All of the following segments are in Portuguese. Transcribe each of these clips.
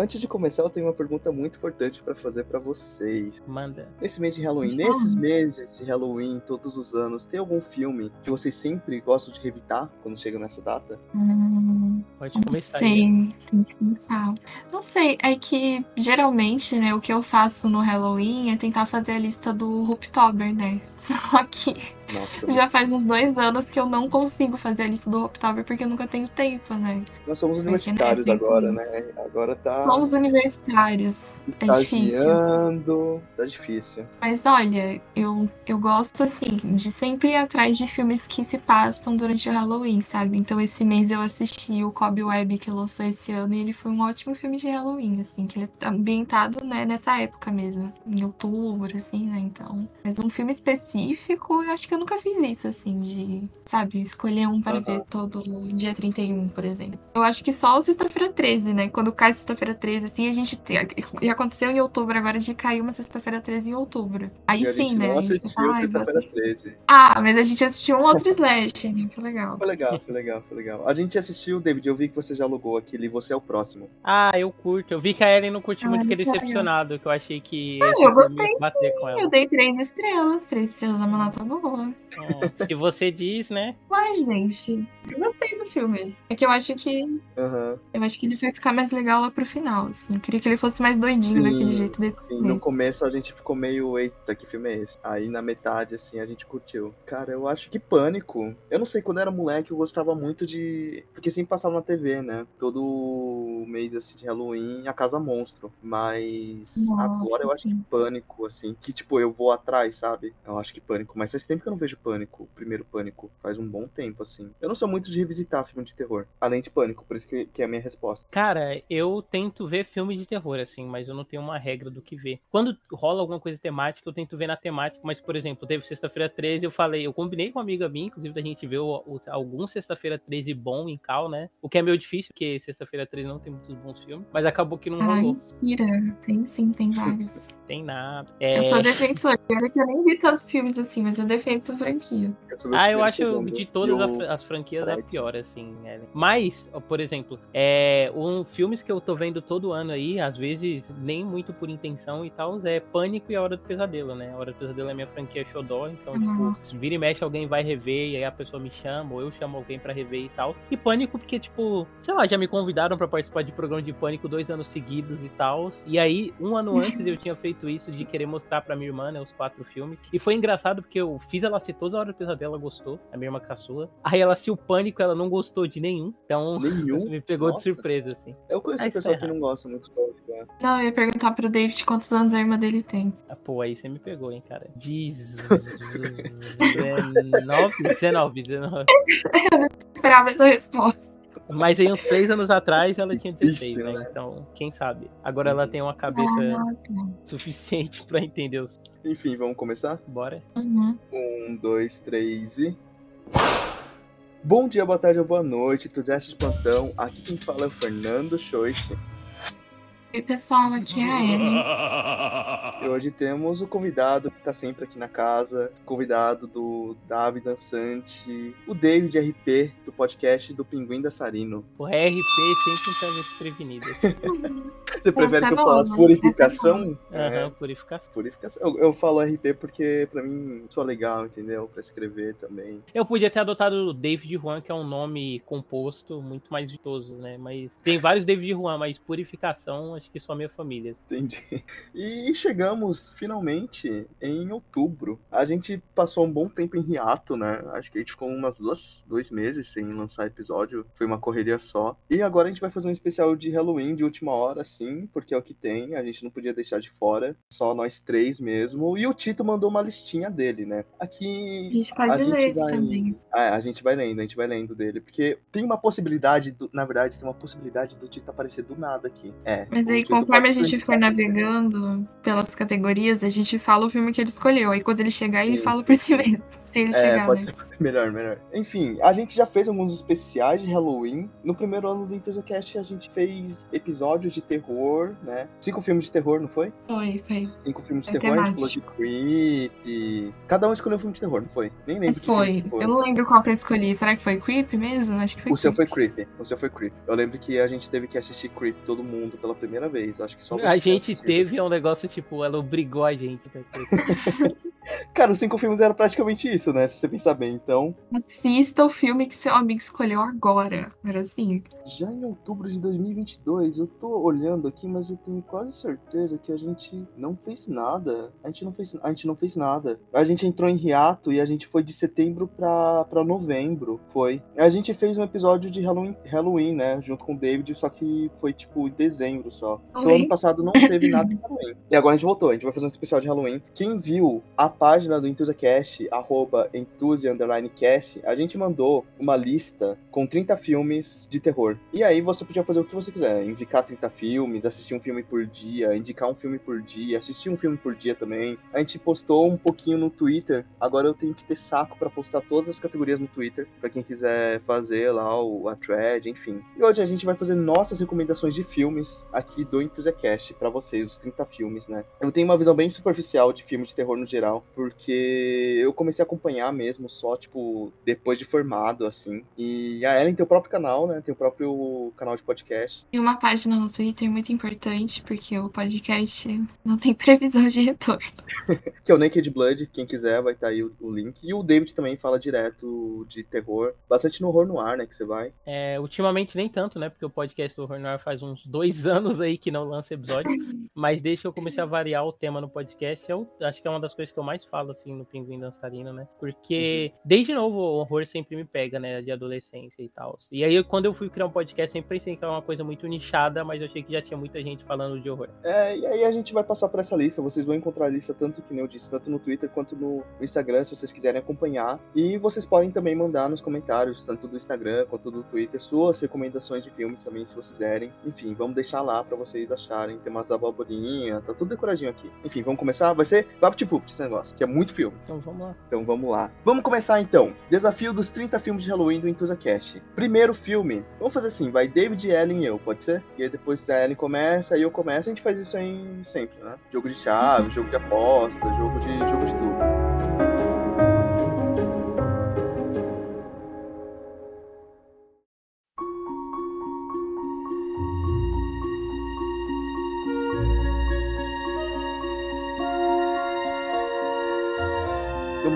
antes de começar, eu tenho uma pergunta muito importante para fazer para vocês. Manda. Nesse mês de Halloween, nesses meses de Halloween, todos os anos, tem algum filme que vocês sempre gostam de revitar quando chega nessa data? Hum, Pode não começar aí. sei, tem que pensar. Não sei, é que geralmente, né, o que eu faço no Halloween é tentar fazer a lista do Hooptober, né? Só que Nossa, já faz uns dois anos que eu não consigo fazer a lista do Hooptober porque eu nunca tenho tempo, né? nós somos né, universitários agora, né? Agora tá Somos universitários, é difícil. tá difícil. Mas olha, eu, eu gosto assim de sempre ir atrás de filmes que se passam durante o Halloween, sabe? Então esse mês eu assisti o Cobb Web que lançou esse ano e ele foi um ótimo filme de Halloween, assim, que ele é ambientado, né, nessa época mesmo, em outubro, assim, né? Então, mas um filme específico, eu acho que eu nunca fiz isso, assim, de, sabe, escolher um para Aham. ver todo dia 31, por exemplo. Eu acho que só o Sexta-feira 13, né? Quando cai Sexta-feira 13, assim, a gente tem. E aconteceu em outubro agora de cair uma Sexta-feira 13 em outubro. Aí e a sim, gente né? não a gente assistiu pensa, "Ai, vou sexta-feira assistir." 13. Ah, mas a gente assistiu um outro slash, né? Foi legal. Foi legal, foi legal, foi legal. A gente assistiu, David, eu vi que você já alugou aquele Você é o Próximo. Ah, eu curto. Eu vi que a Ellen não curtiu Ah, muito, fiquei é decepcionado, que eu achei que. Ah, eu gostei ia bater com ela. Eu dei três estrelas, três estrelas, a uma nota Hum, Se você diz, né? Mas, gente, eu gostei do filme. É que eu acho que. Aham. Eu acho que ele vai ficar mais legal lá pro final, assim. Eu queria que ele fosse mais doidinho Sim, daquele jeito desse Sim, no começo a gente ficou meio, eita, que filme é esse? Aí na metade, assim, a gente curtiu. Cara, eu acho que Pânico. Eu não sei, quando eu era moleque eu gostava muito de. Porque sempre passava na TV, né? Todo mês, assim, de Halloween, a Casa Monstro. Mas Nossa, agora eu acho que. Pânico, assim, que tipo, eu vou atrás, sabe? Eu acho que Pânico. Mas faz tempo que eu não vejo Pânico, o primeiro Pânico. Faz um bom tempo, assim. Eu não sou muito de revisitar filme de terror. Além de Pânico, por isso que, que é a minha resposta. Cara, eu tento ver filme de terror, assim, mas eu não tenho uma regra do que ver. Quando rola alguma coisa temática, eu tento ver na temática, mas, por exemplo, teve sexta-feira 13, eu falei, eu combinei com uma amiga minha, inclusive, da gente ver o, o- algum sexta-feira 13 bom em Cal, né? O que é meio difícil, porque sexta-feira 13 não tem muitos bons filmes, mas acabou que não Ah, rolou. mentira. Tem sim, tem vários. Tem nada. Eu É... sou defensora. Eu nem vi tantos filmes assim, mas eu defendo essa franquia. Eu Ah, eu acho de todas a as franquias a Fright. pior, assim. Ellen. Mas, ó, por exemplo, é, um filmes que eu tô vendo todo ano aí, às vezes nem muito por intenção e tal, é Pânico e A Hora do Pesadelo, né? A Hora do Pesadelo é minha franquia xodó, então, Uhum. tipo, se vira e mexe alguém vai rever e aí a pessoa me chama, ou eu chamo alguém pra rever e tal. E Pânico porque, tipo, sei lá, já me convidaram pra participar de programa de Pânico dois anos seguidos e tal. E aí, um ano antes eu tinha feito isso de querer mostrar pra minha irmã, né, os quatro filmes. E foi engraçado porque eu fiz ela assistir toda a Hora do Pesadelo, ela gostou, a minha irmã caçula. Aí ela assistiu Pânico, ela não gostou de nenhum. Então, Nenhum? me pegou Nossa. de surpresa, assim. Eu conheço Ah, isso pessoa tá que não gosta muito de Pânico, né? Não, eu ia perguntar pro David quantos anos a irmã dele tem. Ah, Pô, aí você me pegou, hein, cara. 19, 19, 19. Esperava essa resposta. Mas aí uns três anos atrás ela tinha 16, Ixi, né? né? Então, quem sabe? Agora ela tem uma cabeça Ah, tá. suficiente pra entender os. Enfim, vamos começar? Bora. Uhum. Um, dois, três e. Bom dia, boa tarde ou boa noite, entusiastas de plantão. Aqui quem fala é o Fernando Schoich. Oi, pessoal, aqui é a Ellen. E hoje temos o convidado que tá sempre aqui na casa, convidado do Davi Dançante, o David RP, do podcast do Pinguim Dançarino. O RP sempre tá desprevenido. Assim. Você prefere que eu é fale purificação? Aham, É, purificação. purificação. Eu, eu falo RP porque pra mim sou legal, entendeu? Pra escrever também. Eu podia ter adotado o David Juan, que é um nome composto muito mais vistoso, né? Mas tem vários David Juan, mas purificação acho que só minha família. Entendi. E chegamos finalmente em outubro. A gente passou um bom tempo em hiato, né? Acho que a gente ficou umas duas, dois meses sem lançar episódio. Foi uma correria só. E agora a gente vai fazer um especial de Halloween de última hora, sim, porque é o que tem. A gente não podia deixar de fora. Só nós três mesmo. E o Tito mandou uma listinha dele, né? Aqui. A gente pode a gente ler vai- também. É, a gente vai lendo, a gente vai lendo dele. Porque tem uma possibilidade, do- na verdade, tem uma possibilidade do Tito aparecer do nada aqui. É. Mas aí, Tito conforme a gente for navegando pelas categorias, a gente fala o filme que ele escolheu. Aí quando ele chegar, ele fala por si mesmo. Se ele É, chegar, né? ser, melhor, melhor. Enfim, a gente já fez alguns especiais de Halloween. No primeiro ano do Enthusiast a gente fez episódios de terror, né? Cinco filmes de terror, não foi? Foi, foi. Cinco filmes de É terror, a gente temático. falou de Creep. Cada um escolheu um filme de terror, não foi? Nem lembro. que Foi. que Eu não lembro qual que eu escolhi. Será que foi Creep mesmo? Acho que foi O seu Creep. foi Creep. O seu foi Creep. Eu lembro que a gente teve que assistir Creep, todo mundo, pela primeira vez. Acho que só A gente teve um negócio, tipo, ela obrigou a gente. Cara, os cinco filmes era praticamente isso, né? Se você pensar bem. Então, Assista o filme que seu amigo escolheu agora. Era assim. já em outubro de 2022, eu tô olhando aqui, mas eu tenho quase certeza que a gente não fez nada. A gente não fez, a gente não fez nada. A gente entrou em hiato e a gente foi de setembro pra, pra novembro. Foi. A gente fez um episódio de Halloween, Halloween, né? Junto com o David, só que foi tipo em dezembro só. Oi? ano passado não teve nada de Halloween. E agora a gente voltou, a gente vai fazer um especial de Halloween. Quem viu a página do EnthusiaCast, arroba Enthusia underline cast, a gente mandou uma lista com 30 filmes de terror. E aí você podia fazer o que você quiser, indicar 30 filmes, assistir um filme por dia, indicar um filme por dia, assistir um filme por dia também. A gente postou um pouquinho no Twitter, agora eu tenho que ter saco pra postar todas as categorias no Twitter, pra quem quiser fazer lá o, a thread, enfim. E hoje a gente vai fazer nossas recomendações de filmes aqui do EnthusiaCast pra vocês, os 30 filmes, né? Eu tenho uma visão bem superficial de filme de terror no geral, porque eu comecei a acompanhar mesmo só, tipo, depois de formado, assim. E a Ellen tem o próprio canal, né? Tem o próprio canal de podcast. E uma página no Twitter muito importante, porque o podcast não tem previsão de retorno. que é o Naked Blood, quem quiser vai estar aí o, o link. E o David também fala direto de terror, bastante no horror no ar, né, que você vai. É, ultimamente nem tanto, né? Porque o podcast do Horror Noir faz uns dois anos aí que não lança episódio. mas desde que eu comecei a variar o tema no podcast, eu acho que é uma das coisas que eu mais falo, assim, no Pinguim Dançarino, né? Porque desde novo o horror sempre me pega, né? De adolescência e tal. E aí, quando eu fui criar um podcast, sempre pensei que era uma coisa muito nichada, mas eu achei que já tinha muita gente falando de horror. É, e aí a gente vai passar por essa lista, vocês vão encontrar a lista tanto que nem eu disse, tanto no Twitter quanto no Instagram, se vocês quiserem acompanhar. E vocês podem também mandar nos comentários, tanto do Instagram quanto do Twitter, suas recomendações de filmes também, se vocês quiserem. Enfim, vamos deixar lá pra vocês acharem. Tem umas abobrinhas, tá tudo decoradinho aqui. Enfim, vamos começar? Vai ser VaptVupt esse negócio, que é muito filme. Então vamos lá. Então vamos lá. Vamos começar então. Desafio dos 30 filmes de Halloween do EnthusiaCast. Primeiro filme. Vamos fazer assim, vai David, Ellen e eu, pode ser? E aí depois a Ellen começa, aí eu começo, a gente faz isso aí sempre, né? Jogo de chave, Uhum. jogo de aposta, jogo de jogo de tudo.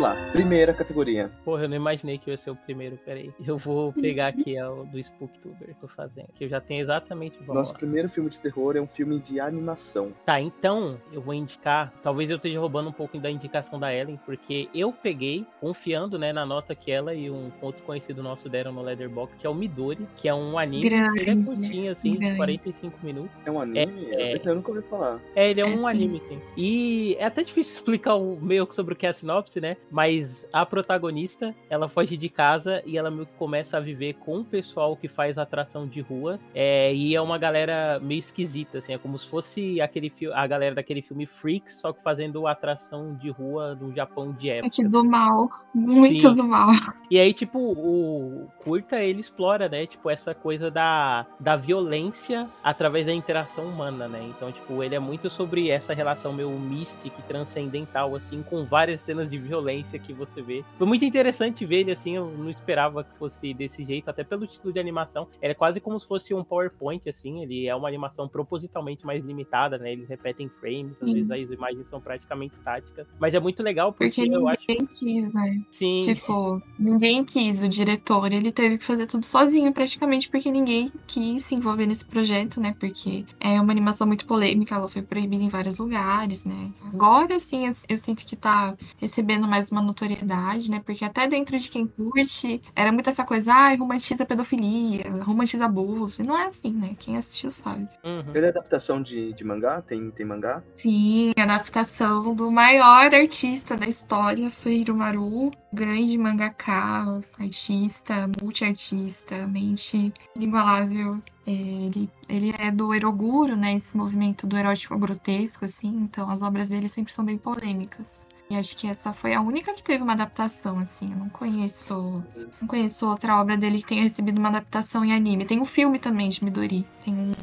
Lá. Primeira categoria. Porra, eu não imaginei que eu ia ser o primeiro, peraí. Eu vou pegar aqui é o do Spooktuber, tô fazendo. Que eu já tenho exatamente. Vamos Nosso lá. primeiro filme de terror é um filme de animação. Tá, então eu vou indicar. Talvez eu esteja roubando um pouco da indicação da Ellen, porque eu peguei, confiando né, na nota que ela e um outro conhecido nosso deram no Leatherbox, que é o Midori, que é um anime. Grande, ele é curtinho, assim, de grande. 45 minutos. É um anime? É, é. Esse eu nunca ouvi falar. É, ele é É, um sim. anime, sim. E é até difícil explicar o meio sobre o que é a sinopse, né? Mas a protagonista, ela foge de casa e ela meio que começa a viver com o pessoal que faz atração de rua. É, e é uma galera meio esquisita, assim. É como se fosse aquele a galera daquele filme Freaks, só que fazendo atração de rua no Japão de época. Aqui do mal. Muito Sim. do mal. E aí, tipo, o curta ele explora, né? Tipo, essa coisa da, da violência através da interação humana, né? Então, tipo, ele é muito sobre essa relação meio mística e transcendental, assim, com várias cenas de violência que você vê. Foi muito interessante ver ele, assim, eu não esperava que fosse desse jeito, até pelo título de animação. Ele é quase como se fosse um PowerPoint, assim, ele é uma animação propositalmente mais limitada, né? Eles repetem frames, às Sim. vezes as imagens são praticamente estáticas. Mas é muito legal porque, Porque eu acho. ninguém quis, né? Sim. Tipo, ninguém quis. O diretor, ele teve que fazer tudo sozinho, praticamente, porque ninguém quis se envolver nesse projeto, né? Porque é uma animação muito polêmica, ela foi proibida em vários lugares, né? Agora sim, eu, eu sinto que tá recebendo mais uma notoriedade, né? Porque até dentro de quem curte, era muito essa coisa, ai, romantiza pedofilia, romantiza abuso. E não é assim, né? Quem assistiu sabe. Uhum. Ele é adaptação de, de mangá? Tem, tem mangá? Sim, adaptação do maior artista da história, Suihiro Maru, grande mangaká, artista, multiartista, mente inigualável. Ele, ele é do eroguro, né? Esse movimento do erótico grotesco, assim. Então, as obras dele sempre são bem polêmicas. E acho que essa foi a única que teve uma adaptação, assim. Eu não conheço. Não conheço outra obra dele que tenha recebido uma adaptação em anime. Tem um filme também de Midori. Tem um,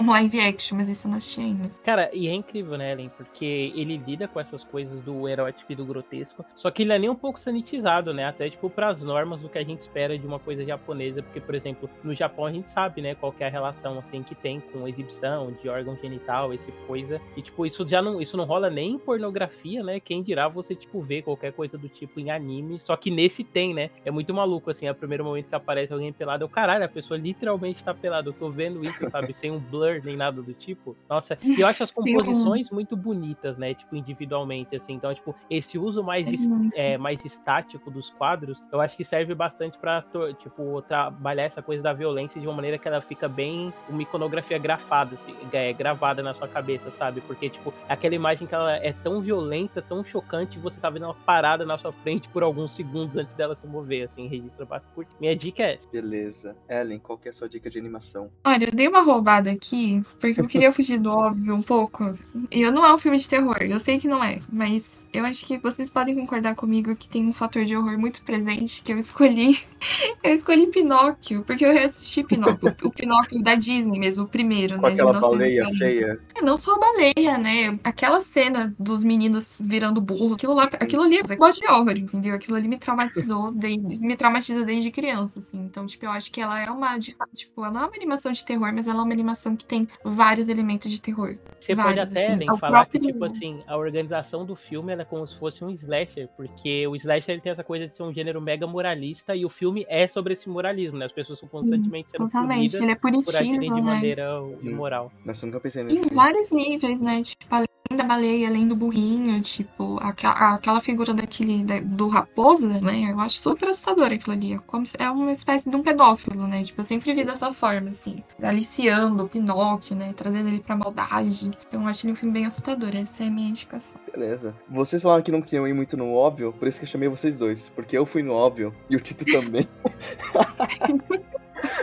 um live action, mas isso eu não assisti ainda. Cara, e é incrível, né, Ellen? Porque ele lida com essas coisas do erótico e do grotesco. Só que ele é nem um pouco sanitizado, né? Até, tipo, pras normas do que a gente espera de uma coisa japonesa. Porque, por exemplo, no Japão a gente sabe, né, qual é a relação, assim, que tem com exibição de órgão genital, esse coisa. E, tipo, isso já não, isso não rola nem em pornografia, né? Quem dirá você, tipo, ver qualquer coisa do tipo em anime. Só que nesse tem, né? É muito maluco, assim, a primeiro momento que aparece alguém pelado, eu, caralho, a pessoa literalmente tá pelada. Eu tô vendo isso, sabe? Sem um blur nem nada do tipo. Nossa, e eu acho as composições Sim. muito bonitas, né? Tipo, individualmente, assim. Então, tipo, esse uso mais, é, mais estático dos quadros, eu acho que serve bastante pra, tipo, trabalhar essa coisa da violência de uma maneira que ela fica bem uma iconografia grafada, assim, é, gravada na sua cabeça, sabe? Porque, tipo, aquela imagem que ela é tão violenta, tão chocante, você tá vendo ela parada na sua frente por alguns segundos antes dela se mover, assim, registra bastante. Minha dica é essa. Beleza. Ellen, qual que é a sua dica de animação? Olha, eu dei uma roubada aqui, porque eu queria fugir do óbvio um pouco. E não é um filme de terror, eu sei que não é, mas eu acho que vocês podem concordar comigo que tem um fator de horror muito presente que eu escolhi. eu escolhi Pinóquio, porque eu reassisti Pinóquio, o Pinóquio da Disney mesmo, o primeiro, Com né? Aquela baleia feia. É, não só a baleia, né? Aquela cena dos meninos virando burros, aquilo lá, aquilo ali é body horror, entendeu? Aquilo ali me traumatizou, desde, me traumatiza desde criança, assim. Então, tipo, eu acho que ela é uma, de fato, tipo, ela não é uma animação de terror, mas ela é uma animação que tem vários elementos de terror. Você vários, pode até assim. é falar que, tipo assim, a organização do filme é como se fosse um slasher, porque o slasher ele tem essa coisa de ser um gênero mega moralista e o filme é sobre esse moralismo, né? As pessoas são constantemente sendo Totalmente, ele é punitivo, de né? maneira imoral. Mas eu nunca pensei nisso. Em vários níveis, né? Tipo, além da baleia, além do burrinho, tipo, aquela, aquela figura daquele, da, do raposa, né? Eu acho super assustador aquilo ali. É, como se, é uma espécie de um pedófilo, né? Tipo, eu sempre vi dessa forma, assim. Aliciando o Pinóquio, né? Trazendo ele pra maldade. Então eu acho ele um filme bem assustador. Essa é a minha indicação. Beleza. Vocês falaram que não queriam ir muito no óbvio, por isso que eu chamei vocês dois. Porque eu fui no óbvio e o Tito também.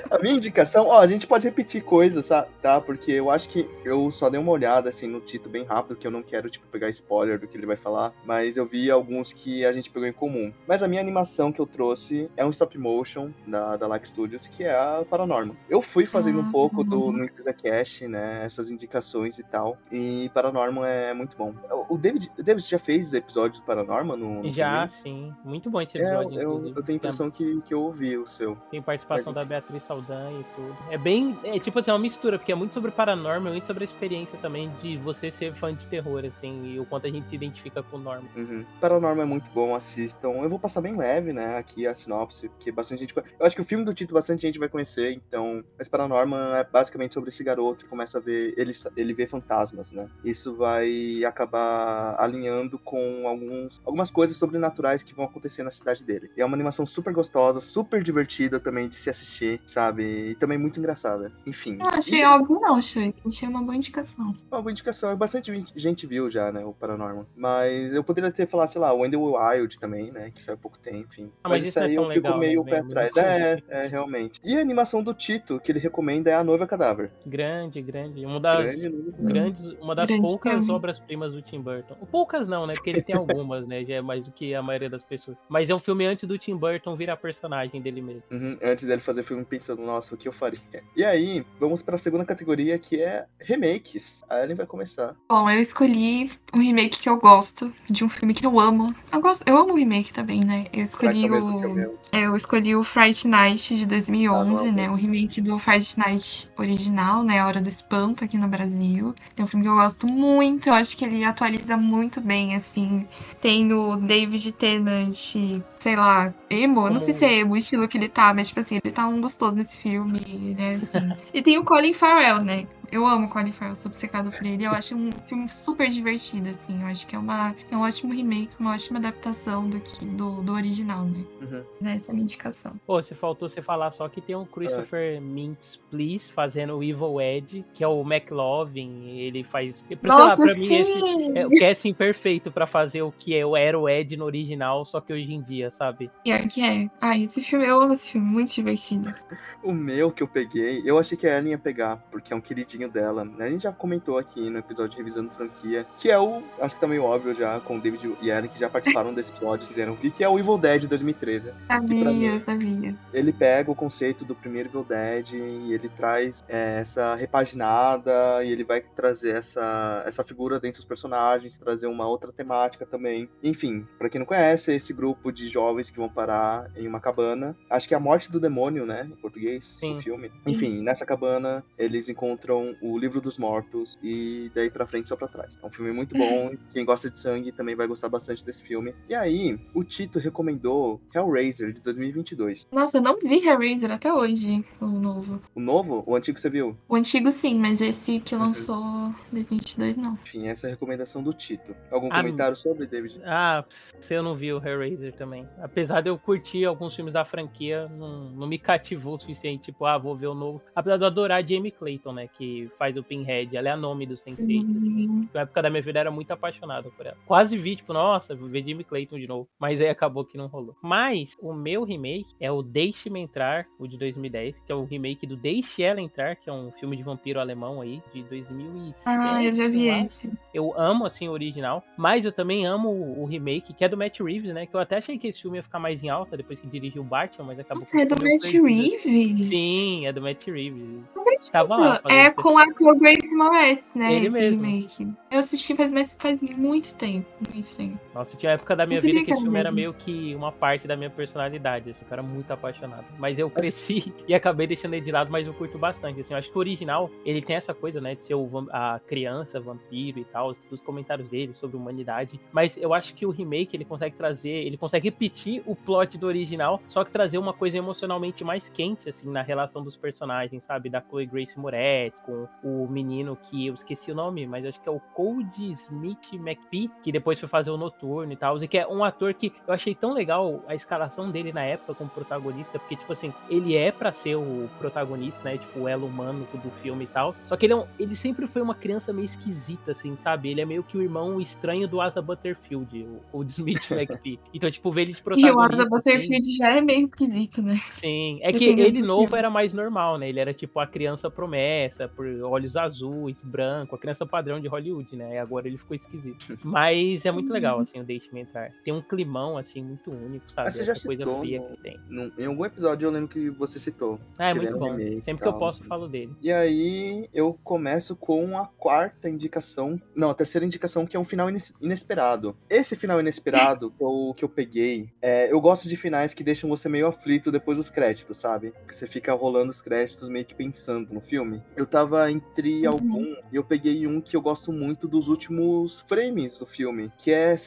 A minha indicação, ó, a gente pode repetir coisas, tá? Porque eu acho que eu só dei uma olhada, assim, no título bem rápido, que eu não quero, tipo, pegar spoiler do que ele vai falar, mas eu vi alguns que a gente pegou em comum. Mas a minha animação que eu trouxe é um stop motion da, da Like Studios, que é a Paranormal. Eu fui fazendo um pouco do no Empresa Cash, né, essas indicações e tal, e Paranormal é muito bom. O David, o David já fez episódios do Paranormal no, no Já, sim. Muito bom esse episódio, é, eu, eu, tenho a impressão que, que eu ouvi o seu. Tem participação mas, da Beatriz Saldanha e tudo. É bem. É tipo assim, é uma mistura, porque é muito sobre paranormal, muito sobre a experiência também de você ser fã de terror, assim, e o quanto a gente se identifica com o Norma. Uhum. Paranormal é muito bom, assistam. Eu vou passar bem leve, né, aqui a sinopse, porque bastante gente. Eu acho que o filme do título bastante gente vai conhecer, então. Mas Paranormal é basicamente sobre esse garoto que começa a ver. Ele, ele vê fantasmas, né? Isso vai acabar alinhando com alguns, algumas coisas sobrenaturais que vão acontecer na cidade dele. E é uma animação super gostosa, super divertida também de se assistir, sabe? E também muito engraçada. Enfim. Não achei e... óbvio, não, Chui. Achei uma boa indicação. Uma boa indicação. Bastante gente viu já, né? O Paranormal. Mas eu poderia ter falado, sei lá, o Wendell Wild também, né? Que saiu há pouco tempo, enfim. Ah, mas, mas isso aí é eu fico meio né? pé atrás. É, é, realmente. E a animação do Tito, que ele recomenda, é A Noiva Cadáver. Grande, grande. Uma das, grande, grandes, uma das grande poucas obras-primas do Tim Burton. Poucas não, né? Porque ele tem algumas, né? Já é mais do que a maioria das pessoas. Mas é um filme antes do Tim Burton virar personagem dele mesmo. Uhum, antes dele fazer filme pensando, nossa, o que eu faria? E aí, vamos para a segunda categoria, que é remakes. A Ellen vai começar. Bom, eu escolhi um remake que eu gosto, de um filme que eu amo. Eu, gosto, eu amo o remake também, né? Eu escolhi o... É, eu escolhi o Fright Night de 2011, ah, né? O remake do Fright Night original, né? A Hora do Espanto aqui no Brasil. É um filme que eu gosto muito. Eu acho que ele atualiza muito bem, assim. Tem o David Tennant, sei lá, emo. Não sei se é emo o estilo que ele tá, mas, tipo assim, ele tá um gostoso nesse filme, né? Assim. e tem o Colin Farrell, né? Eu amo o Colin Farrell, sou obcecada por ele. Eu acho um filme super divertido, assim. Eu acho que é, uma, é um ótimo remake, uma ótima adaptação do, que, do, do original, né? Uhum. Essa é a minha indicação. Pô, você faltou você falar só que tem o Christopher é. Mintz Please fazendo o Evil Ed, que é o McLovin. Ele faz. Nossa, lá, pra sim. mim, esse é o casting perfeito pra fazer o que é, era o Ed no original, só que hoje em dia, sabe? É, que é. Ah, esse filme, eu amo esse filme, muito divertido. O meu que eu peguei, eu achei que a Ellen ia pegar, porque é um queridinho queridinho dela. A gente já comentou aqui no episódio Revisando Franquia, que é o. Acho que tá meio óbvio já, com o David e Aaron, que já participaram desse episódio, fizeram vi, que é o Evil Dead 2013. Sabia, mim, sabia. Ele pega o conceito do primeiro Evil Dead e ele traz é, essa repaginada e ele vai trazer essa, essa figura dentro dos personagens, trazer uma outra temática também. Enfim, para quem não conhece, é esse grupo de jovens que vão parar em uma cabana. Acho que é a morte do demônio, né? Em português, Sim. o filme. Enfim, nessa cabana eles encontram o livro dos mortos e daí pra frente só pra trás. É um filme muito bom. Quem gosta de sangue também vai gostar bastante desse filme. E aí, o Tito recomendou Hellraiser de 2022. Nossa, eu não vi Hellraiser até hoje, o novo. O novo? O antigo você viu? O antigo sim, mas esse que uhum. lançou uhum. 2022 não. Enfim, essa é a recomendação do Tito. Algum ah, comentário sobre, David? Ah, eu não vi o Hellraiser também. Apesar de eu curtir alguns filmes da franquia, não, não me cativou o suficiente, tipo, ah, vou ver o novo. Apesar de eu adorar a Jamie Clayton, né, que faz o Pinhead, ela é a nome do Sensei. Uhum. Na época da minha vida eu era muito apaixonado por ela. Quase vi, tipo, nossa, ver Jamie Clayton de novo. Mas aí acabou que não rolou. Mas o meu remake é o Deixe-me Entrar, o de 2010, que é o remake do Deixe Ela Entrar, que é um filme de vampiro alemão aí, de 2007. Ah, eu já vi esse. Eu amo, assim, o original, mas eu também amo o remake, que é do Matt Reeves, né, que eu até achei que esse filme ia ficar mais em alta depois que dirigiu o Batman, mas acabou... Nossa, é do Matt Reeves? Sim, é do Matt Reeves. Tava lá, é com a Chloe Grace Moretz, né, Ele esse mesmo. remake. Eu assisti faz, mas faz muito tempo, muito tempo. Nossa, tinha época da minha vida que esse filme era meio que uma parte da minha personalidade, assim, eu era muito apaixonado. Mas eu cresci e acabei deixando ele de lado, mas eu curto bastante, assim, eu acho que o original, ele tem essa coisa, né, de ser o, a criança, vampiro e tal, os comentários dele sobre humanidade, mas eu acho que o remake, ele consegue trazer, ele consegue repetir o plot do original, só que trazer uma coisa emocionalmente mais quente, assim, na relação dos personagens, sabe, da Chloe Grace Moretz com o menino que eu esqueci o nome, mas acho que é o Cody Smith McPhee, que depois foi fazer o Noturno e tal, e que é um ator que eu achei tão legal a escalação dele na época como protagonista, porque, tipo assim, ele é para ser o protagonista, né, tipo, o elo humano do filme e tal, só que ele, é um, ele sempre foi uma criança meio esquisita, assim, sabe? Ele é meio que o irmão estranho do Asa Butterfield, o, o Smith McPhee. Então, tipo, ver ele de protagonista... E o Asa Butterfield assim, já é meio esquisito, né? Sim, é que ele novo era mais normal, né? Ele era, tipo, a criança promessa, por olhos azuis, branco, a criança padrão de Hollywood, né? E agora ele ficou esquisito. Mas é muito legal, assim, o Deixe-me Entrar. Tem um climão, assim, muito único, sabe? Essa coisa fria no, que tem. No, em algum episódio eu lembro que você citou. Ah, é muito bom. Sempre que eu posso, falo dele. E aí eu começo com a quarta indicação. Não, a terceira indicação, que é um final inesperado. Esse final inesperado que, eu, que eu peguei, é, eu gosto de finais que deixam você meio aflito depois dos créditos, sabe? Que você fica rolando os créditos meio que pensando no filme. Eu tava entre uhum. algum e eu peguei um que eu gosto muito dos últimos frames do filme, que é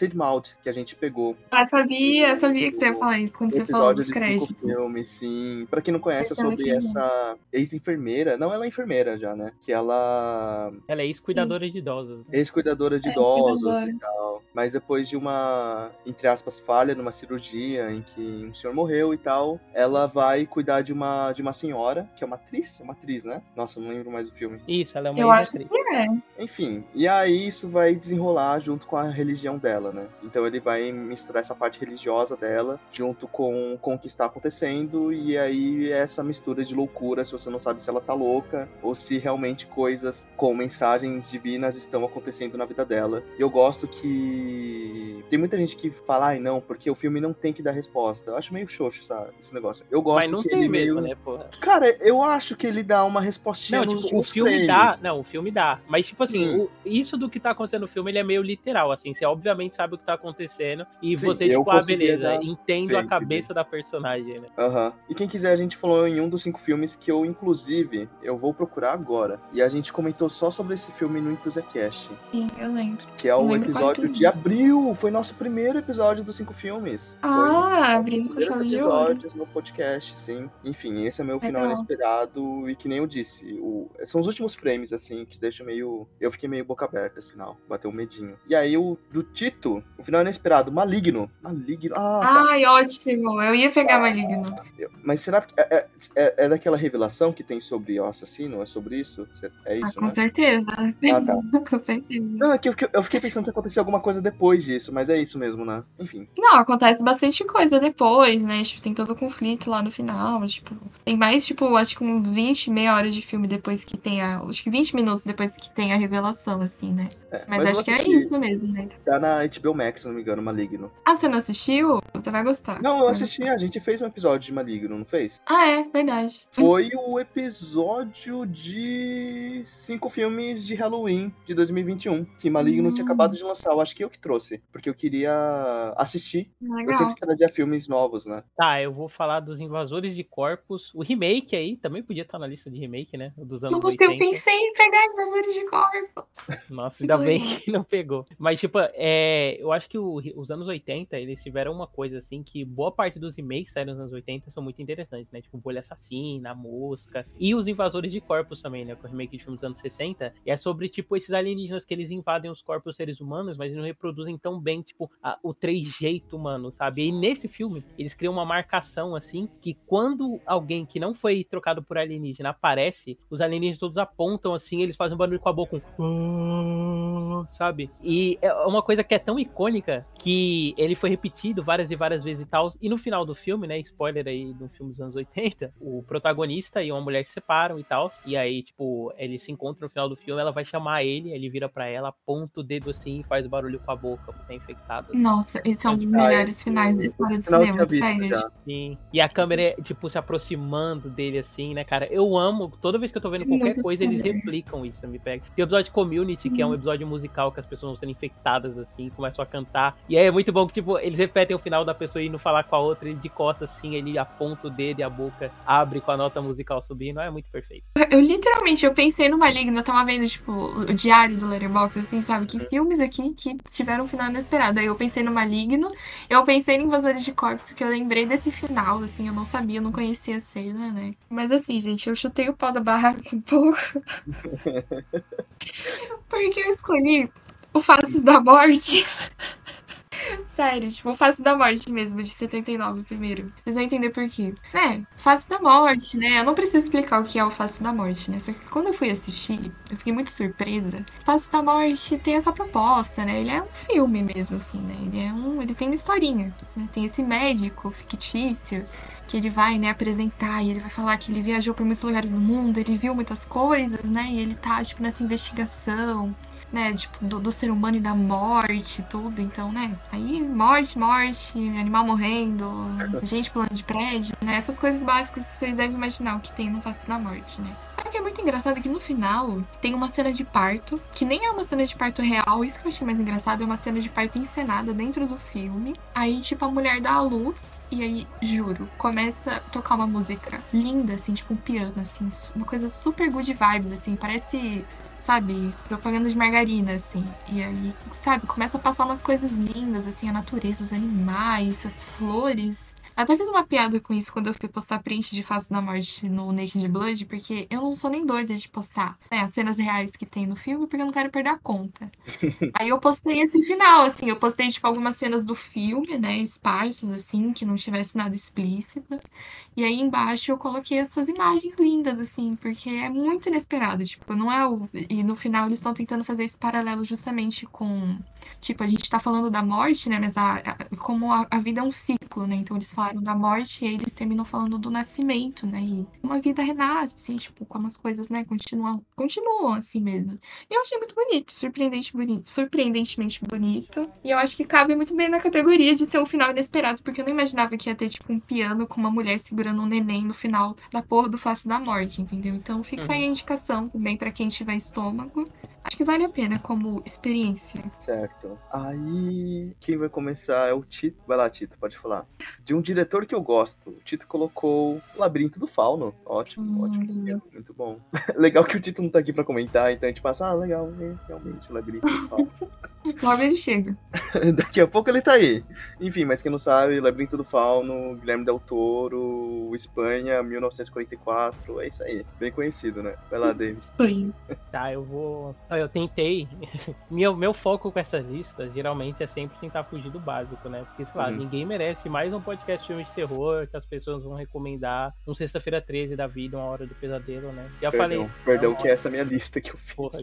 Que a gente pegou. Ah, sabia, sabia que você ia falar isso quando você falou dos créditos. Filme, sim. Pra quem não conhece, é sobre essa ex-enfermeira. Não, ela é enfermeira já, né? Que ela. Ela é ex-cuidadora de idosos. Né? Ex-cuidadora de é, idosos e tal. Mas depois de uma, entre aspas, falha numa cirurgia em que um senhor morreu e tal, ela vai cuidar de uma, de uma senhora, que é uma atriz. É uma atriz, né? Nossa, não lembro mais o filme. Isso, ela é uma Eu acho atriz. que é. Enfim, e aí isso vai desenrolar junto com a religião dela, né? Então ele vai misturar essa parte religiosa dela junto com, com o que está acontecendo, e aí essa mistura de loucura, se você não sabe se ela tá louca ou se realmente coisas com mensagens divinas estão acontecendo na vida dela. E eu gosto que. Tem muita gente que fala, ai não, porque o filme não tem que dar resposta. Eu acho meio xoxo sabe, esse negócio. Eu gosto Mas não que tem ele mesmo, meio. Né, porra? Cara, eu acho que ele dá uma respostinha não, nos, tipo, o filme frames. dá. Não, o filme dá. Mas, tipo assim, o, isso do que tá acontecendo no filme, ele é meio literal, assim. Você obviamente sabe o que tá acontecendo. E Sim, você, tipo, ah, beleza, entendo a cabeça da personagem, né? Aham. Uhum. E quem quiser, a gente falou em um dos cinco filmes que eu, inclusive, eu vou procurar agora. E a gente comentou só sobre esse filme no Enthusiast. Sim, eu lembro. Que é o episódio de abril. Foi nosso primeiro episódio dos cinco filmes. Ah, abrindo com chave de ouro. no podcast, sim. Enfim, esse é meu final Legal. inesperado. E que nem eu disse, o... são os últimos frames, assim, que deixam meio. Eu fiquei meio boca aberta, sinal. Bateu um medinho. E aí, o do Tito, Maligno. O final inesperado. Maligno. Maligno. Ah, tá. Ai, ótimo. Eu ia pegar Maligno. Mas será que é, é, é- é daquela revelação que tem sobre o assassino? É sobre isso? É Ah, isso, com né? certeza. Ah, tá. com certeza. Não, é que eu, que eu fiquei pensando se acontecia alguma coisa depois disso, mas é isso mesmo, né? Enfim. Não, acontece bastante coisa depois, né? Tipo, tem todo o conflito lá no final. Tipo, tem mais, tipo, acho que uns 20, meia hora de filme depois que tem a. Acho que 20 minutos depois que tem a revelação, assim, né? É, Mas, eu acho que é isso mesmo, né? Tá na HBO Max, se não me engano, Maligno. Ah, você não assistiu? Você vai gostar. Não, eu assisti, a gente fez um episódio de Maligno, não fez? Ah, é, verdade. Foi o episódio de cinco filmes de Halloween de 2021, que Maligno Hum. tinha acabado de lançar. Eu acho que eu que trouxe, porque eu queria assistir. Eu Legal. sempre trazia filmes novos, né? Tá, eu vou falar dos Invasores de Corpos. O remake aí, também podia estar na lista de remake, né? O dos anos Nossa, eu 80. pensei em pegar invasores de corpo. Nossa, ainda bem que não pegou. Mas, tipo, é, eu acho que o- os anos 80, eles tiveram uma coisa assim, que boa parte dos remakes que saíram nos anos 80 são muito interessantes, né? Tipo, Bolha Assassina, Mosca. E os Invasores de Corpos também, né? Com o remake de filmes dos anos 60. E é sobre, tipo, esses alienígenas que eles invadem os corpos seres humanos, mas não reproduzem tão bem, tipo, a- o trejeito humano, sabe? E nesse filme, eles criam uma marcação, assim, que quando alguém que não foi trocado por alienígena aparece, os alienígenas todos apontam, assim, eles fazem um barulho com a boca, um... sabe? E é uma coisa que é tão icônica que ele foi repetido várias e várias vezes e tal. E no final do filme, né? Spoiler aí do filme dos anos 80, o protagonista e uma mulher se separam e tal. E aí, tipo, eles se encontram no final do filme, ela vai chamar ele, ele vira pra ela, aponta o dedo assim e faz barulho com a boca, porque tá infectado. assim. Nossa, esse é um dos melhores finais da história do cinema, sério. Sim. E a câmera é, tipo, se aproximando dele, assim, né, cara? Eu amo, toda vez que eu tô vendo qualquer Muito coisa, eles replicam isso, me pega. Tem o episódio de Community, que é um Uhum. episódio musical que as pessoas vão sendo infectadas, assim, começam a cantar. E aí é muito bom que, tipo, eles repetem o final da pessoa indo falar com a outra, e de costas, assim, ele aponta o dedo e a boca abre com a nota musical subindo. É muito perfeito. Eu literalmente, eu pensei no Maligno, eu tava vendo, tipo, o diário do Letterboxd, assim, sabe? Que filmes aqui que tiveram um final inesperado. Aí eu pensei no Maligno, eu pensei em Invasores de Corpos, porque eu lembrei desse final, assim, eu não sabia, eu não conhecia a cena, né? Mas assim, gente, eu chutei o pau da barraca um pouco. porque eu escolhi o Faces da Morte. Sério, tipo, o Face da Morte mesmo, de 79 primeiro. Vocês vão entender por quê. Né, Face da Morte, né? Eu não preciso explicar o que é o Face da Morte, né? Só que quando eu fui assistir, eu fiquei muito surpresa. Face da Morte tem essa proposta, né? Ele é um filme mesmo, assim, né? Ele é um. Ele tem uma historinha. Né? Tem esse médico fictício que ele vai, né, apresentar e ele vai falar que ele viajou por muitos lugares do mundo, ele viu muitas coisas, né? E ele tá, tipo, nessa investigação né, tipo, do, do ser humano e da morte tudo, então, né, aí morte, morte, animal morrendo, gente pulando de prédio, né, essas coisas básicas que vocês devem imaginar o que tem no Face da Morte, né. Só que é muito engraçado? Que no final tem uma cena de parto, que nem é uma cena de parto real, isso que eu achei mais engraçado, é uma cena de parto encenada dentro do filme, aí, tipo, a mulher dá a luz, e aí, juro, começa a tocar uma música linda, assim, tipo um piano, assim, uma coisa super good vibes, assim, parece sabe, propaganda de margarina, assim. E aí, sabe, começa a passar umas coisas lindas, assim, a natureza, os animais, as flores. Eu até fiz uma piada com isso quando eu fui postar print de Face da Morte no Naked Blood, porque eu não sou nem doida de postar né, as cenas reais que tem no filme, porque eu não quero perder a conta. Aí eu postei esse final, assim, eu postei, tipo, algumas cenas do filme, né, esparsas, assim, que não tivesse nada explícito. E aí embaixo eu coloquei essas imagens lindas, assim, porque é muito inesperado, tipo, não é o... E no final eles estão tentando fazer esse paralelo justamente com... Tipo, a gente tá falando da morte, né, mas a, a- como a, a vida é um ciclo, né, então eles falaram da morte e aí eles terminam falando do nascimento, né, e uma vida renasce, assim, tipo, como as coisas, né, continuam, continuam assim mesmo. E eu achei muito bonito, surpreendente bonito, surpreendentemente bonito. E eu acho que cabe muito bem na categoria de ser um final inesperado, porque eu não imaginava que ia ter, tipo, um piano com uma mulher segurando um neném no final da porra do Face da Morte, entendeu? Então fica aí a indicação também pra quem tiver estômago. Acho que vale a pena como experiência. Certo. Aí, quem vai começar é o Tito. Vai lá, Tito, pode falar. De um diretor que eu gosto. O Tito colocou Labirinto do Fauno. Ótimo, Hum, ótimo. legal. Muito bom. legal que o Tito não tá aqui pra comentar, então a gente passa, ah, legal, é, realmente, Labirinto do Fauno. Logo ele chega. Daqui a pouco ele tá aí. Enfim, mas quem não sabe, Labirinto do Fauno, Guilherme Del Toro, Espanha, 1944, é isso aí. Bem conhecido, né? Vai lá, David. Espanha. Tá, eu vou. Eu eu tentei. meu, meu foco com essa lista, geralmente, é sempre tentar fugir do básico, né? Porque, sei lá, Uhum. ninguém merece mais um podcast filme de terror que as pessoas vão recomendar. Um Sexta-feira 13 da vida, uma hora do pesadelo, né? Já falei. Perdão, perdão é uma que essa é a minha lista que eu fiz. Porra.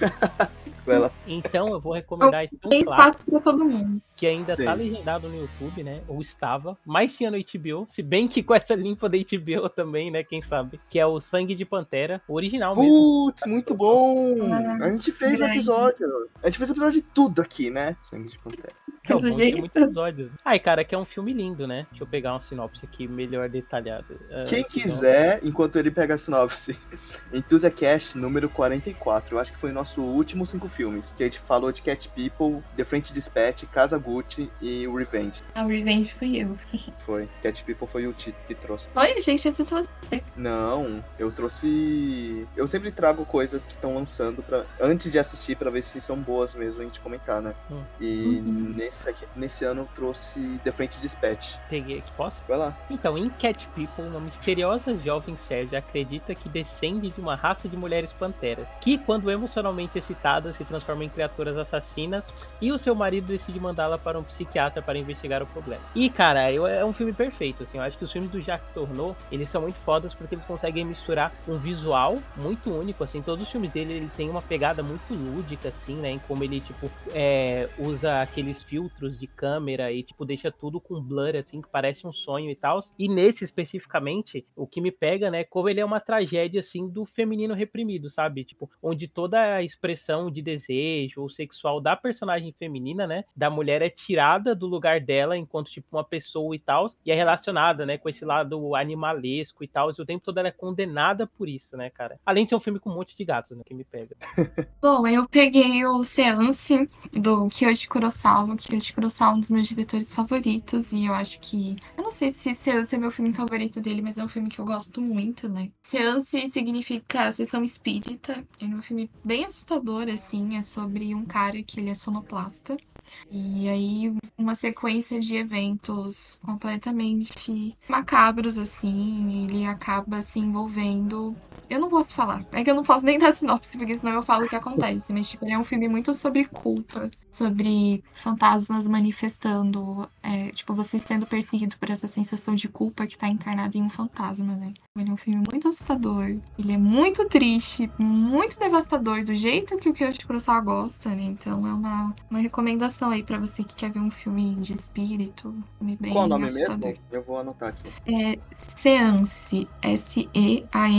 Ela, Então eu vou recomendar esse um Tem espaço pra todo mundo. que ainda tá Sim. legendado no YouTube, né? Ou estava, mas tinha no HBO, se bem que com essa limpa da HBO também, né? Quem sabe? Que é o Sangue de Pantera, o original mesmo. Putz, muito bom! Ah, A gente fez um grande. episódio. A gente fez episódio de tudo aqui, né? Sangue de Pantera. É, o bom tem muitos episódios. Ai, cara, que é um filme lindo, né? Deixa eu pegar uma sinopse aqui melhor detalhada. Ah, Quem senão- quiser, enquanto ele pega a sinopse, Enthusiast número 44. Eu acho que foi o nosso último cinco filmes. Que a gente falou de Cat People, The French Dispatch, Casa Gucci e o Revenge. A Revenge fui eu. Foi. Cat People foi o Tito que trouxe. Oi, gente, você. Não, eu trouxe. Eu sempre trago coisas que estão lançando para antes de assistir pra ver se são boas mesmo a gente comentar, né? Hum. E Uhum. nesse, aqui- nesse ano eu trouxe The French Dispatch. Peguei aqui, posso? Vai lá. Então, em Cat People, uma misteriosa jovem Sérgia acredita que descende de uma raça de mulheres panteras, que, quando emocionalmente excitadas, se transformam em criaturas assassinas, e o seu marido decide mandá-la para um psiquiatra para investigar o problema. E, cara, eu- é um filme perfeito, assim, eu acho que os filmes do Jacques Tourneur, eles são muito fodas porque eles conseguem misturar um visual muito único, assim, todos os filmes dele, ele tem uma pegada muito lúdica, assim, né, em como ele, tipo, é, usa aqueles filtros de câmera e, tipo, deixa tudo com blur, assim, que parece um sonho e tal. E nesse especificamente, o que me pega, né, como ele é uma tragédia, assim, do feminino reprimido, sabe? Tipo, onde toda a expressão de desejo ou sexual da personagem feminina, né, da mulher é tirada do lugar dela enquanto, tipo, uma pessoa e tal, e é relacionada, né, com esse lado animalesco e tal, e o tempo todo ela é condenada por isso, né, cara? Além de ser um filme com um monte de gatos, né, que me pega. Bom, eu peguei o Seance do Kiyoshi Kurosawa. Kiyoshi Kurosawa é um dos meus diretores favoritos. E eu acho que. Eu não sei se Seance é meu filme favorito dele, mas é um filme que eu gosto muito, né? Seance significa sessão espírita. É um filme bem assustador, assim. É sobre um cara que ele é sonoplasta. E aí, uma sequência de eventos completamente macabros, assim. Ele acaba se envolvendo eu não posso falar. É que eu não posso nem dar sinopse, porque senão eu falo o que acontece. Mas, tipo, ele é um filme muito sobre culpa, sobre fantasmas manifestando, é, tipo, você sendo perseguido por essa sensação de culpa que tá encarnada em um fantasma, né? Ele é um filme muito assustador. Ele é muito triste, muito devastador, do jeito que o Kyoshi Kurosawa gosta, né? Então é uma, uma recomendação aí pra você que quer ver um filme de espírito, filme bem Qual o nome assustador. mesmo? Eu vou anotar aqui. É Seance.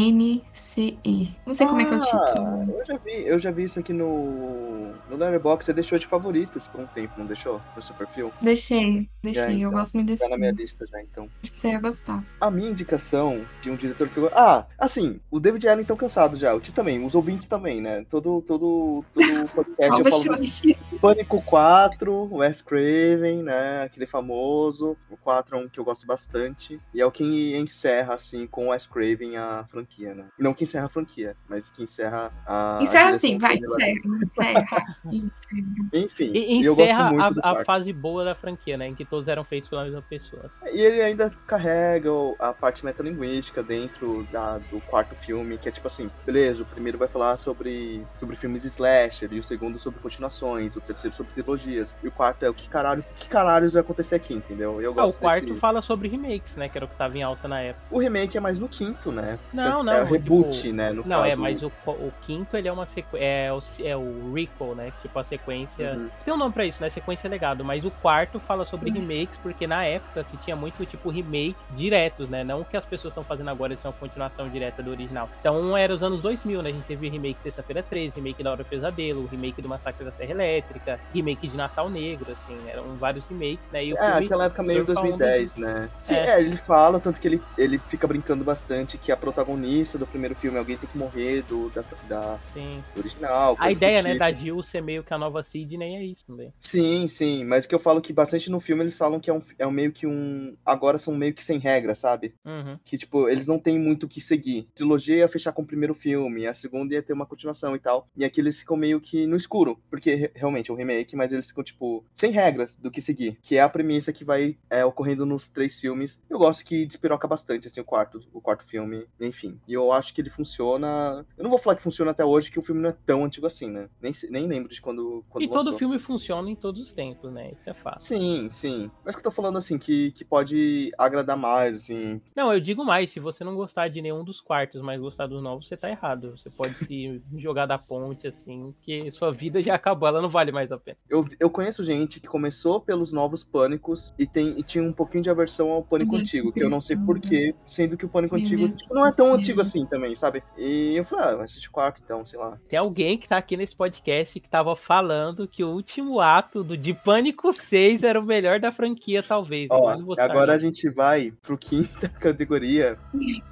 S-E-A-N-C-E. Não sei como é que é o Ah, título. Eu já vi, eu já vi isso aqui no. No Letterboxd. Você deixou de favoritos por um tempo, não deixou? No seu perfil? Deixei, deixei. Já, eu então. gosto muito desse Tá na minha lista já, então. Acho que você ia gostar. A minha indicação de um diretor que eu. Ah, assim, o David Allen tão cansado já. O Ti também, os ouvintes também, né? Todo, todo, todo podcast eu falo. Pânico 4, Wes Craven, né? Aquele famoso. O 4 é um que eu gosto bastante. E é o que encerra, assim, com o Wes Craven a franquia, né? Não que encerra a franquia, mas que encerra a. a Encerra direção assim, vai, encerra. Encerra. Encerra. Enfim, E eu gosto encerra a, a fase boa da franquia, né? Em que todos eram feitos pela mesma pessoa. E ele ainda carrega a parte metalinguística dentro da- do quarto filme, que é tipo assim, beleza, o primeiro vai falar sobre, sobre filmes slasher, e o segundo sobre continuações, o terceiro sobre trilogias, e o quarto é o que caralho, que caralhos vai acontecer aqui, entendeu? Eu Ah, o gosto quarto desse... fala sobre remakes, né? Que era o que tava em alta na época. O remake é mais no quinto, né? Não, Tanto não. É o reboot, tipo, né? No Não, é, caso. mas o, o quinto ele é uma sequência. É o, é o Recall, né? Tipo a sequência. Uhum. Tem um nome pra isso, né? Sequência legado. Mas o quarto fala sobre Isso. remakes, porque na época se tinha muito tipo remake diretos, né? Não o que as pessoas estão fazendo agora, eles são uma continuação direta do original. Então era os anos 2000, né? A gente teve remake Sexta-feira 13, remake da Hora do Pesadelo, remake do Massacre da Serra Elétrica, remake de Natal Negro, assim. Eram vários remakes, né? E o É, filme aquela época meio surfa a onda 2010, né? Sim, É. é. ele fala, tanto que ele, ele fica brincando bastante que a protagonista do primeiro filme, alguém tem que morrer do, da, da Sim. original. A ideia, né, tipo. da Jill ser meio que a nova Sidney é isso também. Sim, sim, mas o que eu falo que bastante no filme eles falam que é um, é um meio que um. Agora são meio que sem regra, sabe? Uhum. Que, tipo, eles não têm muito o que seguir. A trilogia ia fechar com o primeiro filme, a segunda ia ter uma continuação e tal. E aqui eles ficam meio que no escuro, porque re- realmente é um remake, mas eles ficam, tipo, sem regras do que seguir. Que é a premissa que vai é, ocorrendo nos três filmes. Eu gosto que despiroca bastante, assim, o quarto, o quarto filme, enfim. E eu acho que ele funciona. Eu não vou falar que funciona até hoje, que o filme não é tão antigo assim, né? Nem, nem lembro de quando. quando e todo lançou. filme funciona em todos os tempos, né? Isso é fácil. Sim, sim. Mas que eu tô falando assim, que, que pode agradar mais, assim. Não, eu digo mais, se você não gostar de nenhum dos quartos, mas gostar dos novos, você tá errado. Você pode se jogar da ponte, assim, que sua vida já acabou, ela não vale mais a pena. Eu, eu conheço gente que começou pelos novos pânicos e, tem, e tinha um pouquinho de aversão ao pânico Deus, antigo, que eu não sei porquê, sendo que o pânico Meu antigo Deus, tipo, não é tão Deus. antigo assim também, sabe? E eu falei, ah, vai assistir o quarto então, sei lá. Tem alguém que tá aqui nesse podcast que tava falando que o último ato do de Pânico 6 era o melhor da franquia, talvez. Ó, Agora não a gente vai pro quinta categoria,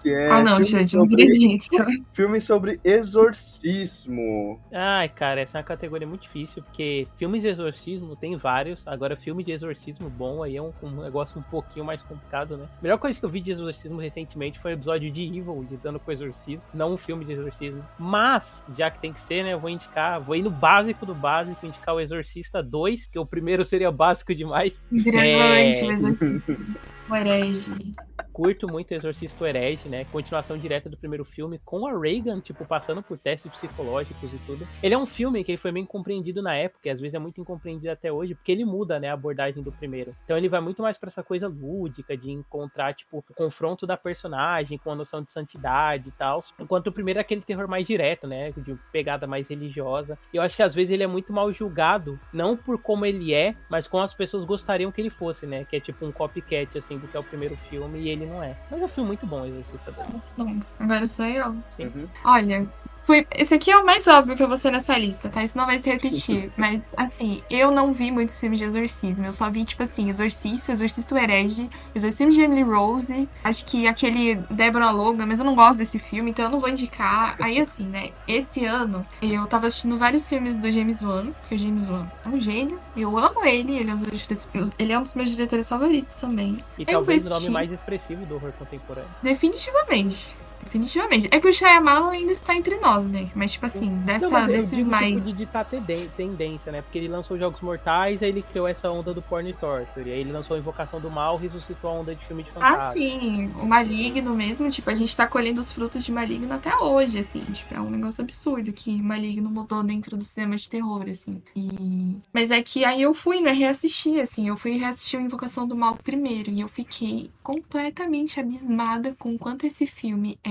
que é ah, não, gente, não sobre, acredito. filme sobre exorcismo. Ai, cara, essa é uma categoria muito difícil, porque filmes de exorcismo tem vários. Agora, filme de exorcismo bom aí é um, um negócio um pouquinho mais complicado, né? A melhor coisa que eu vi de exorcismo recentemente foi o episódio de Evil, lidando com exorcismo, não um filme de exorcismo. Mas, já que tem que ser, né, eu vou indicar, vou ir no básico do básico, indicar o Exorcista 2, que o primeiro seria básico demais. Grande, É. assim. O herege. Curto muito Exorcista Herege, né? Continuação direta do primeiro filme, com a Reagan, tipo, passando por testes psicológicos e tudo. Ele é um filme que ele foi bem compreendido na época, e às vezes é muito incompreendido até hoje, porque ele muda, né, a abordagem do primeiro. Então ele vai muito mais pra essa coisa lúdica, de encontrar, tipo, o confronto da personagem com a noção de santidade e tal. Enquanto o primeiro é aquele terror mais direto, né? De pegada mais religiosa. E eu acho que às vezes ele é muito mal julgado, não por como ele é, mas como as pessoas gostariam que ele fosse, né? Que é tipo um copycat, assim, do que é o primeiro filme, e ele não é. Mas é um filme muito bom, Exorcista 2. Bom, agora sou eu. Uhum. Olha, foi, esse aqui é o mais óbvio que eu vou ser nessa lista, tá? Isso não vai se repetir. Mas, assim, eu não vi muitos filmes de exorcismo. Eu só vi, tipo assim, Exorcista, Exorcista o Herege, Exorcismo de Emily Rose, acho que aquele Deborah Logan, mas eu não gosto desse filme, então eu não vou indicar. Aí, assim, né? Esse ano, eu tava assistindo vários filmes do James Wan, porque o James Wan é um gênio. Eu amo ele, ele é um dos, ele é um dos meus diretores favoritos também. E Eu talvez o nome mais expressivo do horror contemporâneo. Definitivamente. Definitivamente. É que o Shyamalan ainda está entre nós, né? Mas, tipo assim, dessa, Não, desses mais. tipo, de tenden- tendência, né? Porque ele lançou Jogos Mortais, aí ele criou essa onda do porn torture. Aí ele lançou Invocação do Mal, ressuscitou a onda de filme de Ah, fantasma. sim, o Maligno mesmo, tipo, a gente tá colhendo os frutos de Maligno até hoje, assim, tipo, é um negócio absurdo que Maligno mudou dentro do cinema de terror, assim. E... Mas é que aí eu fui, né, reassistir, assim, eu fui reassistir o Invocação do Mal primeiro, e eu fiquei completamente abismada com o quanto esse filme é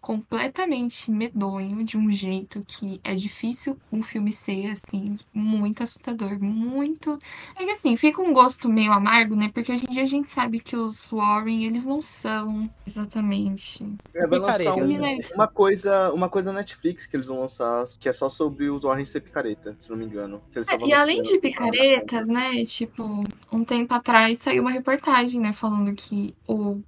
completamente medonho, de um jeito que é difícil um filme ser, assim, muito assustador, muito... É que, assim, fica um gosto meio amargo, né, porque hoje em dia a gente sabe que os Warren, eles não são exatamente... É, vai lançar Picareta, um- Filme, né? uma coisa, uma coisa Netflix que eles vão lançar, que é só sobre os Warren ser picareta, se não me engano. Que eles É, e além de picaretas, né, tipo, um tempo atrás saiu uma reportagem, né, falando que o,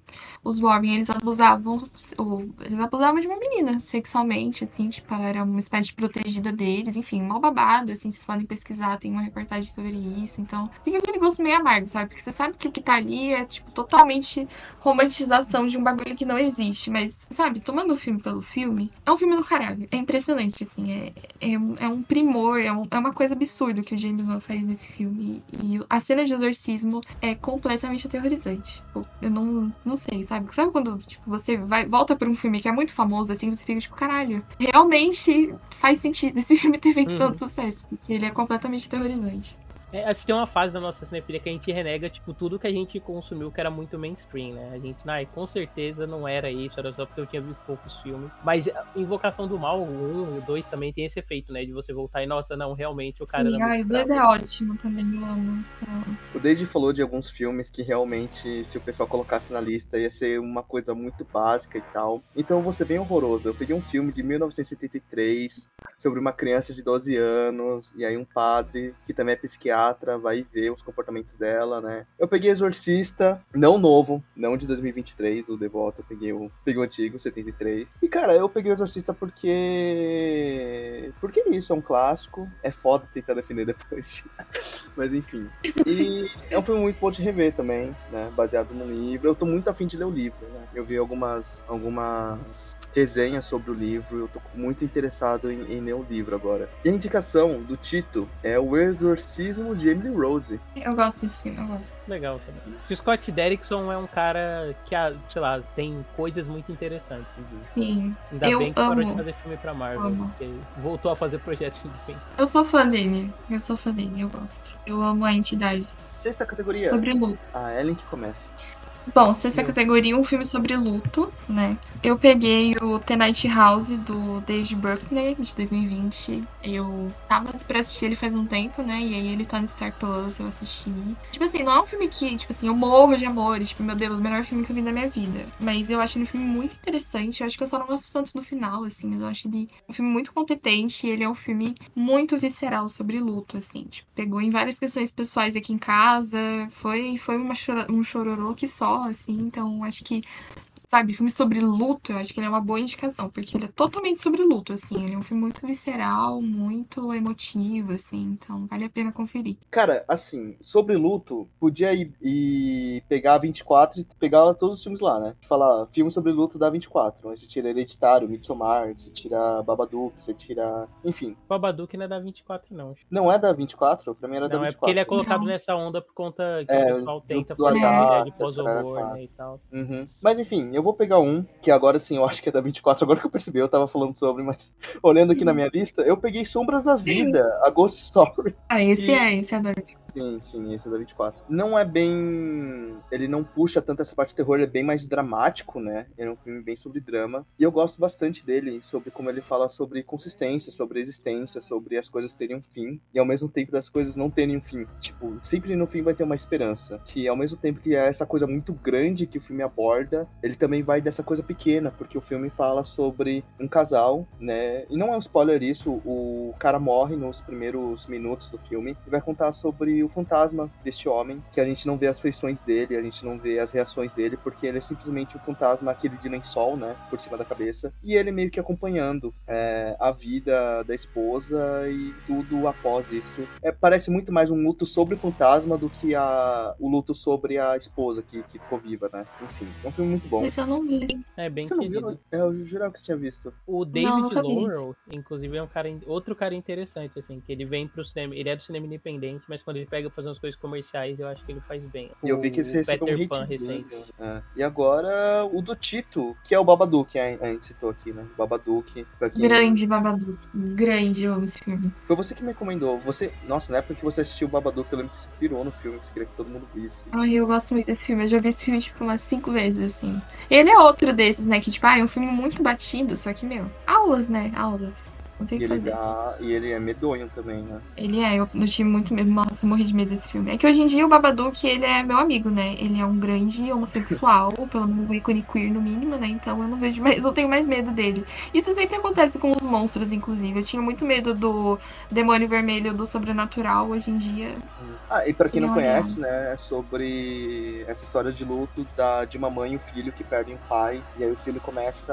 os Warren, eles abusavam, o, eles abusavam de uma menina sexualmente, assim, tipo, ela era uma espécie de protegida deles, enfim, mal babado, assim, vocês podem pesquisar, tem uma reportagem sobre isso, então fica aquele gosto meio amargo, sabe, porque você sabe que o que tá ali é, tipo, totalmente romantização de um bagulho que não existe, mas, sabe, tomando o filme pelo filme, é um filme do caralho, é impressionante, assim, é, é, um- é um primor, é, um- é uma coisa absurda que o James Wan faz nesse filme. E a cena de exorcismo é completamente aterrorizante. Tipo, Eu não, não sei, sabe? Sabe quando tipo, você vai, volta pra um filme que é muito famoso, assim, você fica tipo, caralho, realmente faz sentido esse filme ter feito Uhum. tanto sucesso. Porque ele é completamente aterrorizante. É, acho que tem uma fase da nossa cinefilia que a gente renega, tipo, tudo que a gente consumiu que era muito mainstream, né? A gente, ai, com certeza não era isso, era só porque eu tinha visto poucos filmes. Mas a Invocação do Mal, o 1 e o 2 também tem esse efeito, né? De você voltar e, nossa, não, realmente o cara Sim, era ai, o muito 2 é ótimo também, eu amo. Eu amo. O Dave falou de alguns filmes que realmente, se o pessoal colocasse na lista, ia ser uma coisa muito básica e tal. Então eu vou ser bem horroroso. Eu peguei um filme de 1973 sobre uma criança de 12 anos, e aí um padre, que também é psiquiatra, vai ver os comportamentos dela, né? Eu peguei Exorcista, não novo, não de 2023, o Devoto, eu peguei o, peguei o antigo, 73. E cara, eu peguei o Exorcista porque. Porque é isso, é um clássico. É foda tentar defender depois. Mas enfim. E é um filme muito bom de rever também, né? Baseado num livro. Eu tô muito afim de ler o livro, né? Eu vi algumas, algumas resenhas sobre o livro. Eu tô muito interessado em, em ler o livro agora. E a indicação do Tito é O Exorcismo de Emily Rose. Eu gosto desse filme, eu gosto. Legal também. O Scott Derrickson é um cara que, ah, sei lá, tem coisas muito interessantes. Sim. Ainda Eu bem que parou de amo. fazer filme pra Marvel, Amo. porque voltou a fazer projetos independentes. Eu sou fã dele. Eu sou fã dele, eu gosto. Eu amo a entidade. Sexta categoria. Sobre luto. A Ellen que começa. Bom, sexta categoria, um filme sobre luto, né? Eu peguei o The Night House do David Bruckner, de 2020. Eu tava pra assistir ele faz um tempo, né? E aí ele tá no Star Plus, eu assisti. Tipo assim, não é um filme que, tipo assim, eu morro de amor, tipo, meu Deus, o melhor filme que eu vi na minha vida. Mas eu acho ele um filme muito interessante. Eu acho que eu só não gosto tanto do final, assim, mas eu acho ele um filme muito competente. E ele é um filme muito visceral sobre luto, assim. Tipo, pegou em várias questões pessoais aqui em casa. Foi, foi uma um chororô que só, assim. Então, acho que Sabe, filme sobre luto, eu acho que ele é uma boa indicação, porque ele é totalmente sobre luto, assim. Ele é um filme muito visceral, muito emotivo, assim. Então, vale a pena conferir. Cara, assim, sobre luto, podia ir, ir pegar a 24 e pegar todos os filmes lá, né? Falar, filme sobre luto da 24. Aí você tira Hereditário, Midsommar, você tira Babadook, você tira. Enfim. Babadook não é da 24, não. Não é da 24? Pra mim era da Não, é 24. porque ele é colocado Não. nessa onda por conta que É, o pessoal tenta fazer ideia de pós-horror, né, e tal. Uhum. Mas enfim, eu vou pegar um, que agora sim eu acho que é da 24, agora que eu percebi, eu tava falando sobre, mas olhando aqui na minha lista, eu peguei Sombras da Vida, a Ghost Story. Ah, esse E- é, esse é da Sim, esse é da 24. Não é bem. Ele não puxa tanto essa parte de terror, ele é bem mais dramático, né? Ele é um filme bem sobre drama. E eu gosto bastante dele, sobre como ele fala sobre consistência, sobre existência, sobre as coisas terem um fim, e ao mesmo tempo das coisas não terem um fim. Tipo, sempre no fim vai ter uma esperança. Que ao mesmo tempo que é essa coisa muito grande que o filme aborda, ele também vai dessa coisa pequena, porque o filme fala sobre um casal, né? E não é um spoiler isso, o cara morre nos primeiros minutos do filme e vai contar sobre o fantasma deste homem, que a gente não vê as feições dele, a gente não vê as reações dele, porque ele é simplesmente um fantasma, aquele de lençol, né? Por cima da cabeça. E ele meio que acompanhando é, a vida da esposa e tudo após isso. É, parece muito mais um luto sobre o fantasma do que a, o luto sobre a esposa que, que ficou viva, né? Enfim, é um filme muito bom. Esse eu não vi. É bem Você não viu? É, eu jurava que você tinha visto. O David vi Laurel, inclusive, é um cara, outro cara interessante, assim, que ele vem pro cinema, ele é do cinema independente, mas quando ele pega pra fazer umas coisas comerciais, eu acho que ele faz bem. E eu vi que esse recebeu um Pan hitzinho. recente. É. E agora o do Tito, que é o Babadook, a a gente citou aqui, né? Babadook. quem- Grande Babadook. Grande, eu amo esse filme. Foi você que me recomendou. Você, nossa, na época que você assistiu o Babadook, eu lembro que você pirou no filme, que você queria que todo mundo visse. Ai, eu gosto muito desse filme. Eu já vi esse filme, tipo, umas cinco vezes, assim. Ele é outro desses, né? Que, tipo, ah, é um filme muito batido, só que, meu, aulas, né? Aulas. Não tem o E que ele, fazer. dá, e ele é medonho também, né? Ele é, eu, eu tive muito medo. Nossa, eu morri de medo desse filme. É que hoje em dia o Babadook, ele é meu amigo, né? Ele é um grande homossexual, pelo menos um ícone queer no mínimo, né? Então eu não vejo mais, não tenho mais medo dele. Isso sempre acontece com os monstros, inclusive. Eu tinha muito medo do demônio vermelho do sobrenatural hoje em dia. Ah, e pra quem não Não, conhece, né, é sobre essa história de luto da, de uma mãe e um filho que perdem o pai. E aí o filho começa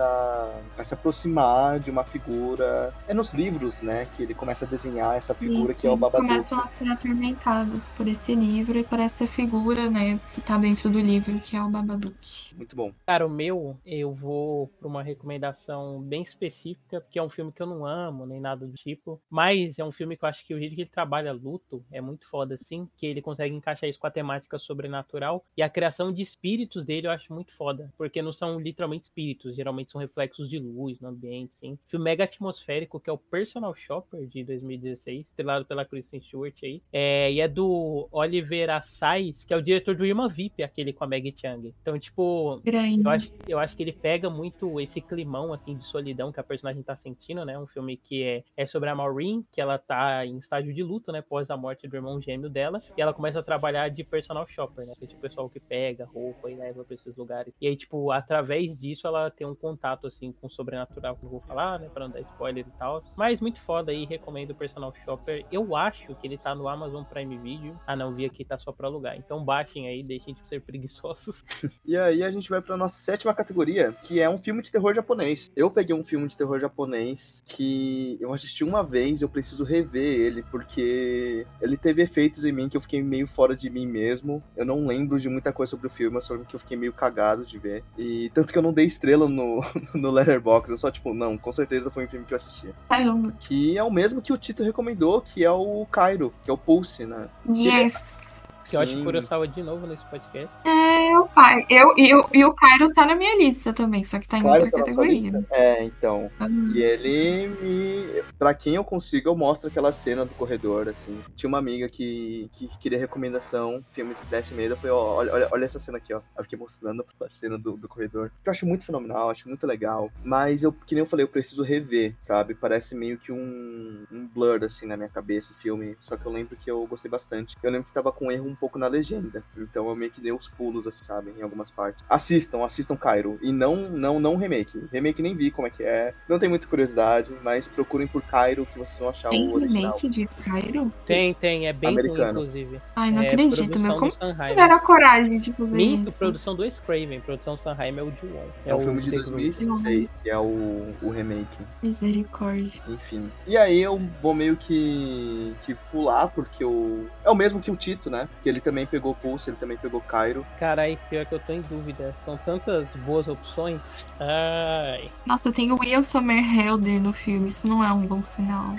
a se aproximar de uma figura. É nos livros, né, que ele começa a desenhar essa figura Isso, que é o eles Babadook. começam a ser atormentados por esse livro e por essa figura, né? Que tá dentro do livro, que é o Babadook. Muito bom. Cara, o meu, eu vou pra uma recomendação bem específica, porque é um filme que eu não amo, nem nada do tipo. Mas é um filme que eu acho que o jeito que ele trabalha luto é muito foda, assim, que ele consegue encaixar isso com a temática sobrenatural. E a criação de espíritos dele eu acho muito foda, porque não são literalmente espíritos, geralmente são reflexos de luz no ambiente, assim. Filme mega atmosférico, que é o Personal Shopper, de 2016, estrelado pela Kristen Stewart aí. É, e é do Oliver Assayas, que é o diretor do Irmã VIP, aquele com a Maggie Chung. Então, tipo, Grande. eu acho, eu acho que ele pega muito esse climão, assim, de solidão que a personagem tá sentindo, né? Um filme que é, é sobre a Maureen, que ela tá em estágio de luto, né? Após a morte do irmão gêmeo dela. E ela começa a trabalhar de personal shopper, né? Que é tipo o pessoal que pega roupa e leva pra esses lugares. E aí, tipo, através disso, ela tem um contato, assim, com o sobrenatural, que eu vou falar, né? Pra não dar spoiler e tal. Mas muito foda aí, recomendo o personal shopper. Eu acho que ele tá no Amazon Prime Video. Ah, não, vi aqui, tá só pra alugar. Então baixem aí, deixem de ser preguiçosos. E aí a gente vai pra nossa sétima categoria, que é um filme de terror japonês. Eu peguei um filme de terror japonês que eu assisti uma vez, eu preciso rever ele, porque ele teve efeitos em mim que eu fiquei meio fora de mim mesmo. Eu não lembro de muita coisa sobre o filme, só que eu fiquei meio cagado de ver. E tanto que eu não dei estrela no, no Letterboxd, eu só, tipo, não, com certeza foi um filme que eu assisti. Caramba. Que é o mesmo que o Tito recomendou, que é o Cairo, que é o Pulse, né? Yes. Que eu acho que. Kurosawa de novo nesse podcast. É, o pai. Eu, e, o- e o Cairo tá na minha lista também, só que tá em Claro outra ela categoria. É, então. Uhum. E ele me. Pra quem eu consigo, eu mostro aquela cena do corredor, assim. Tinha uma amiga que, que queria recomendação, filmes que desse medo. Eu falei, ó, olha, olha, olha essa cena aqui, ó. Eu fiquei mostrando a cena do, do corredor. Que eu acho muito fenomenal, acho muito legal. Mas eu, que nem eu falei, eu preciso rever, sabe? Parece meio que um, um blur, assim, na minha cabeça, esse filme. Só que eu lembro que eu gostei bastante. Eu lembro que tava com erro um pouco na legenda. Então eu meio que dei os pulos, assim, sabe? Em algumas partes. Assistam, assistam Cairo. E não, não, não remake. Remake nem vi como é que é. Não tem muita curiosidade, mas procurem por Cairo que vocês vão achar Tem o original. remake de Cairo? Tem, tem, é bem ruim, Americano. inclusive. Ai, não É, acredito, meu. Como vocês tiveram a coragem de fazer Minto, isso? produção do Wes Craven, produção Sanheim é o Ju-On. É um filme de The Group. 2006, que é o, o remake. Misericórdia. Enfim. E aí eu vou meio que, que pular, porque o. É o mesmo que o Tito, né? Que ele também pegou Pulse, ele também pegou Cairo. Carai, pior que eu tô em dúvida. São tantas boas opções. Ai. Nossa, tem o Ian Somerhalder no filme. Isso não é um bom sinal.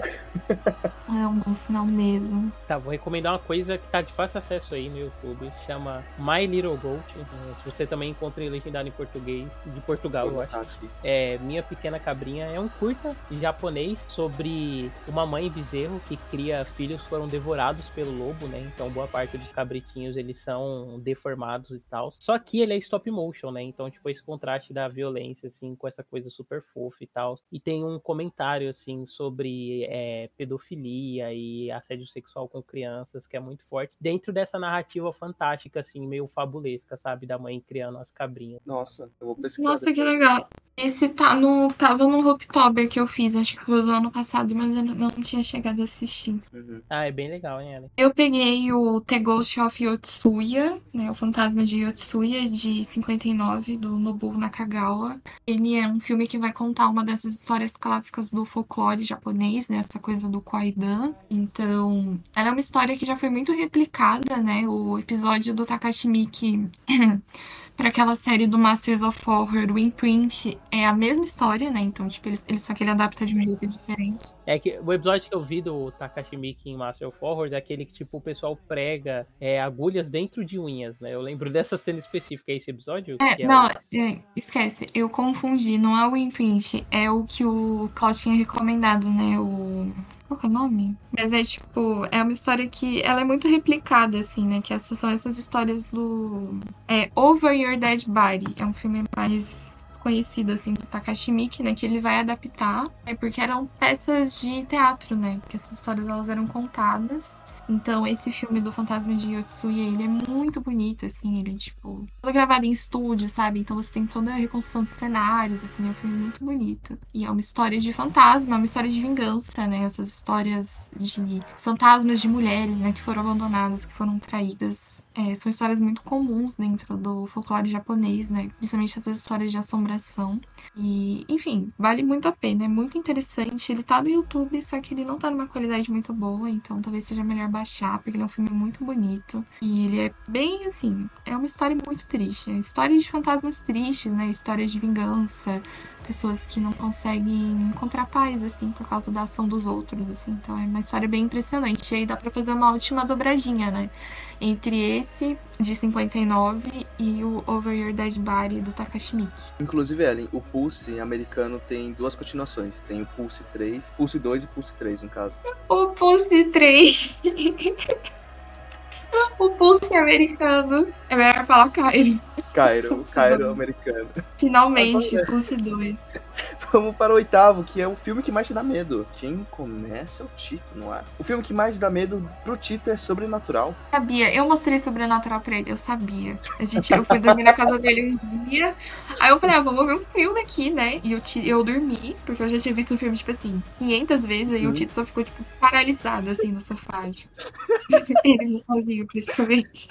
Não é um bom sinal mesmo. Tá, vou recomendar uma coisa que tá de fácil acesso aí no YouTube. Chama My Little Goat. Se você também encontra em legendado em português, de Portugal, eu acho. É Minha Pequena Cabrinha é um curta japonês sobre uma mãe bezerro que cria filhos que foram devorados pelo lobo, né? Então boa parte dos cabritinhos eles são deformados e tal. Só que ele é stop motion, né? Então tipo esse contraste da violência assim com essa coisa super fofa e tal. E tem um comentário assim sobre é, pedofilia e assédio sexual com crianças que é muito forte dentro dessa narrativa fantástica assim meio fabulesca, sabe, da mãe criando as cabrinhas. Nossa, eu vou pesquisar. Nossa, que depois. legal. Esse tá no, tava no Hooptober que eu fiz, acho que foi do ano passado, mas eu não, não tinha chegado a assistir. Uhum. Ah, é bem legal, hein, Ellen? Eu peguei o The Ghost of Yotsuya, né, o Fantasma de Yotsuya, de 59, do Nobuo Nakagawa. Ele é um filme que vai contar uma dessas histórias clássicas do folclore japonês, né, essa coisa do Kwaidan. Então, ela é uma história que já foi muito replicada, né, o episódio do Takashi Miike para aquela série do Masters of Horror, o Imprint, é a mesma história, né, então, tipo, ele, ele- só que ele adapta de um jeito diferente. É que o episódio que eu vi do Takashi Miike em Master of Horrors é aquele que, tipo, o pessoal prega é, agulhas dentro de unhas, né? Eu lembro dessa cena específica, é esse episódio? É, é não, é, esquece, eu confundi, não é o imprint, é o que o Klaus tinha recomendado, né, o... Qual é o nome? Mas é tipo, é uma história que ela é muito replicada, assim, né, que são essas histórias do... É Over Your Dead Body, é um filme mais conhecido, assim, do Takashi Miike, né, que ele vai adaptar, é porque eram peças de teatro, né, que essas histórias elas eram contadas. Então, esse filme do Fantasma de Yotsuya, ele é muito bonito, assim, ele é, tipo, todo gravado em estúdio, sabe? Então você tem toda a reconstrução de cenários, assim, é um filme muito bonito. E é uma história de fantasma, é uma história de vingança, né? Essas histórias de fantasmas de mulheres, né, que foram abandonadas, que foram traídas. É, são histórias muito comuns dentro do folclore japonês, né? Principalmente essas histórias de assombração. E, enfim, vale muito a pena, é muito interessante. Ele tá no YouTube, só que ele não tá numa qualidade muito boa, então talvez seja melhor baixar, porque ele é um filme muito bonito. E ele é bem assim, é uma história muito triste. É história de fantasmas tristes, né? História de vingança, pessoas que não conseguem encontrar paz, assim, por causa da ação dos outros, assim. Então é uma história bem impressionante. E aí dá pra fazer uma última dobradinha, né? Entre esse de 59 e o Over Your Dead Body do Takashi Miike. Inclusive, Ellen, o Pulse americano tem duas continuações. Tem o Pulse 3, Pulse 2 e Pulse 3, no caso. O Pulse 3. o Pulse americano. É melhor falar Cairo. Cairo, o Pulse Cairo americano. Finalmente, Pulse 2. Vamos para o oitavo, que é o filme que mais te dá medo. Quem começa é o Tito, não é? O filme que mais dá medo pro Tito é Sobrenatural. Sabia, eu mostrei Sobrenatural pra ele, eu sabia. A gente, eu fui dormir na casa dele um dia. Aí eu falei, ah, vamos ver um filme aqui, né? E eu, eu dormi, porque eu já tinha visto o filme, tipo assim, 500 vezes. Aí Uhum. o Tito só ficou, tipo, paralisado, assim, no sofá. Tipo. ele sozinho, praticamente.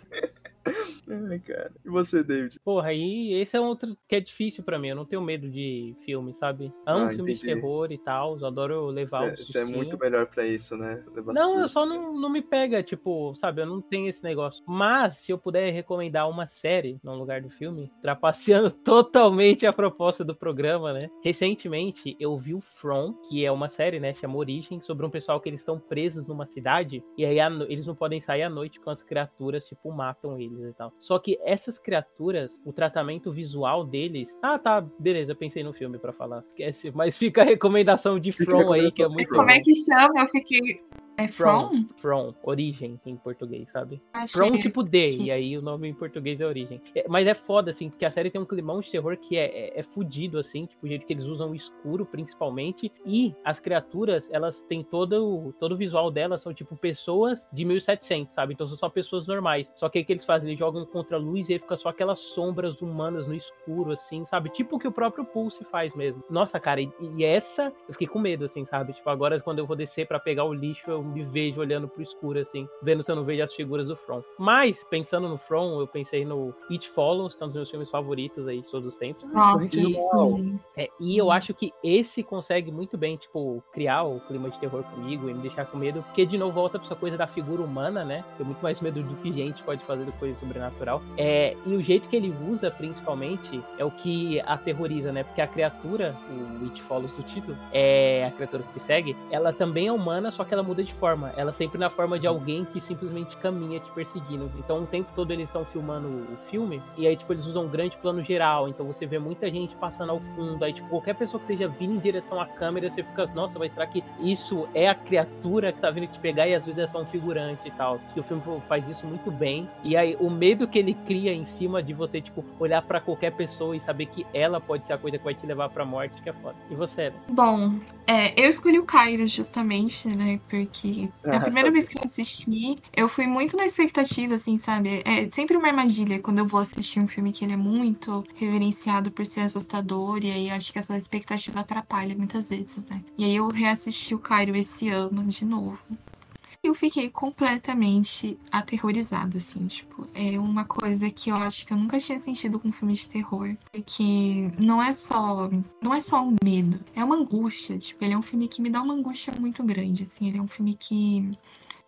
Ai, cara. E você, David? Porra, aí esse é outro que é difícil pra mim. Eu não tenho medo de filme, sabe? Amo Ah, filmes de terror e tal. Eu adoro levar Você é muito melhor pra isso, né? Levar Não, eu susto. só não, não me pega, tipo, sabe? Eu não tenho esse negócio. Mas, se eu puder recomendar uma série no lugar do filme, trapaceando totalmente a proposta do programa, né? Recentemente, eu vi o From, que é uma série, né? Chama Origem, sobre um pessoal que eles estão presos numa cidade. E aí eles não podem sair à noite com as criaturas, tipo, matam eles e tal. Só que essas criaturas, o tratamento visual deles. Ah, tá, beleza, pensei no filme pra falar. Esquece. Mas fica a recomendação de From aí, que é muito. Como é que chama? Eu fiquei. É From. From? Origem em português, sabe? Achei. From tipo D, que- e aí o nome em português é origem. É, mas é foda, assim, porque a série tem um climão de terror que é, é, é fudido, assim, tipo, o jeito que eles usam o escuro, principalmente. E as criaturas, elas têm todo, o- todo o visual delas, são tipo pessoas de 1700, sabe? Então são só pessoas normais. Só que o que eles fazem? Eles jogam contra a luz e aí fica só aquelas sombras humanas no escuro, assim, sabe? Tipo o que o próprio Pulse faz mesmo. Nossa, cara, e, e essa eu fiquei com medo, assim, sabe? Tipo, agora quando eu vou descer pra pegar o lixo, eu me vejo olhando pro escuro, assim, vendo se eu não vejo as figuras do From. Mas, pensando no From, eu pensei no It Follows, que é um dos meus filmes favoritos aí de todos os tempos. Nossa, original. sim. É, e eu acho que esse consegue muito bem, tipo, criar o clima de terror comigo e me deixar com medo, porque de novo volta pra essa coisa da figura humana, né? Tenho muito mais medo do que gente pode fazer do que coisa sobrenatural. É, e o jeito que ele usa, principalmente, é o que aterroriza, né? Porque a criatura, o It Follows do título, é a criatura que te segue, ela também é humana, só que ela muda de forma. Ela sempre na forma de alguém que simplesmente caminha te perseguindo. Então, o tempo todo eles estão filmando o filme, e aí, tipo, eles usam um grande plano geral. Então, você vê muita gente passando ao fundo. Aí, tipo, qualquer pessoa que esteja vindo em direção à câmera, você fica, nossa, mas será que isso é a criatura que tá vindo te pegar? E às vezes é só um figurante e tal. E o filme faz isso muito bem. E aí, o medo que ele cria em cima de você, tipo, olhar pra qualquer pessoa e saber que ela pode ser a coisa que vai te levar pra morte, que é foda. E você? Bom, é, eu escolhi o Cairo justamente, né? Porque Ah, a primeira vez que eu assisti, eu fui muito na expectativa, assim, sabe? É sempre uma armadilha quando eu vou assistir um filme que ele é muito reverenciado por ser assustador, e aí acho que essa expectativa atrapalha muitas vezes, né? E aí eu reassisti o Cairo esse ano de novo. Eu fiquei completamente aterrorizada, assim, tipo, é uma coisa que eu acho que eu nunca tinha sentido com filme de terror. Porque não é só não é só um medo, é uma angústia. Tipo, ele é um filme que me dá uma angústia muito grande, assim. Ele é um filme que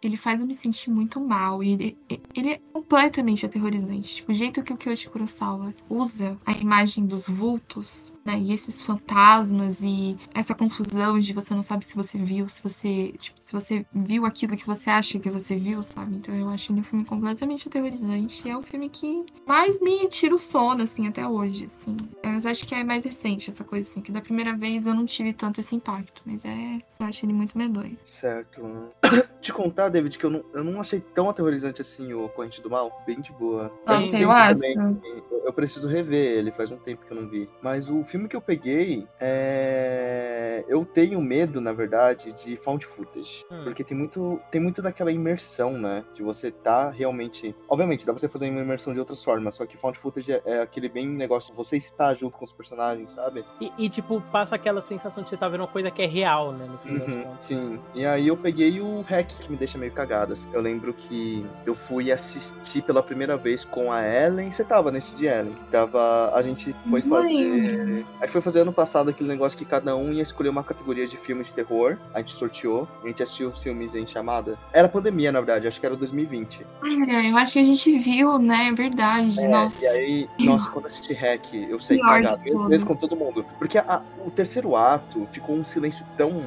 ele faz eu me sentir muito mal. E ele, ele é completamente aterrorizante. Tipo, o jeito que o Kyoshi Kurosawa usa a imagem dos vultos, né? E esses fantasmas e essa confusão de você não sabe se você viu, se você, tipo, se você viu aquilo que você acha que você viu, sabe? Então eu acho ele um filme completamente aterrorizante. E é um filme que mais me tira o sono, assim, até hoje, assim. Mas acho que é mais recente essa coisa, assim, que da primeira vez eu não tive tanto esse impacto. Mas é. Eu acho ele muito medonho. Certo. Te contar, David, que eu não, eu não achei tão aterrorizante assim o Corrente do Mal. Bem de boa. Nossa, eu acho. também eu preciso rever ele, faz um tempo que eu não vi. Mas o filme que eu peguei é. Eu tenho medo, na verdade, de found footage. Hum. Porque tem muito, tem muito daquela imersão, né? De você tá realmente. Obviamente, dá pra você fazer uma imersão de outras formas, só que found footage é, é aquele bem negócio, você está junto com os personagens, sabe? E, e, tipo, passa aquela sensação de você tá vendo uma coisa que é real, né? No fim das Uhum, contas. sim. E aí eu peguei o hack que me deixa meio cagado. assim. Eu lembro que eu fui assistir pela primeira vez com a Ellen. Você tava nesse de Ellen. Tava. A gente foi fazer. A gente foi fazer ano passado aquele negócio que cada um ia escolher uma categoria de filme de terror. A gente sorteou. A gente assistiu os filmes em chamada. Era pandemia, na verdade, acho que era 2020. Olha, eu acho que a gente viu, né? É verdade. É, Nossa. E aí, nossa, quando eu assisti hack, eu de cagado. Mesmo, mesmo com todo mundo. Porque a- o terceiro ato ficou um silêncio tão.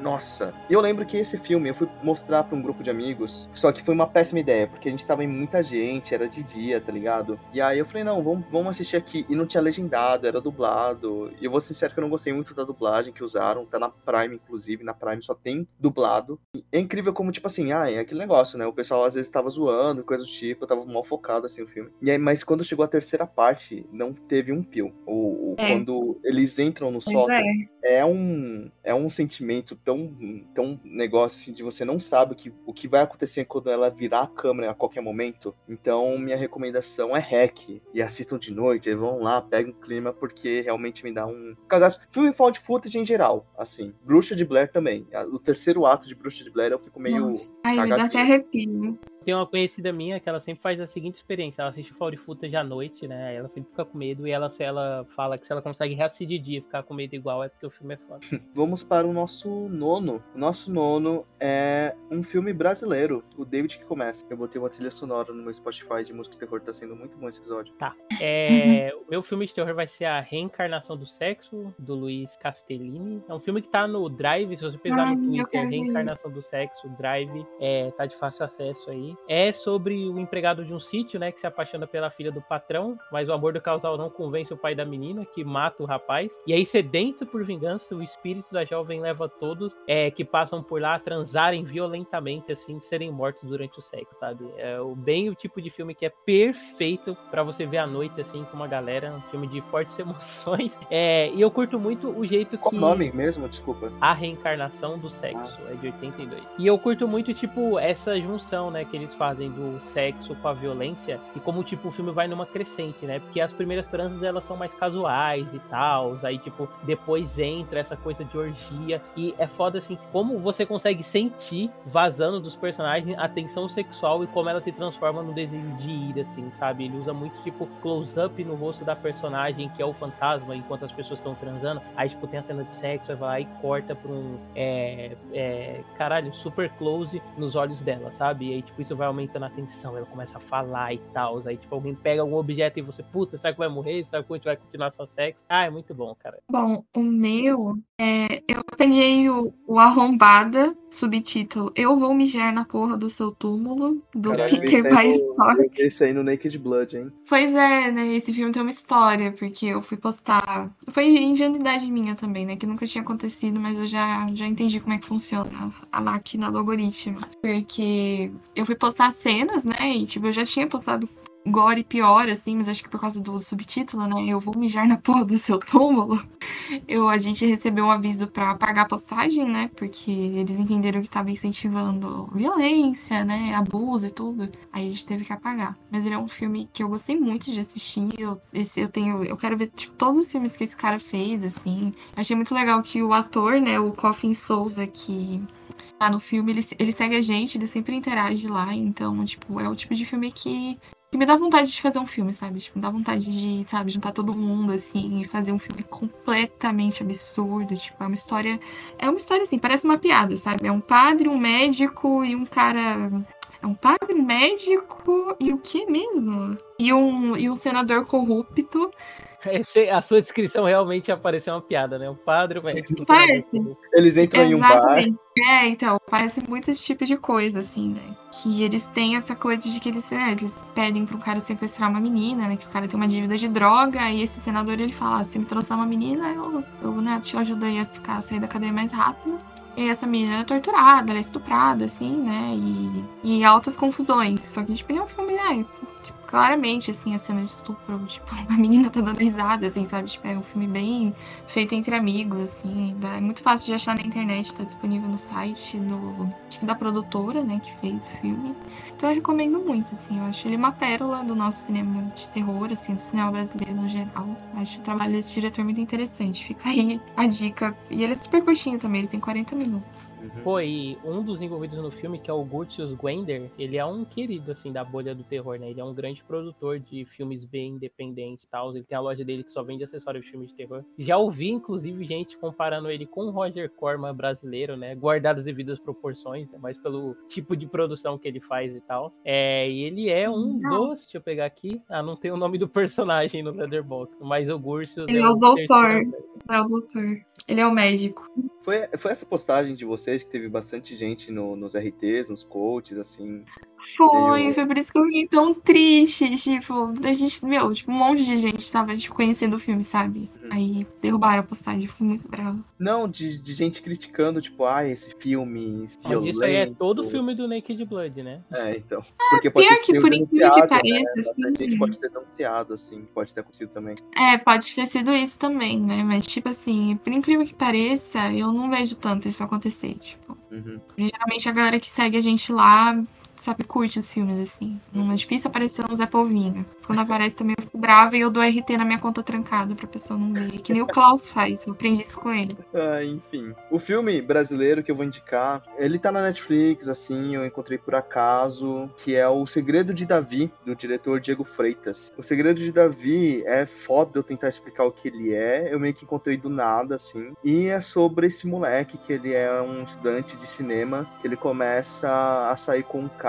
Nossa. E eu lembro que esse filme eu fui mostrar pra um grupo de amigos. Só que foi uma péssima ideia, porque a gente tava em muita gente, era de dia, tá ligado? E aí eu falei, não, vamos, vamos assistir aqui. E não tinha legendado, era dublado. E eu vou ser sincero que eu não gostei muito da dublagem que usaram. Tá na Prime, inclusive. Na Prime só tem dublado. E é incrível como, tipo assim, ah, é aquele negócio, né? O pessoal às vezes tava zoando, coisa do tipo, eu tava mal focado assim o filme. E aí, mas quando chegou a terceira parte, não teve um pio. O, o- É. Quando eles entram no Pois sótão, é. é um, é um sentimento tão, tão negócio assim de você não sabe o que, o que vai acontecer quando ela virar a câmera a qualquer momento. Então, minha recomendação é hack. E assistam de noite, vão lá, pegam o clima, porque realmente me dá um cagaço. Filme found footage em geral, assim. Bruxa de Blair também. O terceiro ato de Bruxa de Blair eu fico meio. Nossa. Ai, me dá até arrepio tem uma conhecida minha que ela sempre faz a seguinte experiência. Ela assiste Found Footage à noite, né? Ela sempre fica com medo e ela, ela fala que se ela consegue reassistir de dia ficar com medo igual é porque o filme é foda. Vamos para o nosso nono. O nosso nono é um filme brasileiro, o David que começa. Eu botei uma trilha sonora no meu Spotify de música de terror, tá sendo muito bom esse episódio. Tá. É, o meu filme de terror vai ser A Reencarnação do Sexo, do Luiz Castellini. É um filme que tá no Drive, se você pesar no Twitter, Reencarnação do Sexo, Drive, é, tá de fácil acesso aí é sobre o empregado de um sítio, né, que se apaixona pela filha do patrão, mas o amor do casal não convence o pai da menina, que mata o rapaz. E aí, sedento por vingança, o espírito da jovem leva todos é, que passam por lá a transarem violentamente, assim, serem mortos durante o sexo, sabe? É o, bem o tipo de filme que é perfeito para você ver à noite, assim, com uma galera. Um filme de fortes emoções. É, e eu curto muito o jeito Qual que. o nome mesmo? Desculpa. A Reencarnação do Sexo, ah. é de 82. E eu curto muito, tipo, essa junção, né, que eles fazem do sexo com a violência e como, tipo, o filme vai numa crescente, né? Porque as primeiras transas, elas são mais casuais e tal, aí, tipo, depois entra essa coisa de orgia e é foda, assim, como você consegue sentir, vazando dos personagens, a tensão sexual e como ela se transforma no desejo de ir, assim, sabe? Ele usa muito, tipo, close-up no rosto da personagem, que é o fantasma, enquanto as pessoas estão transando, aí, tipo, tem a cena de sexo, aí vai lá e corta pra um, é, é, caralho, super close nos olhos dela, sabe? E aí, tipo, isso vai aumentando a tensão, ela começa a falar e tal. Aí, tipo, alguém pega algum objeto e você, puta, será que vai morrer? Será que a gente vai continuar só sexo? Ah, é muito bom, cara. Bom, o meu, é, eu peguei o, o Arrombada, subtítulo Eu Vou Mijar na Porra do Seu Túmulo, do Caralho, Peter Bystock. Esse aí no Naked Blood, hein? Pois é, né? Esse filme tem uma história, porque eu fui postar. Foi ingenuidade minha também, né? Que nunca tinha acontecido, mas eu já, já entendi como é que funciona a máquina do algoritmo. Porque eu fui postar cenas, né? E, tipo, eu já tinha postado gore pior, assim, mas acho que por causa do subtítulo, né? Eu vou mijar na porra do seu túmulo. Eu, a gente recebeu um aviso para apagar a postagem, né? Porque eles entenderam que tava incentivando violência, né? Abuso e tudo. Aí a gente teve que apagar. Mas ele é um filme que eu gostei muito de assistir. Eu, esse, eu tenho. Eu quero ver, tipo, todos os filmes que esse cara fez, assim. Eu achei muito legal que o ator, né? O Coffin Souza, que lá no filme, ele, ele segue a gente, ele sempre interage lá. Então, tipo, é o tipo de filme que, que me dá vontade de fazer um filme, sabe? Tipo, me dá vontade de, sabe, juntar todo mundo, assim, e fazer um filme completamente absurdo. Tipo, é uma história. É uma história assim, parece uma piada, sabe? É um padre, um médico e um cara. É um padre, médico e o que mesmo? E um, e um senador corrupto esse, a sua descrição realmente apareceu uma piada, né? O padre, o médico. Parece. Eles entram Exatamente. em um bar. É, então, parece muito esse tipo de coisa, assim, né? Que eles têm essa coisa de que eles, né, eles pedem pro cara sequestrar uma menina, né? Que o cara tem uma dívida de droga, e esse senador ele fala: ah, se me trouxer uma menina, eu, eu né, te ajudo aí a ficar a sair da cadeia mais rápido. E essa menina é torturada, ela é estuprada, assim, né? E, e altas confusões. Só que, tipo, é um filme, né? Claramente, assim, a cena de estupro. Tipo, a menina tá dando risada, assim, sabe? Tipo, é um filme bem feito entre amigos, assim. É muito fácil de achar na internet, tá disponível no site do, da produtora, né, que fez o filme. Então eu recomendo muito, assim. Eu acho ele uma pérola do nosso cinema de terror, assim, do cinema brasileiro no geral. Acho o trabalho desse diretor muito interessante. Fica aí a dica. E ele é super curtinho também, ele tem 40 minutos. Uhum. Pô, e um dos envolvidos no filme, que é o Gurtius Gwender, ele é um querido, assim, da bolha do terror, né? Ele é um grande produtor de filmes bem independente e tal. Ele tem a loja dele que só vende acessórios de filmes de terror. Já ouvi, inclusive, gente comparando ele com o Roger Corman brasileiro, né? Guardadas devidas proporções, né? mas pelo tipo de produção que ele faz e tal. É, e ele é um não. dos, deixa eu pegar aqui. Ah, não tem o nome do personagem no Leatherbox, mas o Gursius. Ele é, é o doutor. É o doutor. Ele é o médico. Foi, foi essa postagem de vocês que teve bastante gente no, nos RTs, nos coaches, assim. Foi, foi por isso que eu fiquei tão triste. Tipo, a gente, meu, tipo, um monte de gente tava tipo, conhecendo o filme, sabe? Uhum. Aí derrubaram a postagem, eu fiquei muito bravo. Não, de, de gente criticando, tipo, ah, esse filme. Esse Mas isso aí é todo filme do Naked Blood, né? É, então. É, Porque pode pior que por incrível que pareça, né? assim. A gente pode ter denunciado, assim, pode ter acontecido também. É, pode ter sido isso também, né? Mas, tipo assim, por incrível que pareça, eu não vejo tanto isso acontecer, tipo. Uhum. Geralmente a galera que segue a gente lá sabe, curte os filmes, assim. Não é difícil aparecer um Zé Polvinho. Mas quando aparece também eu fico brava e eu dou RT na minha conta trancada pra pessoa não ver. Que nem o Klaus faz, eu aprendi isso com ele. Ah, enfim. O filme brasileiro que eu vou indicar, ele tá na Netflix, assim, eu encontrei por acaso, que é O Segredo de Davi, do diretor Diego Freitas. O Segredo de Davi é foda eu tentar explicar o que ele é, eu meio que encontrei do nada, assim. E é sobre esse moleque, que ele é um estudante de cinema, que ele começa a sair com um cara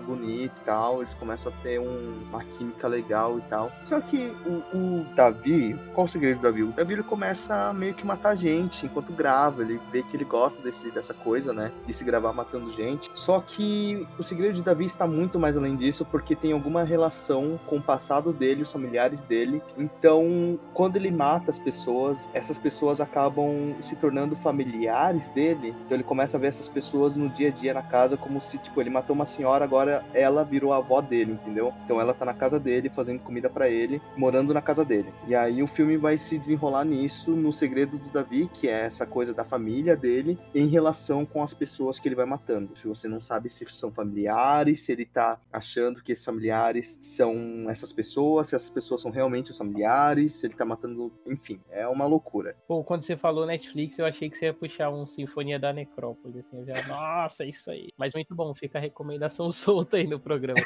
bonito e tal, eles começam a ter um, uma química legal e tal. Só que o, o Davi, qual o segredo do Davi? O Davi ele começa a meio que matar gente enquanto grava, ele vê que ele gosta desse, dessa coisa, né? De se gravar matando gente. Só que o segredo de Davi está muito mais além disso, porque tem alguma relação com o passado dele, os familiares dele. Então, quando ele mata as pessoas, essas pessoas acabam se tornando familiares dele. Então ele começa a ver essas pessoas no dia a dia na casa como se, tipo, ele matou uma senhora, agora ela virou a avó dele, entendeu? Então ela tá na casa dele, fazendo comida para ele, morando na casa dele. E aí o filme vai se desenrolar nisso, no segredo do Davi, que é essa coisa da família dele, em relação com as pessoas que ele vai matando. Se você não sabe se são familiares, se ele tá achando que esses familiares são essas pessoas, se essas pessoas são realmente os familiares, se ele tá matando. Enfim, é uma loucura. Pô, quando você falou Netflix, eu achei que você ia puxar um Sinfonia da Necrópole, assim, já, nossa, isso aí. Mas muito bom, fica a recomendação solta aí no programa.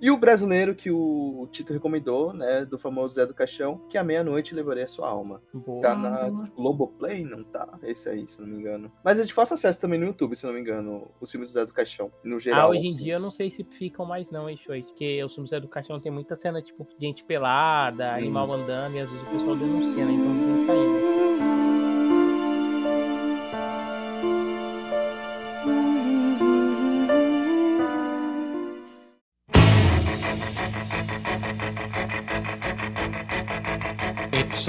e o brasileiro que o Tito recomendou, né, do famoso Zé do Caixão, que à meia-noite levarei a sua alma. Boa. Tá na Globoplay? Não tá? Esse aí, se não me engano. Mas é de fácil acesso também no YouTube, se não me engano, os filmes do Zé do Caixão, no geral. Ah, hoje em assim. dia eu não sei se ficam mais não, hein, Shoei? Porque os filmes do Zé do Caixão tem muita cena, tipo, gente pelada, Hum. animal andando, e às vezes o pessoal denuncia, né? Então não tá indo.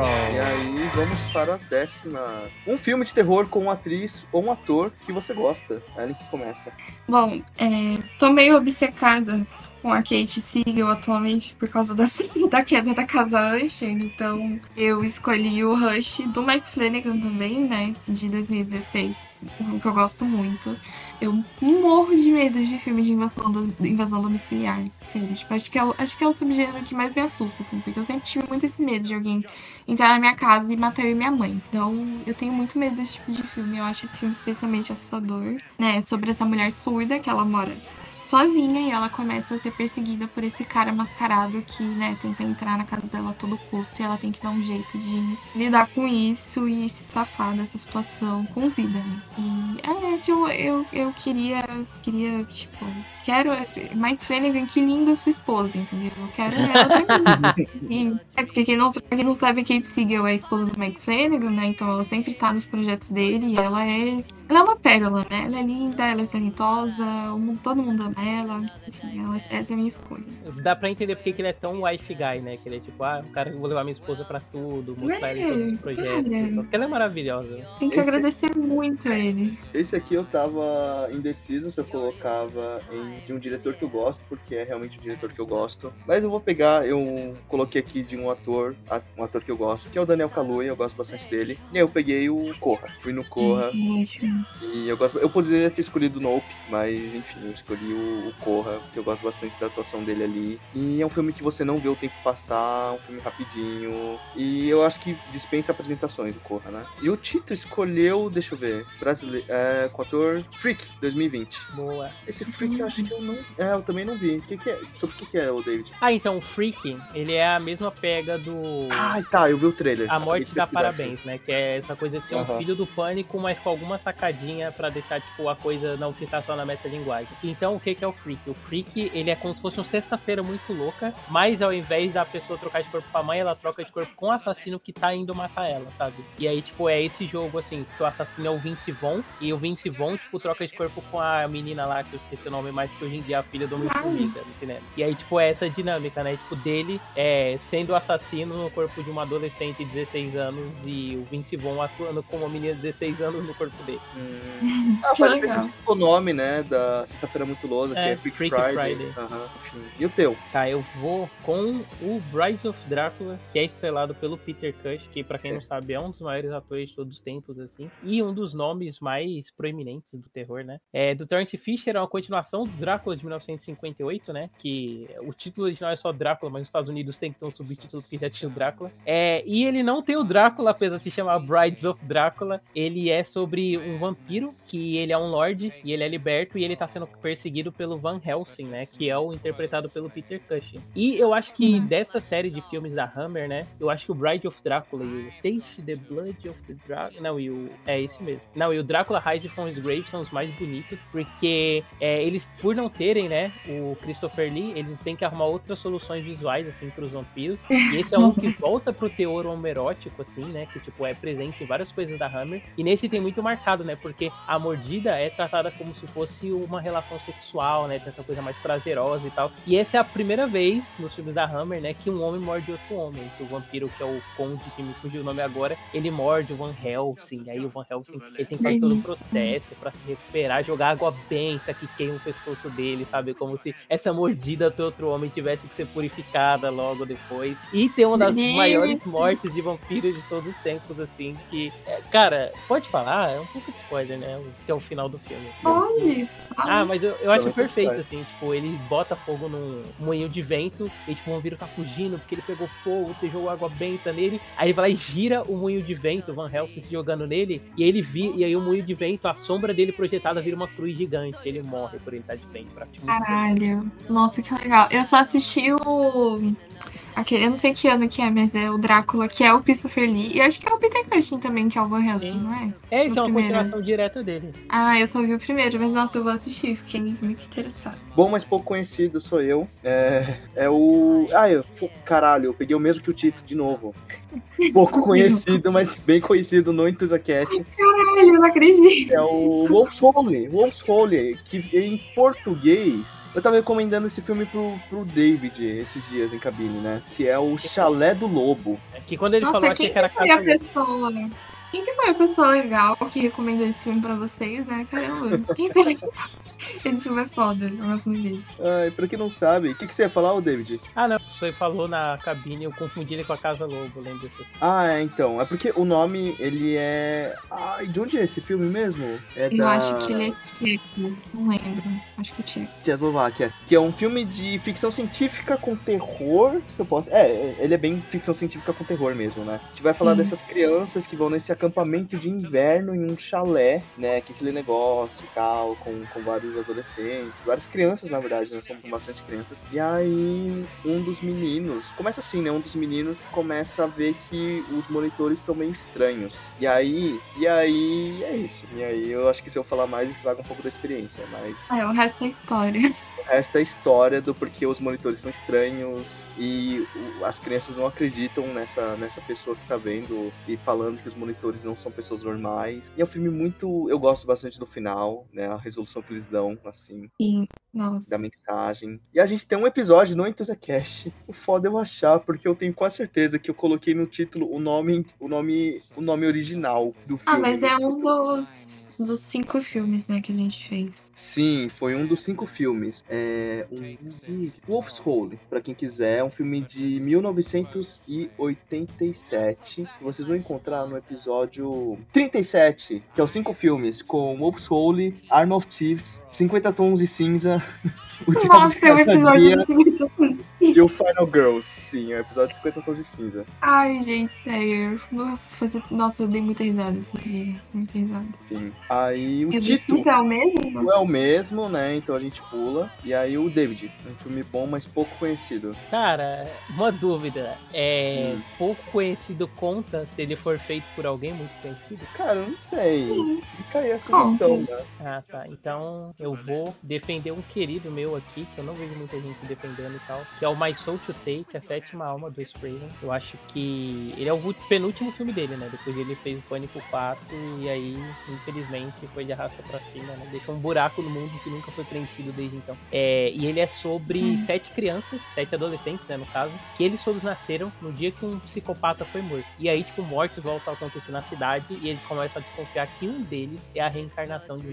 E aí, vamos para a décima. Um filme de terror com uma atriz ou um ator que você gosta. É ele que começa. Bom, é, tô meio obcecada com a Kate Siegel atualmente por causa da, da queda da casa Usher. Então eu escolhi o Rush do Mike Flanagan também, né? De 2016. Um que eu gosto muito. Eu morro de medo de filme de invasão, do- invasão domiciliar. Sério, tipo, acho que, é o, acho que é o subgênero que mais me assusta, assim, porque eu sempre tive muito esse medo de alguém entrar na minha casa e matar eu e minha mãe. Então, eu tenho muito medo desse tipo de filme. Eu acho esse filme especialmente assustador, né? Sobre essa mulher surda que ela mora sozinha e ela começa a ser perseguida por esse cara mascarado que, né, tenta entrar na casa dela a todo custo e ela tem que dar um jeito de lidar com isso e se safar dessa situação com vida, né? E é que eu, eu, eu queria, queria, tipo, quero Mike Flanagan, que linda sua esposa, entendeu? Eu quero ela pra mim. E, é porque quem não, quem não sabe, Kate Siegel é a esposa do Mike Flanagan, né? Então ela sempre tá nos projetos dele e ela é. Ela é uma pérola, né? Ela é linda, ela é talentosa, mundo- todo mundo ama ela. Enfim, ela- essa é a minha escolha. Dá pra entender porque que ele é tão wife guy, né? Que ele é tipo, ah, o cara que eu vou levar minha esposa pra tudo, mostrar ele em todos os projetos. e tal. Porque ela é maravilhosa. Tem que Esse- agradecer muito a ele. Esse aqui eu tava indeciso se eu colocava em de um diretor que eu gosto, porque é realmente um diretor que eu gosto. Mas eu vou pegar, eu coloquei aqui de um ator, um ator que eu gosto, que é o Daniel Kaluuya, eu gosto bastante dele. E aí eu peguei o Corra. Fui no Corra Gente, e eu gosto. Eu poderia ter escolhido o Nope, mas enfim, eu escolhi o, o Corra, que eu gosto bastante da atuação dele ali. E é um filme que você não vê o tempo passar, um filme rapidinho. E eu acho que dispensa apresentações o Corra, né? E o Tito escolheu, deixa eu ver, brasileiro, é, com o ator Freak 2020. Boa. Esse Freak eu acho que eu não. É, eu também não vi. O que, que é? Sobre o que, que é o David? Ah, então o Freaking, ele é a mesma pega do. Ai, tá, eu vi o trailer. A morte dá parabéns, né? Que é essa coisa de ser um Aham. filho do pânico, mas com algumas sacadinhas explicadinha pra deixar, tipo, a coisa não ficar só na metalinguagem. Então, o que que é o Freak? O Freak, ele é como se fosse um sexta-feira muito louca, mas ao invés da pessoa trocar de corpo com a mãe, ela troca de corpo com o assassino que tá indo matar ela, sabe? E aí, tipo, é esse jogo, assim, que o assassino é o Vince Vaughn, e o Vince Vaughn, tipo, troca de corpo com a menina lá, que eu esqueci o nome, mas que hoje em dia é a filha do Homem-Formiga no cinema. E aí, tipo, é essa dinâmica, né? Tipo, dele é, sendo assassino no corpo de uma adolescente de 16 anos e o Vince Vaughn atuando como uma menina de 16 anos no corpo dele. Ah, Que faz tipo o nome, né, da Sexta-feira Muito Lousa, que É, é Freak, Friday. Friday. Enfim. E o teu? Tá, eu vou com o Brides of Drácula, que é estrelado pelo Peter Cush, que pra quem não sabe é um dos maiores atores de todos os tempos, assim, e um dos nomes mais proeminentes do terror, né? É, do Terence Fisher é uma continuação do Drácula de 1958, né? Que o título original é só Drácula, mas nos Estados Unidos tem que ter um subtítulo porque já tinha o Drácula. É, e ele não tem o Drácula, apesar de se chamar Brides of Drácula. Ele é sobre um vampiro, que ele é um lord e ele é liberto e ele tá sendo perseguido pelo Van Helsing, né? Que é o interpretado pelo Peter Cushing. E eu acho que Uhum. dessa série de filmes da Hammer, né? Eu acho que o Bride of Drácula e o Taste the Blood of the Dragon. Não, e o. É esse mesmo. Não, e o Drácula Rise from His Grave são os mais bonitos, porque é, eles, por não terem, né, o Christopher Lee, eles têm que arrumar outras soluções visuais, assim, pros vampiros. E esse é um que volta pro teor homerótico, assim, né? Que, tipo, é presente em várias coisas da Hammer. E nesse tem muito marcado, né? Porque a mordida é tratada como se fosse uma relação sexual, né? Tem essa coisa mais prazerosa e tal. E essa é a primeira vez nos filmes da Hammer, né? Que um homem morde outro homem. Que o vampiro, que é o conde, que me fugiu o nome agora, ele morde o Van Helsing. Aí o Van Helsing, ele tem que fazer todo o processo pra se recuperar, jogar água benta que queima o pescoço dele, sabe? Como se essa mordida do outro homem tivesse que ser purificada logo depois. E tem uma das Gente. maiores mortes de vampiro de todos os tempos, assim, que... é, Cara, pode falar? É um pouco de spoiler, né? Que é o final do filme. Onde? Ah, mas eu, eu acho Não, é perfeito, verdade. assim, tipo, ele bota fogo num moinho de vento, e tipo, o vampiro tá fugindo porque ele pegou fogo, te jogou água benta nele, aí ele vai lá e gira o moinho de vento, o Van Helsing se jogando nele, e aí ele vi, e aí o moinho de vento, a sombra dele projetada vira uma cruz gigante, ele morre por ele estar de frente pra tipo, Caralho. Nossa, que legal. Eu só assisti o. Aquele, eu não sei que ano que é, mas é o Drácula, que é o Christopher Lee. E acho que é o Peter Cushing também, que é o Van Helsing, Sim. não é? É, isso é uma primeiro. continuação direta dele. Ah, eu só vi o primeiro, mas nossa, eu vou assistir, fiquei muito interessada. Bom, mas pouco conhecido sou eu. É, é o. Ah, eu. Caralho, eu peguei o mesmo que o Tito de novo. Pouco conhecido, mas bem conhecido no EntusiaCast. Caralho, eu não acredito. É o Wolf's Holy. Wolf's Holy, que em português. Eu tava recomendando esse filme pro, pro David esses dias em cabine, né? Que é o Chalé do Lobo. É Que quando ele Nossa, falou quem aqui que era a casa pessoa? Quem que foi a pessoa legal que recomendou esse filme pra vocês, né? Caramba. Quem será que... Esse filme é foda, eu gosto muito dele. Ai, pra quem não sabe, o que, que você ia falar, ô David? Ah, não, você falou na cabine, eu confundi ele com a Casa Lobo, lembra disso? Ah, é, então. É porque o nome, ele é. Ai, de onde é esse filme mesmo? É Eu da acho que ele é tcheco, não lembro. Acho que é tcheco. Tchecoslováquia. Que é um filme de ficção científica com terror. Se eu posso. É, ele é bem ficção científica com terror mesmo, né? A gente vai falar Hum. dessas crianças que vão nesse acampamento de inverno em um chalé, né? Que aquele negócio e tal, com, com vários adolescentes, várias crianças, na verdade, nós somos bastante crianças. E aí, um dos meninos, começa assim, né? Um dos meninos começa a ver que os monitores estão meio estranhos. E aí, e aí, é isso. E aí, eu acho que se eu falar mais, estraga um pouco da experiência, mas. Ah, o resto é história. O resto é história do porquê os monitores são estranhos e as crianças não acreditam nessa, nessa pessoa que tá vendo e falando que os monitores não são pessoas normais. E é um filme muito. Eu gosto bastante do final, né? A resolução que eles dão, assim, E, nossa. da mensagem. E a gente tem um episódio no EntusiaCast. O foda eu achar, porque eu tenho quase certeza que eu coloquei no título o nome, o nome, o nome original do filme. Ah, mas é um dos, dos cinco filmes, né, que a gente fez. Sim, foi um dos cinco filmes. É um Wolf's Hole, pra quem quiser, é um filme de 1987. que Vocês vão encontrar no episódio 37, que é os cinco filmes com Wolf's Hole, Arm of Thieves, 50 Tons de Cinza O Dia Nossa, é o de Cada episódio dos 50 tons de cinza. E o Final Girls, sim, é o episódio de 50 tons de cinza. Ai, gente, sério. Nossa, fazer... Nossa, eu dei muita risada esse dia. Muita risada. Sim. Aí o E o título Tito é o mesmo? é o mesmo, né? Então a gente pula. E aí o David, um filme bom, mas pouco conhecido. Cara, uma dúvida. É Hum. pouco conhecido conta se ele for feito por alguém muito conhecido? Cara, eu não sei. Sim. Fica aí essa Conta. questão, né? Ah, tá. Então eu vou defender um querido meu aqui, que eu não vejo muita gente defendendo e tal, que é o My Soul to Take, a sétima alma do Craven. Eu acho que ele é o penúltimo filme dele, né? Depois ele fez o Pânico 4 e aí, infelizmente, foi de arrasta pra cima, né? Deixou um buraco no mundo que nunca foi preenchido desde então. É, e ele é sobre Hum. sete crianças, sete adolescentes, né, no caso, que eles todos nasceram no dia que um psicopata foi morto. E aí, tipo, mortes voltam a acontecer na cidade e eles começam a desconfiar que um deles é a reencarnação de um.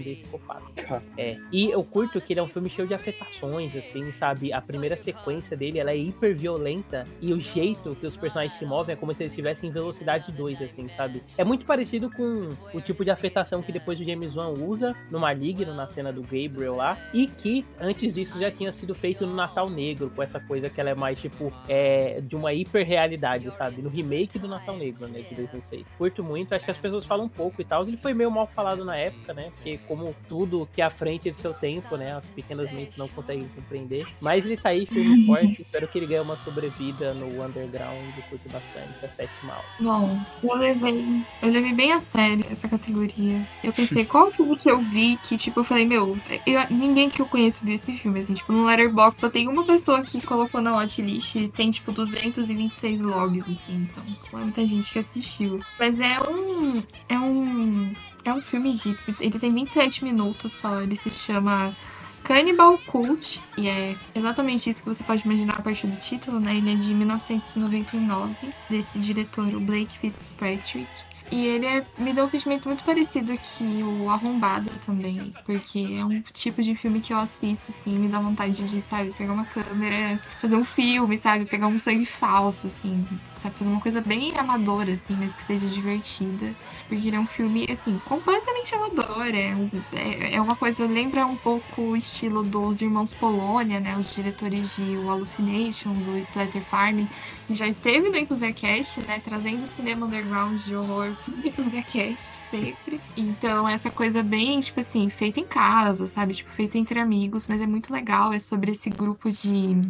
Cara, É. E eu curto que ele é um filme cheio de afetações, assim, sabe? A primeira sequência dele, ela é hiper violenta e o jeito que os personagens se movem é como se eles estivessem em velocidade 2, assim, sabe? É muito parecido com o tipo de afetação que depois o James Wan usa no Maligno, na cena do Gabriel lá, e que antes disso já tinha sido feito no Natal Negro, com essa coisa que ela é mais, tipo, é, de uma hiper realidade, sabe? No remake do Natal Negro, né, de 2006. Curto muito, acho que as pessoas falam um pouco e tal. Ele foi meio mal falado na época, né? Porque como tudo que é à frente do seu tempo, né? As pequenas mentes não conseguem compreender. Mas ele tá aí firme e forte. Espero que ele ganhe uma sobrevida no underground. Curto bastante a sétima aula. Bom, eu levei, eu levei bem a sério essa categoria. Eu pensei, qual filme que eu vi que, tipo, eu falei, meu, eu- ninguém que eu conheço viu esse filme, assim, tipo, no Letterboxd só tem uma pessoa que colocou na watchlist e tem, tipo, 226 logs, assim, então, é muita gente que assistiu. Mas é um, é um, é um filme de, ele tem 27 minutos só, ele se chama Cannibal Cult, e é exatamente isso que você pode imaginar a partir do título, né? Ele é de 1999, desse diretor, o Blake Fitzpatrick. E ele é- me deu um sentimento muito parecido que o Arrombada também, porque é um tipo de filme que eu assisto, assim, me dá vontade de, sabe, pegar uma câmera, fazer um filme, sabe, pegar um sangue falso, assim, sabe, fazer uma coisa bem amadora, assim, mas que seja divertida. Porque ele é um filme, assim, completamente amador. É, é, é uma coisa, lembra um pouco o estilo dos Irmãos Polônia, né? Os diretores de O Hallucinations, o Splatter Farm, que já esteve no Enthusiast, né? Trazendo cinema underground de horror pro Enthusiast sempre. Então, essa coisa bem, tipo assim, feita em casa, sabe? Tipo, feita entre amigos, mas é muito legal. É sobre esse grupo de.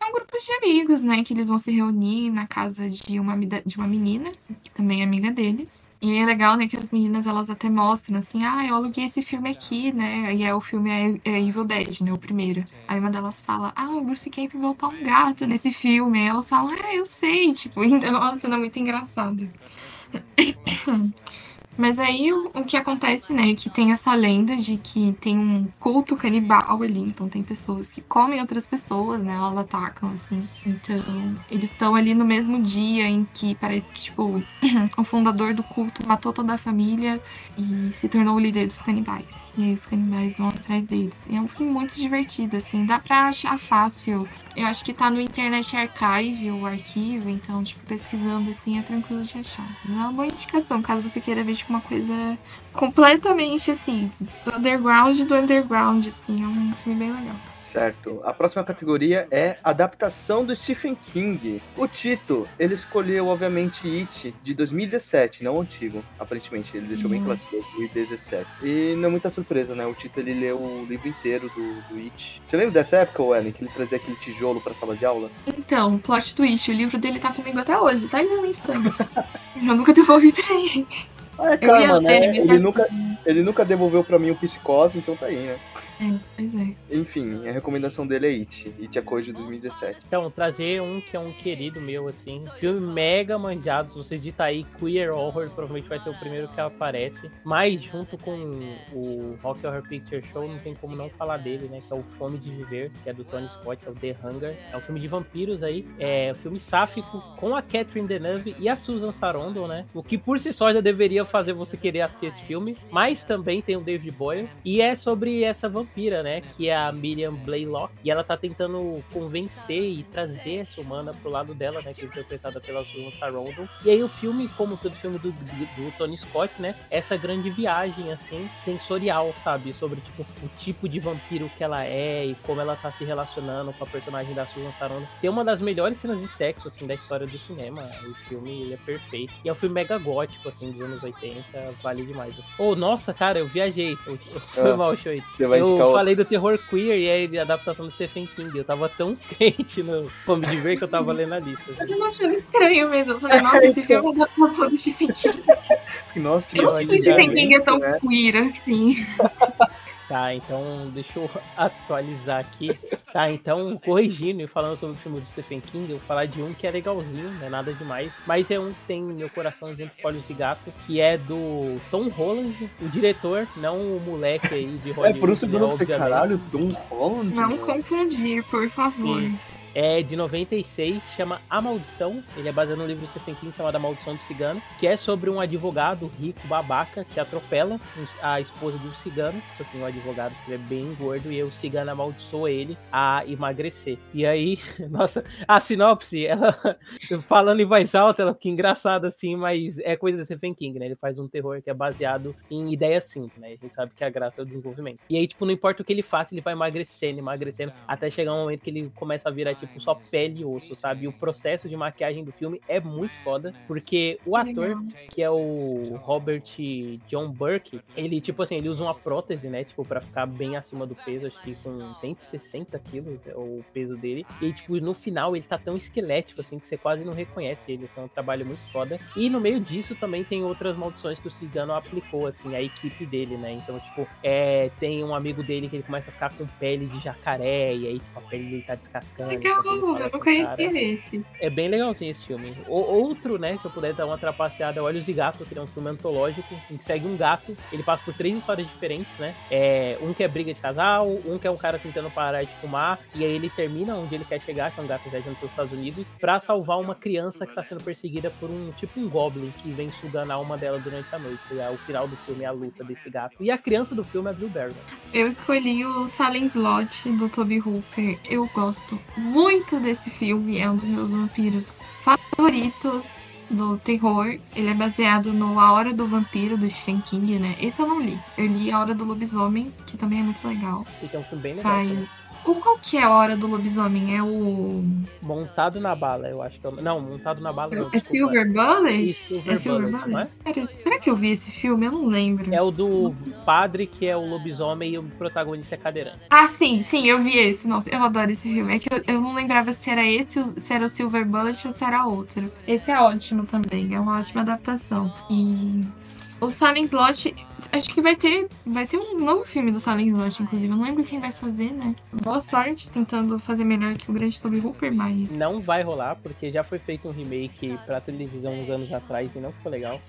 É um grupo de amigos, né? Que eles vão se reunir na casa de uma, de uma menina, que também é amiga deles. E é legal, né, que as meninas, elas até mostram, assim, ah, eu aluguei esse filme aqui, né? E é o filme é, é Evil Dead, né, o primeiro. Aí uma delas fala, ah, o Bruce Camp vai botar um gato nesse filme. Aí elas falam, ah, eu sei, tipo, então é uma cena muito engraçada. Mas aí o, o que acontece, né, é que tem essa lenda de que tem um culto canibal ali, então tem pessoas que comem outras pessoas, né, elas atacam, assim. Então, eles estão ali no mesmo dia em que parece que, tipo, o fundador do culto matou toda a família e se tornou o líder dos canibais. E aí os canibais vão atrás deles. E é um filme muito divertido, assim, dá pra achar fácil. Eu acho que tá no Internet Archive, o arquivo, então, tipo, pesquisando assim é tranquilo de achar. Mas é uma boa indicação, caso você queira ver, tipo, uma coisa completamente, assim, underground do underground, assim, é um filme bem legal. Certo. A próxima categoria é adaptação do Stephen King. O Tito, ele escolheu, obviamente, It, de 2017, não o antigo, aparentemente. Ele deixou bem Uhum. claro que é 2017. E não é muita surpresa, né? O Tito, ele leu o livro inteiro do, do It. Você lembra dessa época, Ellen, que ele trazia aquele tijolo pra sala de aula? Então, plot twist, o livro dele tá comigo até hoje, tá aí no meu estante. Eu nunca devolvi pra ele. Ah, é, Eu ia calma, ler né? ele, nunca, ele nunca devolveu pra mim o Psicose, então tá aí, né? É, pois é. Enfim, a recomendação dele é It. It é coisa de 2017. Então, trazer um que é um querido meu, assim. Filme mega manjado. Se você digitar aí Queer Horror, provavelmente vai ser o primeiro que aparece. Mas, junto com o Rock Horror Picture Show, não tem como não falar dele, né? Que é o Fome de Viver, que é do Tony Scott, é o The Hunger. É um filme de vampiros aí. É um filme sáfico com a Catherine Deneuve e a Susan Sarandon, né? O que por si só já deveria fazer você querer assistir esse filme. Mas também tem o David Boyle. E é sobre essa vampira vampira, né? Que é a Miriam Blaylock. E ela tá tentando convencer e trazer essa humana pro lado dela, né? Que é interpretada pela Susan Sarandon. E aí o filme, como todo filme do, do, Tony Scott, né? Essa grande viagem, assim, sensorial, sabe? Sobre, tipo, o tipo de vampiro que ela é e como ela tá se relacionando com a personagem da Susan Sarandon. Tem uma das melhores cenas de sexo, assim, da história do cinema. O filme ele é perfeito. E é um filme mega gótico, assim, dos anos 80. Vale demais. Assim. Oh, nossa, cara, eu viajei. Foi Ah, mal, Shoei. Você vai Eu o- falei do terror queer e aí de adaptação do Stephen King. Eu tava tão crente no Fome de Ver que eu tava lendo a lista. Eu tava achando estranho mesmo. Eu falei, nossa, esse filme é uma adaptação do Stephen King. Nossa, Eu não sei se o Stephen King é tão né? queer assim. Tá, então deixa eu atualizar aqui. Tá, então corrigindo e falando sobre o filme do Stephen King, eu vou falar de um que é legalzinho, não é nada demais, mas é um que tem meu coração entre olhos de gato, que é do Tom Holland, o diretor, não o moleque aí de É, Hollywood. por um segundo né, obviamente. caralho, Tom Holland? Não mano. confundir, por favor. Sim. É de 96, chama A Maldição. Ele é baseado no livro do Stephen King chamado A Maldição do Cigano, que é sobre um advogado rico babaca que atropela a esposa do cigano, isso assim, o advogado que é bem gordo, e o cigano amaldiçoa ele a emagrecer. E aí, nossa, a sinopse, ela falando em voz alta, ela fica engraçada assim, mas é coisa do Stephen King, né? Ele faz um terror que é baseado em ideias simples, né? A gente sabe que a graça é o desenvolvimento. E aí, tipo, não importa o que ele faça, ele vai emagrecendo, emagrecendo, até chegar um momento que ele começa a virar, tipo, só pele e osso, sabe? E o processo de maquiagem do filme é muito foda, porque o ator, que é o Robert John Burke, ele, tipo assim, ele usa uma prótese, né? Tipo, pra ficar bem acima do peso, acho que com 160 quilos é o peso dele. E, tipo, no final ele tá tão esquelético, assim, que você quase não reconhece ele. Assim, é um trabalho muito foda. E no meio disso também tem outras maldições que o Cigano aplicou, assim, a equipe dele, né? Então, tipo, é, tem um amigo dele que ele começa a ficar com pele de jacaré, e aí, tipo, a pele dele tá descascando. Legal, ele fala eu não conhecia esse. É bem legalzinho esse filme. O, outro, né, se eu puder dar uma trapaceada, é Olhos de Gato, que é um filme antológico, em que segue um gato. Ele passa por três histórias diferentes, né? É, um que é briga de casal, um que é um cara tentando parar de fumar, e aí ele termina onde ele quer chegar, que é um gato viajando pelos Estados Unidos, pra salvar uma criança que tá sendo perseguida por um tipo um goblin que vem sugando a alma dela durante a noite. E aí, o final do filme é a luta desse gato. E a criança do filme é a Drew Barrymore. Eu escolhi o Silent Slot do Toby Hooper. Eu gosto muito desse filme, é um dos meus vampiros favoritos do terror. Ele é baseado no A Hora do Vampiro do Stephen King, né? Esse eu não li. Eu li A Hora do Lobisomem, que também é muito legal. E que é um filme bem legal. também. O qual que é a Hora do Lobisomem? É o Montado na bala, eu acho que é. Não, montado na bala não. é. Silver Bullet? Isso, Silver é Silver Bullet, é? Bullet? Pera, será que eu vi esse filme? Eu não lembro. É o do padre que é o lobisomem e o protagonista é cadeirante. Ah, sim, sim, eu vi esse. Nossa, eu adoro esse filme. É que eu, eu não lembrava se era esse, se era o Silver Bullet ou se era outro. Esse é ótimo também, é uma ótima adaptação. E o Silent Slot, acho que vai ter, vai ter um novo filme do Silent Slot, inclusive. Eu não lembro quem vai fazer, né? Boa sorte tentando fazer melhor que o grande Toby Hooper, mas. Não vai rolar, porque já foi feito um remake pra televisão uns anos atrás e não ficou legal.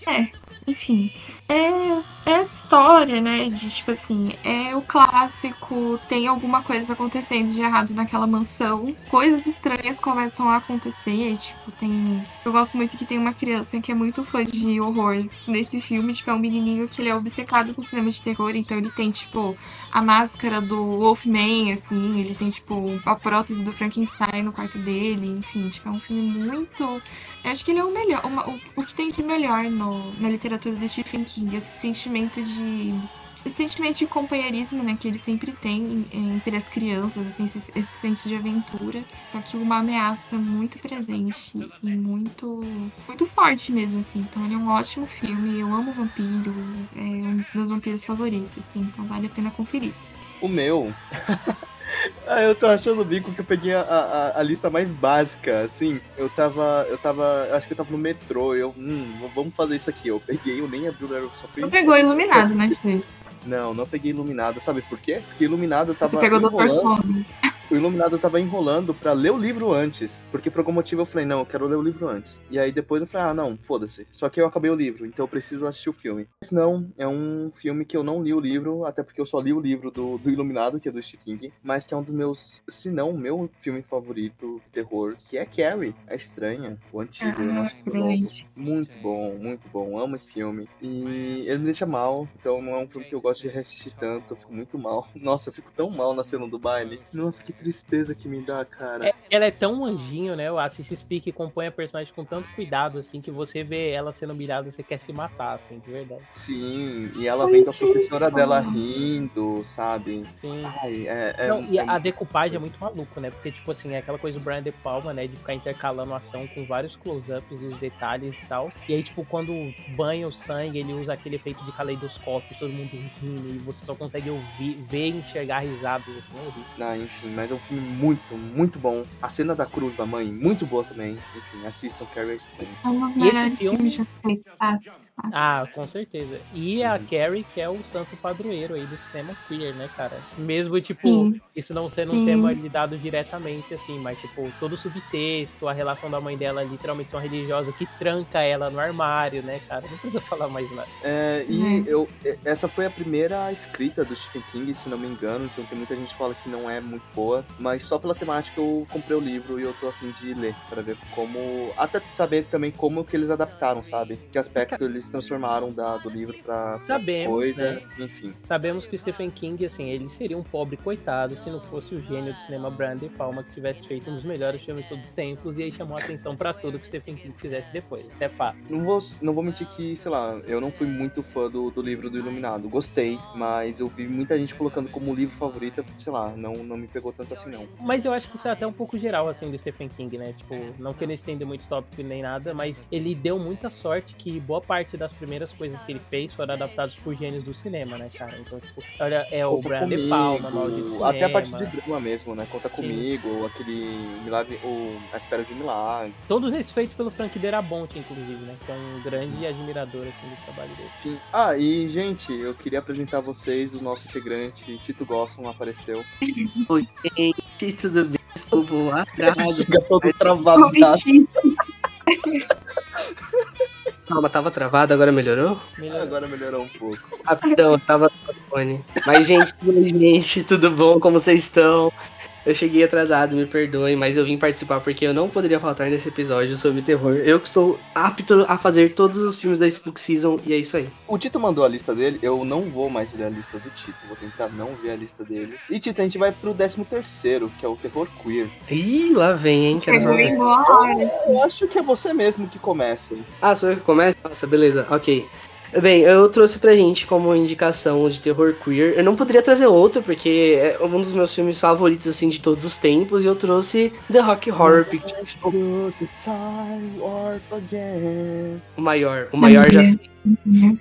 Enfim, é, é essa história, né? De tipo assim, é o clássico, tem alguma coisa acontecendo de errado naquela mansão, coisas estranhas começam a acontecer. Tipo, tem. Eu gosto muito que tem uma criança que é muito fã de horror nesse filme. Tipo, é um menininho que ele é obcecado com cinema de terror, então ele tem, tipo, a máscara do Wolfman, assim, ele tem, tipo, a prótese do Frankenstein no quarto dele, enfim, tipo, é um filme muito. Eu acho que ele é o melhor, uma- o, o que tem de melhor no- na literatura do Stephen King, esse sentimento de. Esse sentimento de companheirismo, né, que ele sempre tem entre as crianças, assim, esse, esse senso de aventura. Só que uma ameaça muito presente e muito, muito forte mesmo, assim. Então ele é um ótimo filme. Eu amo vampiro, é um dos meus vampiros favoritos, assim. Então vale a pena conferir. O meu. ah, eu tô achando o bico que eu peguei a, a, a lista mais básica, assim. Eu tava. Eu tava. Acho que eu tava no metrô. Eu. Hum, vamos fazer isso aqui. Eu peguei, eu nem abri o fui. Não pegou iluminado, né, Steve? Não, não peguei iluminado. Sabe por quê? Porque iluminado tava. Você pegou Dr. enrolando. Sono. O Iluminado tava enrolando pra ler o livro antes. Porque por algum motivo eu falei, não, eu quero ler o livro antes. E aí depois eu falei, ah, não, foda-se. Só que eu acabei o livro, então eu preciso assistir o filme. Mas não, é um filme que eu não li o livro, até porque eu só li o livro do, do Iluminado, que é do Stephen King, mas que é um dos meus, se não, o meu filme favorito de terror, que é Carrie, a estranha, o antigo, Ah, o nosso. Muito bom, muito bom. Amo esse filme. E ele me deixa mal, então não é um filme que eu gosto de reassistir tanto. Eu fico muito mal. Nossa, eu fico tão mal na cena do baile. Nossa, que tristeza que me dá, cara. É, ela é tão anjinho, né? A Cissy Speak compõe a personagem com tanto cuidado, assim, que você vê ela sendo humilhada, você quer se matar, assim, de verdade. Sim, e ela Ai, vem com a sim. professora dela rindo, sabe? Sim. Ai, é. é, Não, e é a decupagem é muito maluco, né? Porque, tipo assim, é aquela coisa do Brian De Palma, né? De ficar intercalando a ação com vários close-ups dos detalhes e tal. E aí, tipo, quando banha o sangue, ele usa aquele efeito de caleidoscópio, todo mundo rindo, e você só consegue ouvir, ver e enxergar risadas, assim, é horrível. Ah, enfim, mas é um filme muito, muito bom. A cena da cruz da mãe, muito boa também. Enfim, assistam Carrie a Estranha. É um dos melhores filme- filmes já feitos, fácil. fácil. Ah, com certeza. E a Uhum. Carrie, que é o santo padroeiro aí do cinema queer, né, cara? Mesmo, tipo, Sim. isso não sendo um Sim. tema lidado diretamente, assim, mas, tipo, todo o subtexto, a relação da mãe dela, literalmente, são religiosa, que tranca ela no armário, né, cara? Não precisa falar mais nada. É, e Uhum. eu, e- essa foi a primeira escrita do Stephen King, se não me engano, então tem muita gente que fala que não é muito boa, mas só pela temática eu comprei o livro e eu tô afim de ler, pra ver como. Até saber também como que eles adaptaram, sabe? Que aspecto eles transformaram da, do livro pra, pra Sabemos, coisa, né? enfim. Sabemos que o Stephen King, assim, ele seria um pobre coitado se não fosse o gênio do cinema Brian De Palma que tivesse feito um dos melhores filmes de todos os tempos e aí chamou a atenção pra tudo que o Stephen King fizesse depois. Isso é fato. Não vou, não vou mentir que, sei lá, eu não fui muito fã do, do livro do Iluminado. Gostei, mas eu vi muita gente colocando como livro favorito, sei lá, não, não me pegou tanto assim, não. Mas eu acho que isso é até um pouco geral, assim, do Stephen King, né? Tipo, não querendo estender muito tópico nem nada, mas ele deu muita sorte que boa parte das primeiras coisas que ele fez foram adaptadas por gênios do cinema, né, cara? Então, tipo, olha, é o Conta Brian De Comigo, Palma, Maldi do Até a parte de drama mesmo, né? Conta Sim. comigo, aquele milagre, o A Espera de Milagre. Todos esses feitos pelo Frank Darabont, inclusive, né? Que é um grande admirador, assim, do trabalho dele. Enfim. Ah, e gente, eu queria apresentar vocês, o nosso integrante, Tito Gosson, apareceu. Oi, gente, tudo bem? Desculpa o atraso. Chega todo travado, tá? Calma, tava travado, agora melhorou? Melhor. Agora melhorou um pouco. Ah, eu tava no fone. Mas, gente, gente, tudo bom? Como vocês estão? Eu cheguei atrasado, me perdoem, mas eu vim participar porque eu não poderia faltar nesse episódio sobre terror. Eu que estou apto a fazer todos os filmes da Spook Season e é isso aí. O Tito mandou a lista dele, eu não vou mais ler a lista do Tito, vou tentar não ver a lista dele. E Tito, a gente vai pro 13 terceiro, que é o terror queer. Ih, lá vem, hein? Chegou saber. em boa hora, assim. Eu acho que é você mesmo que começa. Ah, sou eu que começo? Nossa, beleza, ok. Bem, eu trouxe pra gente como indicação de terror queer. Eu não poderia trazer outro, porque é um dos meus filmes favoritos, assim, de todos os tempos. E eu trouxe The Rock Horror Picture Show. Go to time warp again. O maior. O maior já.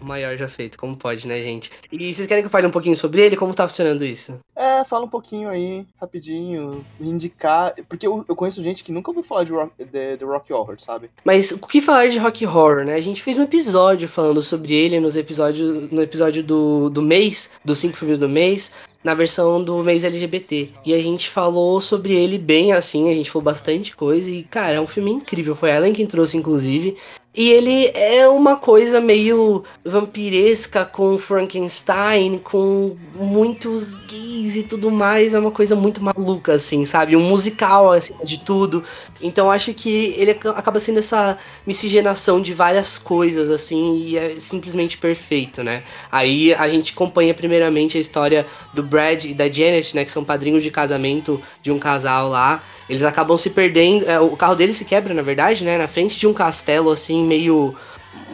O maior já feito, como pode, né, gente? E vocês querem que eu fale um pouquinho sobre ele? Como tá funcionando isso? É, fala um pouquinho aí, rapidinho, me indicar. Porque eu, eu conheço gente que nunca ouviu falar de rock, de, de Rock Horror, sabe? Mas o que falar de Rock Horror, né? A gente fez um episódio falando sobre ele nos episódios, no episódio do, do mês, dos cinco filmes do mês, na versão do mês LGBT. E a gente falou sobre ele bem assim, a gente falou bastante coisa. E, cara, é um filme incrível. Foi a Ellen quem trouxe, inclusive. E ele é uma coisa meio vampiresca com Frankenstein, com muitos gays e tudo mais. É uma coisa muito maluca, assim, sabe? Um musical, acima de tudo. Então acho que ele ac- acaba sendo essa miscigenação de várias coisas, assim, e é simplesmente perfeito, né? Aí a gente acompanha primeiramente a história do Brad e da Janet, né? Que são padrinhos de casamento de um casal lá. Eles acabam se perdendo. é, o carro deles se quebra, na verdade, né? Na frente de um castelo, assim, meio.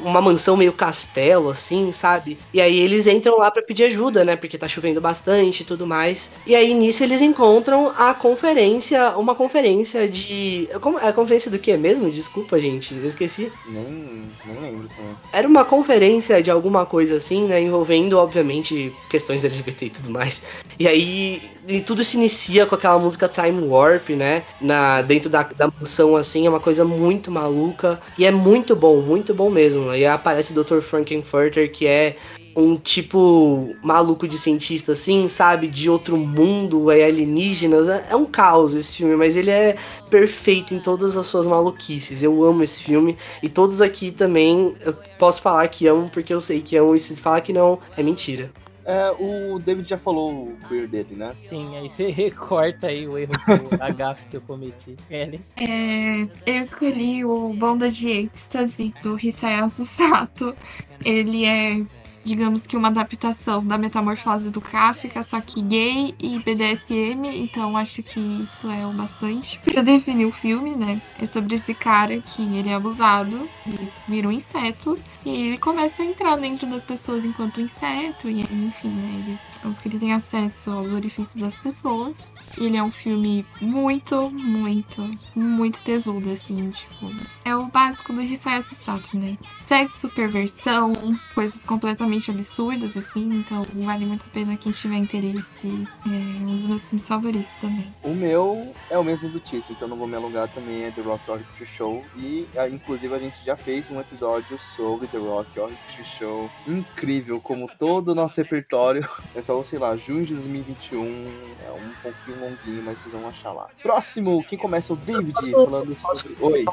Uma mansão meio castelo, assim, sabe? E aí eles entram lá pra pedir ajuda, né? Porque tá chovendo bastante e tudo mais. E aí nisso eles encontram a conferência, uma conferência de. Como, é a conferência do que mesmo? Desculpa, gente, eu esqueci. Nem, nem lembro também. Era uma conferência de alguma coisa assim, né? Envolvendo, obviamente, questões LGBT e tudo mais. E aí e tudo se inicia com aquela música Time Warp, né? Na, dentro da, da mansão, assim, é uma coisa muito maluca. E é muito bom, muito bom mesmo. Aí aparece o Dr. Frankenfurter, que é um tipo maluco de cientista, assim, sabe? De outro mundo, é alienígenas. É um caos esse filme, mas ele é perfeito em todas as suas maluquices. Eu amo esse filme. E todos aqui também, eu posso falar que amo, porque eu sei que amo. E se falar que não, é mentira. É, o David já falou o queer dele, né? Sim, aí você recorta aí o erro, do, a gafe que eu cometi. Ellen? É, eu escolhi o Bonda de Êxtase do Hisayasu Sato. Ele é, digamos que uma adaptação da metamorfose do Kafka, só que gay e BDSM, então acho que isso é o bastante pra definir o filme, né? É sobre esse cara que ele é abusado, ele vira um inseto, e ele começa a entrar dentro das pessoas enquanto inseto, e enfim, né? Ele, digamos que ele tem acesso aos orifícios das pessoas. Ele é um filme muito, muito, muito tesudo, assim, tipo. É o básico do Hisayasu Sato, né? Sexo, perversão, coisas completamente absurdas, assim, então vale muito a pena quem tiver interesse. É um dos meus filmes favoritos também. O meu é o mesmo do Tito, então não vou me alongar também, é The Rock Picture Show. E ah, inclusive a gente já fez um episódio sobre The Rock Horror Picture Show. Incrível, como todo o nosso repertório. É só, sei lá, junho de 2021. É um pouquinho longuinho, mas vocês vão achar lá. Próximo, quem começa? O David, Posso- falando sobre. Oi.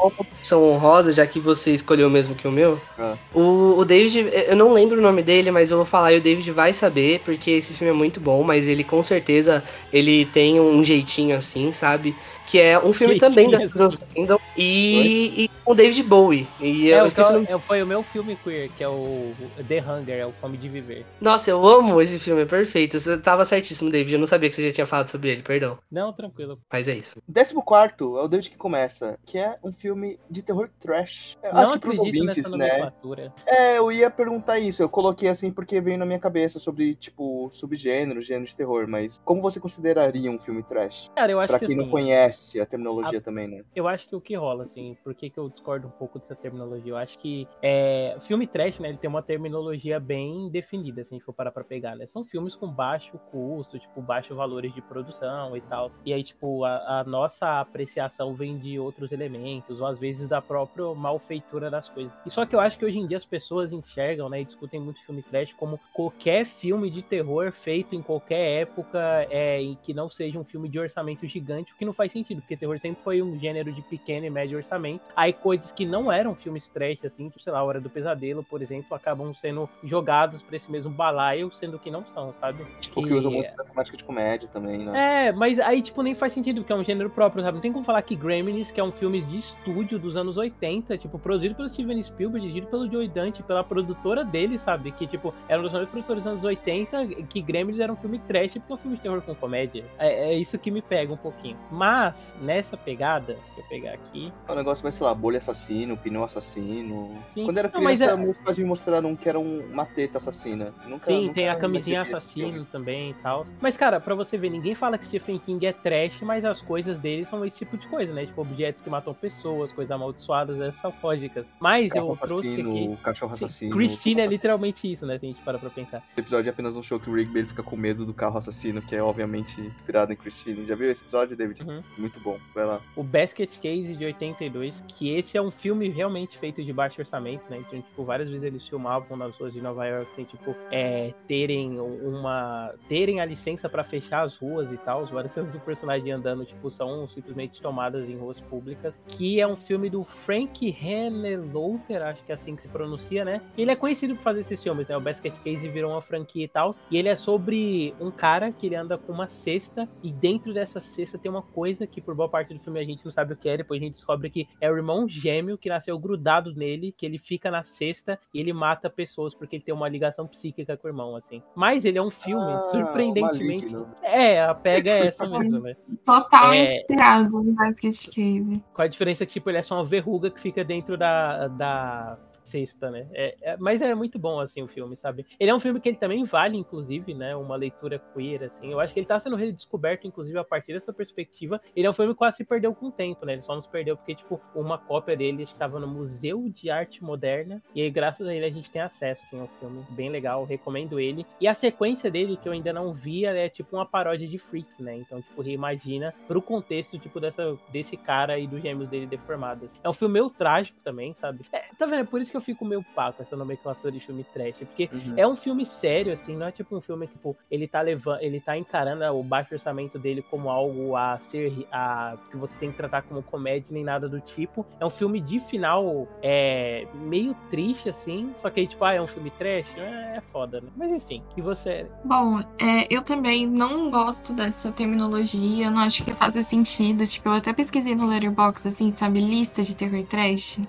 São honrosas, já que você escolheu o mesmo que o meu. Ah. O, o David, eu não lembro o nome dele, mas eu vou falar e o David vai saber, porque esse filme é muito bom, mas ele com certeza ele tem um jeitinho assim, sabe? Que é um filme Jeitinho também da. Susan Sarandon e, e com o David Bowie. E É, eu esqueci nome. eu- é, foi o meu filme queer, que é o The Hunger, é o Fome de Viver. Nossa, eu amo esse filme, é perfeito. Você tava certíssimo, David. Eu não sabia que você já tinha falado sobre ele, perdão. Não, tranquilo. Mas é isso. Décimo quarto é o David que começa, que é um filme de terror trash. Eu não acho que pros acredito ouvintes, nessa né? nomenclatura. É, eu ia perguntar isso. Eu coloquei assim porque veio na minha cabeça sobre, tipo, subgênero, gênero de terror. Mas como você consideraria um filme trash? Cara, eu acho Pra que quem não assim, conhece a terminologia também, né? eu acho que o que rola, assim, por que, que eu discordo um pouco dessa terminologia? Eu acho que é, filme trash, né, ele tem uma terminologia bem definida, se a gente for parar pra pegar, né? São filmes com baixo custo, tipo, baixo valores de produção e tal. E aí, tipo, a, a nossa apreciação vem de outros elementos, ou às vezes da própria malfeitura das coisas. E só que eu acho que hoje em dia as pessoas enxergam, né, e discutem muito filme trash como qualquer filme de terror feito em qualquer época é, e que não seja um filme de orçamento gigante, o que não faz sentido, porque terror sempre foi um gênero de pequeno e médio orçamento. Aí coisas que não eram filmes trash, assim, tipo, sei lá, Hora do Pesadelo, por exemplo, acabam sendo jogados pra esse mesmo balaio, sendo que não são, sabe? Tipo, que usa muito da temática de comédia também, né? É, mas aí, tipo, nem faz sentido, porque é um gênero próprio, sabe? Não tem como falar que Gremlins, que é um filme de estúdio dos anos 80, tipo, produzido pelo Steven Spielberg, dirigido pelo Joe Dante, pela produtora dele, sabe? Que, tipo, era um dos maiores produtores dos anos 80, que Gremlins era um filme trash, porque é um filme de terror com comédia. É, é isso que me pega um pouquinho. Mas, nessa pegada, deixa eu pegar aqui, O negócio vai, sei lá, bolha assassino, pneu assassino. Sim. Quando era Não, mas criança, é- meus pais me mostraram que era um- uma teta assassina. Nunca, Sim, nunca tem a camisinha assassino também e tal. Mas, cara, pra você ver, ninguém fala que Stephen King é trash, mas as coisas dele são esse tipo de coisa, né? Tipo, objetos que matam pessoas, coisas amaldiçoadas, essas lógicas. Mas Carro eu trouxe assassino, aqui. cachorro Sim, assassino. Christine é literalmente isso, né? Se a gente para pra pensar. Esse episódio é apenas um show que o Rigby ele fica com medo do carro assassino, que é obviamente inspirado em Christine. Já viu esse episódio, David? Uhum. Muito bom. Vai lá. O Basket Case de 82, que esse é um filme realmente feito de baixo orçamento, né? Então, tipo, várias vezes eles filmavam nas ruas de Nova York sem, tipo, é, terem uma. terem a licença pra fechar as ruas e tal. Várias cenas do personagem andando, tipo, são simplesmente tomadas em ruas públicas. Que é um filme do Frank Hennelotter, acho que é assim que se pronuncia, né? Ele é conhecido por fazer esses filmes, né? O Basket Case virou uma franquia e tal. E ele é sobre um cara que ele anda com uma cesta e dentro dessa cesta tem uma coisa que por boa parte do filme a gente não sabe o que é, depois a gente descobre que é o irmão gêmeo que nasceu grudado nele, que ele fica na cesta e ele mata pessoas porque ele tem uma ligação psíquica com o irmão, assim. Mas ele é um filme Ah, surpreendentemente. É, a pega é essa mesmo, né? Total É. inspirado no Basket Case. Com a diferença que, tipo, ele é só uma verruga que fica dentro da, da cesta, né? É, é- mas é muito bom, assim, o filme, sabe? Ele é um filme que ele também vale, inclusive, né? Uma leitura queer, assim. Eu acho que ele tá sendo redescoberto, inclusive, a partir dessa perspectiva. Ele é um filme que quase se perdeu com o tempo, né? Ele só nos perdeu porque, tipo, uma cópia dele estava no Museu de Arte Moderna. E aí, graças a ele, a gente tem acesso, assim, ao filme. Bem legal, recomendo ele. E a sequência dele, que eu ainda não via, é tipo uma paródia de Freaks, né? Então, tipo, reimagina pro contexto, tipo, dessa, desse cara e dos gêmeos dele deformados. É um filme meio trágico também, sabe? É, tá vendo? É por isso que que eu fico meio pá com essa nomenclatura de filme trash. Porque Uhum. é um filme sério, assim, não é tipo um filme que, tipo, ele tá levando, ele tá encarando o baixo orçamento dele como algo a ser, a, que você tem que tratar como comédia nem nada do tipo. É um filme de final é, meio triste, assim, só que aí, tipo, ah, é um filme trash? É, é foda, né? Mas enfim, e você? Bom, é, eu também não gosto dessa terminologia, não acho que faça sentido. Tipo, eu até pesquisei no Letterboxd, assim, sabe, lista de terror trash.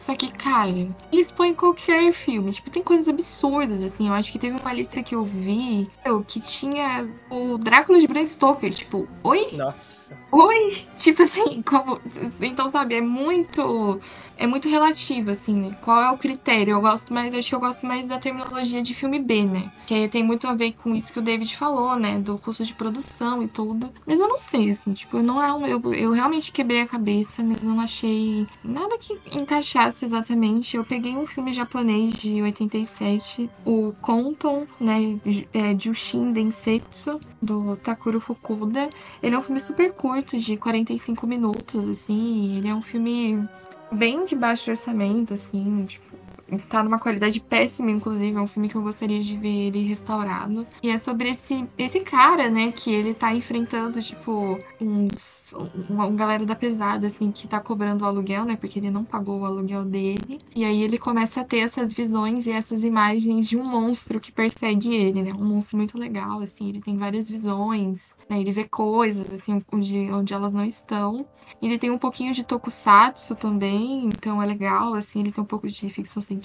Só que, cara, eles põem qualquer filme. Tipo, tem coisas absurdas, assim. Eu acho que teve uma lista que eu vi meu, que tinha o Drácula de Bram Stoker. Tipo, oi? Nossa. Oi? Tipo assim, como. Então, sabe, é muito. É muito relativo, assim, né? Qual é o critério? Eu gosto mais, acho que eu gosto mais da terminologia de filme B, né? Que tem muito a ver com isso que o David falou, né? Do custo de produção e tudo. Mas eu não sei, assim, tipo, não é um. Eu, eu realmente quebrei a cabeça, mas não achei nada que encaixasse exatamente. Eu peguei um filme japonês de 87, o Konton, né? É, Jushin Densetsu, do Takuro Fukuda. Ele é um filme super curto, de 45 minutos, assim. Ele é um filme bem de baixo orçamento, assim, tipo, tá numa qualidade péssima, inclusive, é um filme que eu gostaria de ver ele restaurado. E é sobre esse, esse cara, né, que ele tá enfrentando, tipo, uns. Uma, uma galera da pesada, assim, que tá cobrando o aluguel, né, porque ele não pagou o aluguel dele. E aí ele começa a ter essas visões e essas imagens de um monstro que persegue ele, né, um monstro muito legal, assim, ele tem várias visões, né, ele vê coisas, assim, onde, onde elas não estão. Ele tem um pouquinho de tokusatsu também, então é legal, assim, ele tem um pouco de ficção científica.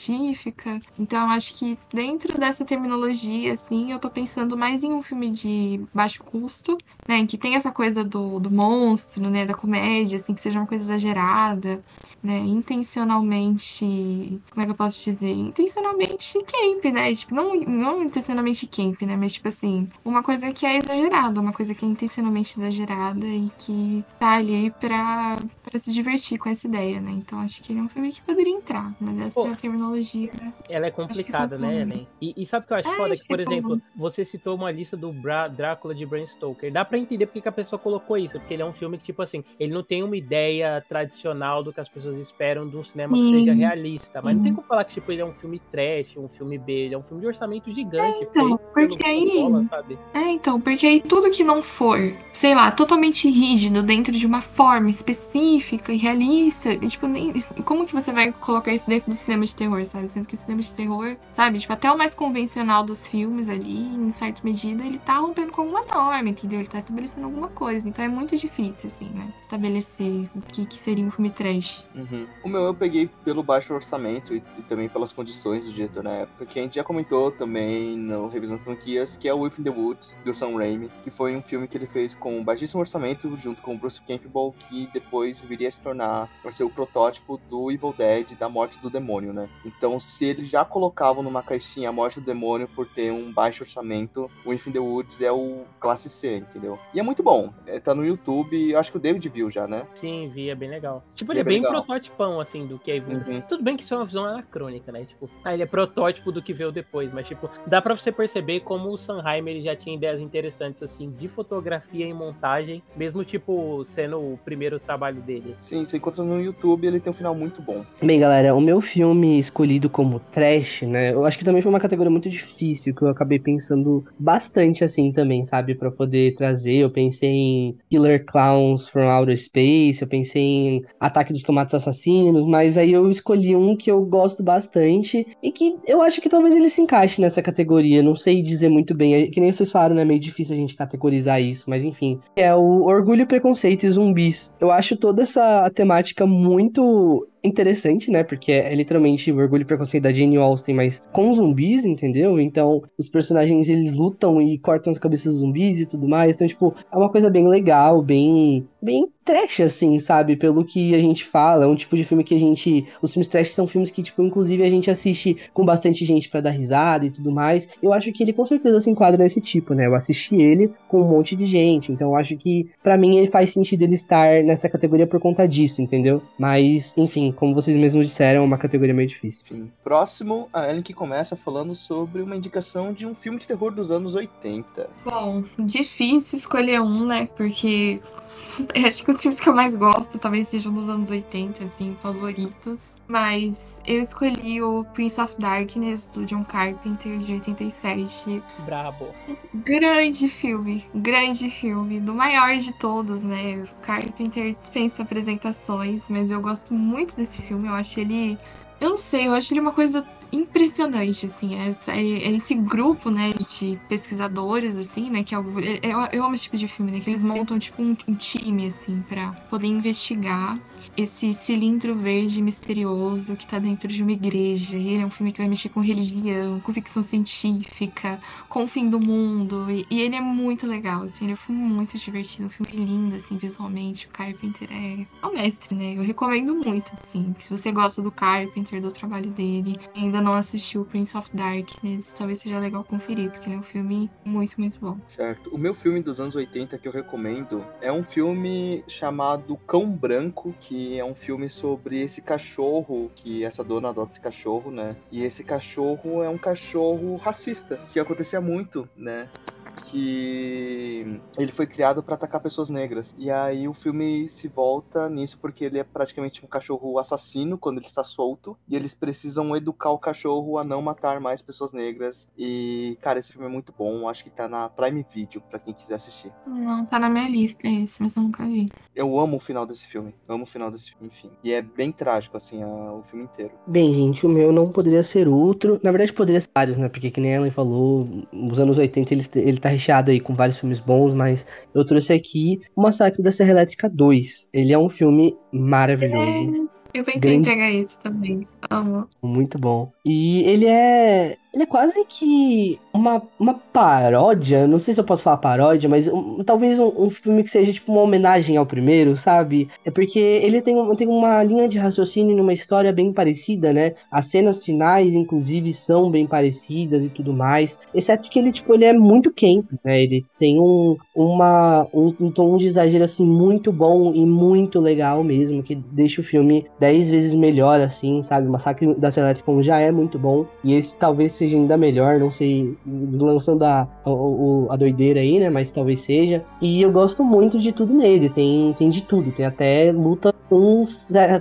Então eu acho que dentro dessa terminologia, assim, eu tô pensando mais em um filme de baixo custo, né, em que tem essa coisa do, do monstro, né, da comédia, assim, que seja uma coisa exagerada, né, intencionalmente, como é que eu posso dizer? Intencionalmente camp, né, tipo, não, não intencionalmente camp, né, mas tipo assim, uma coisa que é exagerada, uma coisa que é intencionalmente exagerada e que tá ali pra, pra se divertir com essa ideia, né, então acho que ele é um filme que poderia entrar, mas essa Pô, é a terminologia. Ela é complicada, né. Ellen? E, e sabe o que eu acho É, foda? acho Que, por que é bom. exemplo, você citou uma lista do Bra Drácula de Bram Stoker. Dá pra entender porque que a pessoa colocou isso, porque ele é um filme que, tipo assim, ele não tem uma ideia tradicional do que as pessoas esperam de um cinema Sim. que seja realista. Mas não tem como falar que, tipo, ele é um filme trash, um filme B, ele é um filme de orçamento gigante, então, feito porque aí- sabe? É, então, porque aí tudo que não for, sei lá, totalmente rígido dentro de uma forma específica e realista, e, tipo, nem, como que você vai colocar isso dentro do cinema de terror, sabe? Sendo que o cinema de terror, sabe, tipo, até o mais convencional dos filmes ali, em certa medida, ele tá rompendo com alguma norma, entendeu? Ele tá estabelecendo alguma coisa. Então é muito difícil, assim, né? Estabelecer o que, que seria um filme trash. Uhum. O meu eu peguei pelo baixo orçamento e, e também pelas condições do diretor na época, que a gente já comentou também no Revisão Franquias, que é o Wolf in the Woods, do Sam Raimi, que foi um filme que ele fez com baixíssimo orçamento, junto com o Bruce Campbell, que depois viria a se tornar, a ser o protótipo do Evil Dead, da morte do demônio, né? Então, se eles já colocavam numa caixinha a morte do demônio por ter um baixo orçamento, o Wolf in the Woods é o classe C, entendeu? E é muito bom. É, tá no YouTube, eu acho que o David viu já, né? Sim, vi, é bem legal. Tipo, ele é é bem bem legal. prototipão, assim, do que é vindo. Uhum. Tudo bem que isso é uma visão anacrônica, né? Tipo, ah, ele é protótipo do que veio depois, mas, tipo, dá pra você perceber como o Sanheim ele já tinha ideias interessantes, assim, de fotografia e montagem, mesmo, tipo, sendo o primeiro trabalho dele. assim. Sim, você encontra no YouTube, ele tem um final muito bom. Bem, galera, o meu filme escolhido como trash, né? Eu acho que também foi uma categoria muito difícil, que eu acabei pensando bastante assim também, sabe? Pra poder trazer. Eu pensei em Killer Clowns from Outer Space, eu pensei em Ataque dos Tomates Assassinos, mas aí eu escolhi um que eu gosto bastante e que eu acho que talvez ele se encaixe nessa categoria. Não sei dizer muito bem, é que nem vocês falaram, né? É meio difícil a gente categorizar isso, mas enfim. É o Orgulho, Preconceito e Zumbis. Eu acho toda essa temática muito interessante, né? Porque é literalmente o orgulho e preconceito da Jane Austen, mas com zumbis, entendeu? Então, os personagens eles lutam e cortam as cabeças dos zumbis e tudo mais. Então, tipo, é uma coisa bem legal, bem bem trash assim, sabe? Pelo que a gente fala, é um tipo de filme que a gente, os filmes trash são filmes que tipo, inclusive a gente assiste com bastante gente pra dar risada e tudo mais. Eu acho que ele com certeza se enquadra nesse tipo, né? Eu assisti ele com um monte de gente, então eu acho que pra mim ele faz sentido ele estar nessa categoria por conta disso, entendeu? Mas, enfim, como vocês mesmos disseram, é uma categoria meio difícil. Enfim, próximo, a Ellen que começa falando sobre uma indicação de um filme de terror dos anos 80. Bom, difícil escolher um, né? Porque Eu acho que os filmes que eu mais gosto talvez sejam dos anos 80, assim, favoritos. Mas eu escolhi o Prince of Darkness, do John Carpenter, de 87. Brabo. Grande filme, grande filme. Do maior de todos, né? O Carpenter dispensa apresentações, mas eu gosto muito desse filme. Eu acho ele. Eu não sei, eu acho ele uma coisa impressionante, assim, é, é- esse grupo, né, de pesquisadores, assim, né, que é é- eu, amo esse tipo de filme, né, que eles montam, tipo, um, um time, assim, pra poder investigar esse cilindro verde misterioso que tá dentro de uma igreja, e ele é um filme que vai mexer com religião, com ficção científica, com o fim do mundo, e, e ele é muito legal, assim, ele é um filme muito divertido, um filme lindo, assim, visualmente, o Carpenter é, é um mestre, né, eu recomendo muito, assim, se você gosta do Carpenter, do trabalho dele, ainda não assistiu Prince of Darkness, talvez seja legal conferir, porque é um filme muito, muito bom. Certo. O meu filme dos anos 80 que eu recomendo é um filme chamado Cão Branco, que é um filme sobre esse cachorro, que essa dona adota esse cachorro, né? E esse cachorro é um cachorro racista, que acontecia muito, né? Que ele foi criado para atacar pessoas negras. E aí o filme se volta nisso porque ele é praticamente um cachorro assassino quando ele está solto e eles precisam educar o cachorro a não matar mais pessoas negras. E cara, esse filme é muito bom, acho que tá na Prime Video para quem quiser assistir. Não, tá na minha lista esse, mas eu nunca vi. Eu amo o final desse filme, amo o final desse filme, enfim. E é bem trágico assim, a- o filme inteiro. Bem, gente, o meu não poderia ser outro. Na verdade, poderia ser vários, né? Porque, que nem a Ellen falou, os anos 80 ele, ele tá recheado aí com vários filmes bons, mas eu trouxe aqui O Massacre da Serra Elétrica 2. Ele é um filme maravilhoso. Eu pensei em Grande- pegar esse também. Amo. Muito bom. E ele é. Ele é quase que uma, uma paródia. Não sei se eu posso falar paródia, mas um- talvez um, um filme que seja tipo uma homenagem ao primeiro, sabe? É porque ele tem, tem uma linha de raciocínio numa história bem parecida, né? As cenas finais, inclusive, são bem parecidas e tudo mais. Exceto que ele, tipo, ele é muito camp, né? Ele tem um, uma, um, um tom de exagero, assim, muito bom e muito legal mesmo, que deixa o filme dez vezes melhor, assim, sabe? O Massacre da Serra Elétrica já é muito bom, e esse talvez seja ainda melhor, não sei, lançando a, a, a doideira aí, né? Mas talvez seja. E eu gosto muito de tudo nele, tem, tem de tudo, tem até luta com,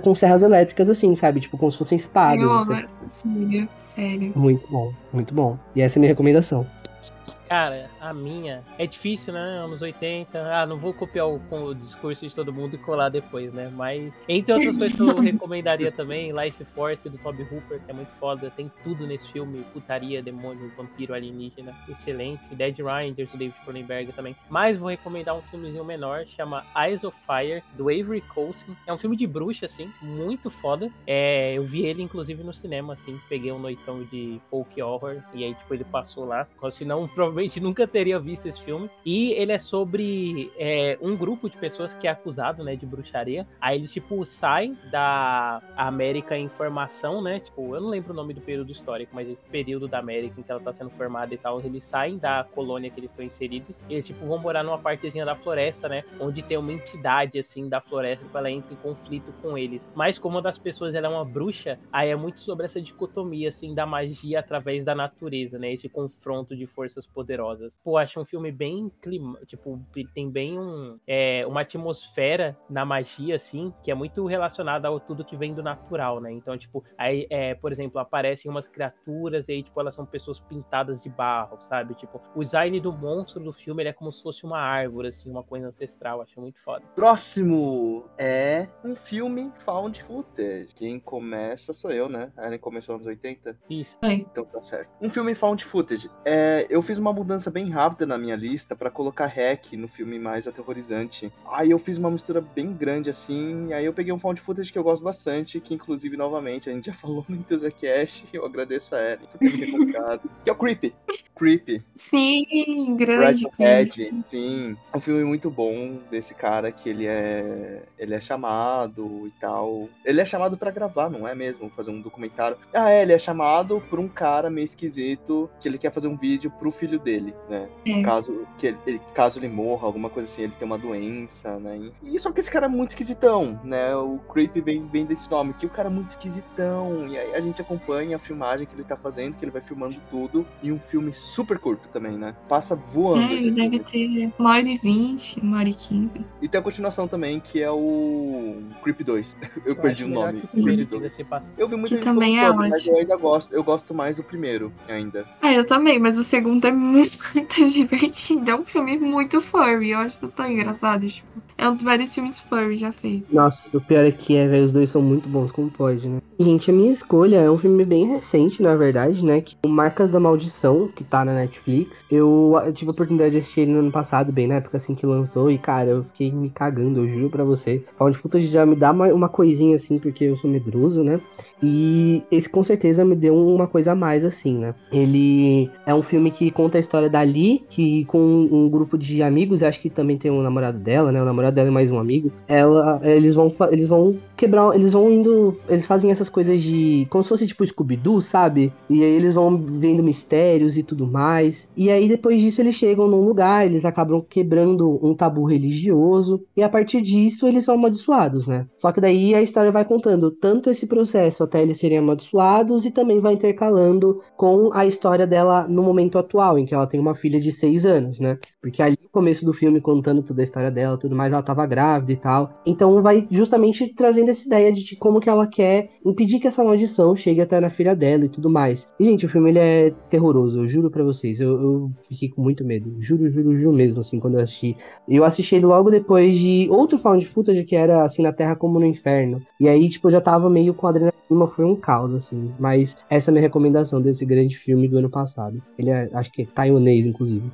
com serras elétricas, assim, sabe? Tipo, como se fossem espadas. eu amo. Sério, sério. Muito bom, muito bom. E essa é a minha recomendação. Cara, a minha é difícil, né? Anos 80. Ah, não vou copiar o, o discurso de todo mundo e colar depois, né? Mas, entre outras coisas que eu recomendaria também, Life Force do Toby Hooper, que é muito foda. Tem tudo nesse filme: putaria, demônio, vampiro, alienígena. Excelente. Dead Riders do David Cronenberg também. Mas vou recomendar um filmezinho menor, chama Eyes of Fire, do Avery Coulson. É um filme de bruxa, assim, muito foda. É, eu vi ele, inclusive, no cinema, assim. Peguei um noitão de folk horror. E aí, tipo, ele passou lá. Senão, provavelmente nunca teria visto esse filme. E ele é sobre é, um grupo de pessoas que é acusado, né, de bruxaria. Aí eles, tipo, saem da América em formação, né? Tipo, eu não lembro o nome do período histórico, mas esse período da América em que ela tá sendo formada e tal. Eles saem da colônia que eles estão inseridos. E eles, tipo, vão morar numa partezinha da floresta, né? Onde tem uma entidade, assim, da floresta que ela entra em conflito com eles. Mas como uma das pessoas ela é uma bruxa, aí é muito sobre essa dicotomia, assim, da magia através da natureza, né? Esse confronto de forças poderosas. Pô, acho um filme bem clima, tipo, ele tem bem um, é, uma atmosfera na magia, assim, que é muito relacionada ao tudo que vem do natural, né? Então, tipo, aí, é, por exemplo, aparecem umas criaturas e aí, tipo, elas são pessoas pintadas de barro, sabe? Tipo, o design do monstro do filme, ele é como se fosse uma árvore, assim, uma coisa ancestral, acho muito foda. Próximo é um filme found footage. Quem começa sou eu, né? A Ellen começou nos anos 80. Isso. Então tá certo. Um filme found footage. É, eu fiz uma mudança bem rápida na minha lista pra colocar hack no filme mais aterrorizante. Aí eu fiz uma mistura bem grande assim. Aí eu peguei um found footage que eu gosto bastante, que inclusive novamente a gente já falou no Enthusiast. Eu agradeço a Ellen por ter colocado. que é o Creepy. Creepy. Sim, grande. Red sim. É um filme muito bom desse cara que ele é ele é chamado e tal. Ele é chamado pra gravar, não é mesmo? Fazer um documentário. Ah, é, ele é chamado por um cara meio esquisito que ele quer fazer um vídeo pro filho dele, né? É. Caso que ele, ele- caso ele morra, alguma coisa assim, ele tem uma doença, né? E só que esse cara é muito esquisitão, né? O Creep vem, vem desse nome, que o cara é muito esquisitão. E aí a gente acompanha a filmagem que ele tá fazendo, que ele vai filmando tudo. E um filme super curto também, né? Passa voando. É, ele deve filme. ter uma hora e vinte, uma hora e quinze. E tem a continuação também, que é o Creep 2. Eu, Eu perdi o nome. Creep primeiro, 2. diga-se de passagem. Eu vi muita Que também é sobre, mas ótimo. eu ainda gosto. Eu gosto mais do primeiro ainda. Ah, eu também, mas o segundo é muito divertido. É um filme muito furry. Eu acho tão engraçado. Tipo, é um dos vários filmes furry já feitos. Nossa, o pior é que é, os dois são muito bons, como pode, né? Gente, a minha escolha é um filme bem recente, na verdade, né? Que o Marcas da Maldição, que tá na Netflix. Eu, tive a oportunidade de assistir ele no ano passado, bem na época assim que lançou, e cara, eu fiquei me cagando, eu juro pra você. Found footage já me dá uma, uma coisinha assim, porque eu sou medroso, né? E esse com certeza me deu uma coisa a mais, assim, né? Ele é um filme que conta a história da Lee, que com um grupo de amigos, acho que também tem um namorado dela, né? O namorado dela e mais um amigo. Ela, eles vão, eles vão quebrar, eles vão indo, eles fazem essas coisas de, como se fosse tipo Scooby-Doo, sabe? E aí eles vão vendo mistérios e tudo mais. E aí depois disso eles chegam num lugar, eles acabam quebrando um tabu religioso. E a partir disso eles são amaldiçoados, né? Só que daí a história vai contando tanto esse processo até eles serem amaldiçoados e também vai intercalando com a história dela no momento atual, em que ela tem uma filha de seis anos, né? Porque ali no começo do filme, contando toda a história dela, tudo mais, ela tava grávida e tal. Então vai justamente trazendo essa ideia de como que ela quer impedir que essa maldição chegue até na filha dela e tudo mais. E, gente, o filme ele é terroroso, eu juro pra vocês. Eu, eu fiquei com muito medo. Juro, juro, juro mesmo, assim, quando eu assisti. Eu assisti ele logo depois de outro found footage que era assim na Terra como no Inferno. E aí, tipo, eu já tava meio com adrenalina, foi um caos, assim. Mas essa é a minha recomendação desse grande filme do ano passado. Ele é, acho que é taiwanês, inclusive.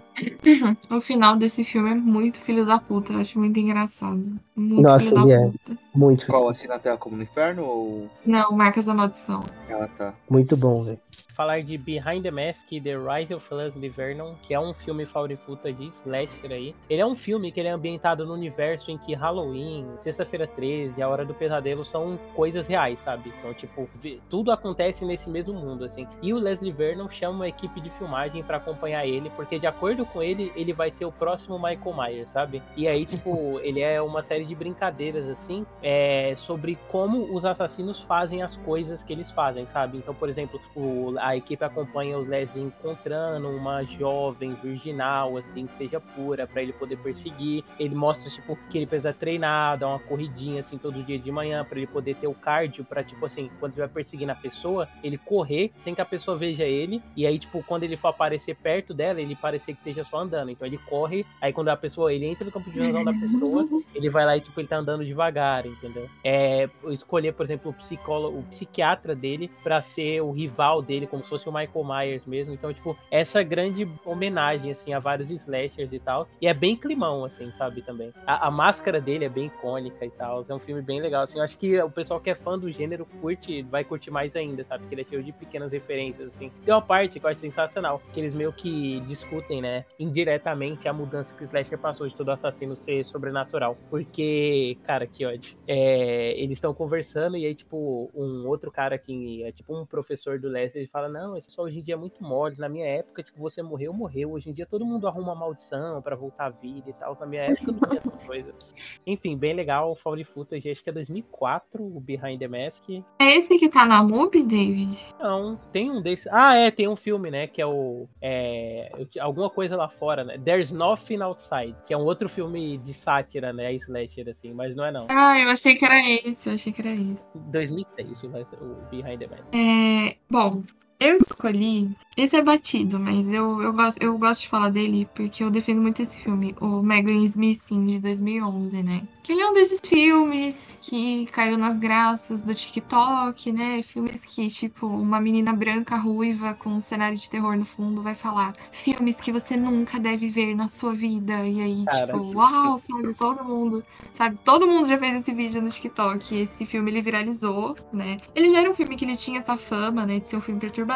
O final desse filme é muito filho da puta. Eu acho muito engraçado. Muito Nossa, filho da ele é. puta. Muito, Qual, assim, na Terra como no Inferno ou... Não, Marcas da Maldição. Ah, tá. muito bom, velho. Falar de Behind the Mask, The Rise of Leslie Vernon, que é um filme found footage slasher aí. Ele é um filme que ele é ambientado no universo em que Halloween, Sexta-feira 13, A Hora do Pesadelo são coisas reais, sabe? São tipo, tudo acontece nesse mesmo mundo, assim. E o Leslie Vernon chama uma equipe de filmagem pra acompanhar ele, porque de acordo com ele, ele vai ser o próximo Michael Myers, sabe? E aí, tipo, ele é uma série de brincadeiras, assim, é, sobre como os assassinos fazem as coisas que eles fazem, sabe? Então, por exemplo, o- a equipe acompanha o Leslie encontrando uma jovem virginal, assim, que seja pura, pra ele poder perseguir. Ele mostra, tipo, que ele precisa treinar, dar uma corridinha, assim, todo dia de manhã, pra ele poder ter o cardio, pra, tipo, assim, quando ele vai perseguindo a pessoa, ele correr sem que a pessoa veja ele. E aí, tipo, quando ele for aparecer perto dela, ele parecer que esteja só andando. Então ele corre, aí quando a pessoa, ele entra no campo de visão da pessoa, ele vai lá e, tipo, ele tá andando devagar, entendeu? É, escolher, por exemplo, o psicólogo, o psiquiatra dele pra ser o rival dele, como se fosse o Michael Myers mesmo. Então, tipo, essa grande homenagem, assim, a vários slashers e tal. E é bem climão, assim, sabe, também. A, a máscara dele é bem icônica e tal. É um filme bem legal, assim. Eu acho que o pessoal que é fã do gênero curte, vai curtir mais ainda, sabe? Porque ele é cheio de pequenas referências, assim. Tem uma parte que eu acho sensacional, que eles meio que discutem, né, indiretamente a mudança que o slasher passou de todo assassino ser sobrenatural. Porque, cara, que ódio. É, eles estão conversando e aí, tipo, um outro cara que é tipo um professor do Leslie, ele fala, não, esse pessoal hoje em dia é muito mole. Na minha época, tipo, você morreu, morreu. Hoje em dia todo mundo arruma uma maldição pra voltar à vida e tal. Na minha época não tinha essas coisas. Enfim, bem legal. O Found Footage, acho que é 2004, o Behind the Mask. É esse que tá na MUBI, David? Não, tem um desses. Ah, é, tem um filme, né? Que é o. É, alguma coisa lá fora, né? There's Nothing Outside, que é um outro filme de sátira, né? Slasher, assim, mas não é não. Ah, eu achei que era esse. Eu achei que era esse. 2006, o, o Behind the Mask. É, bom, eu escolhi. Esse é batido, mas eu, eu, gosto, eu gosto de falar dele porque eu defendo muito esse filme, o Megan Smith, sim, de 2011, né? Que ele é um desses filmes que caiu nas graças do TikTok, né? Filmes que, tipo, uma menina branca ruiva com um cenário de terror no fundo vai falar filmes que você nunca deve ver na sua vida. E aí, Cara, tipo, uau, sabe? Todo mundo, sabe? Todo mundo já fez esse vídeo no TikTok. Esse filme ele viralizou, né? Ele já era um filme que ele tinha essa fama, né? De ser um filme perturbador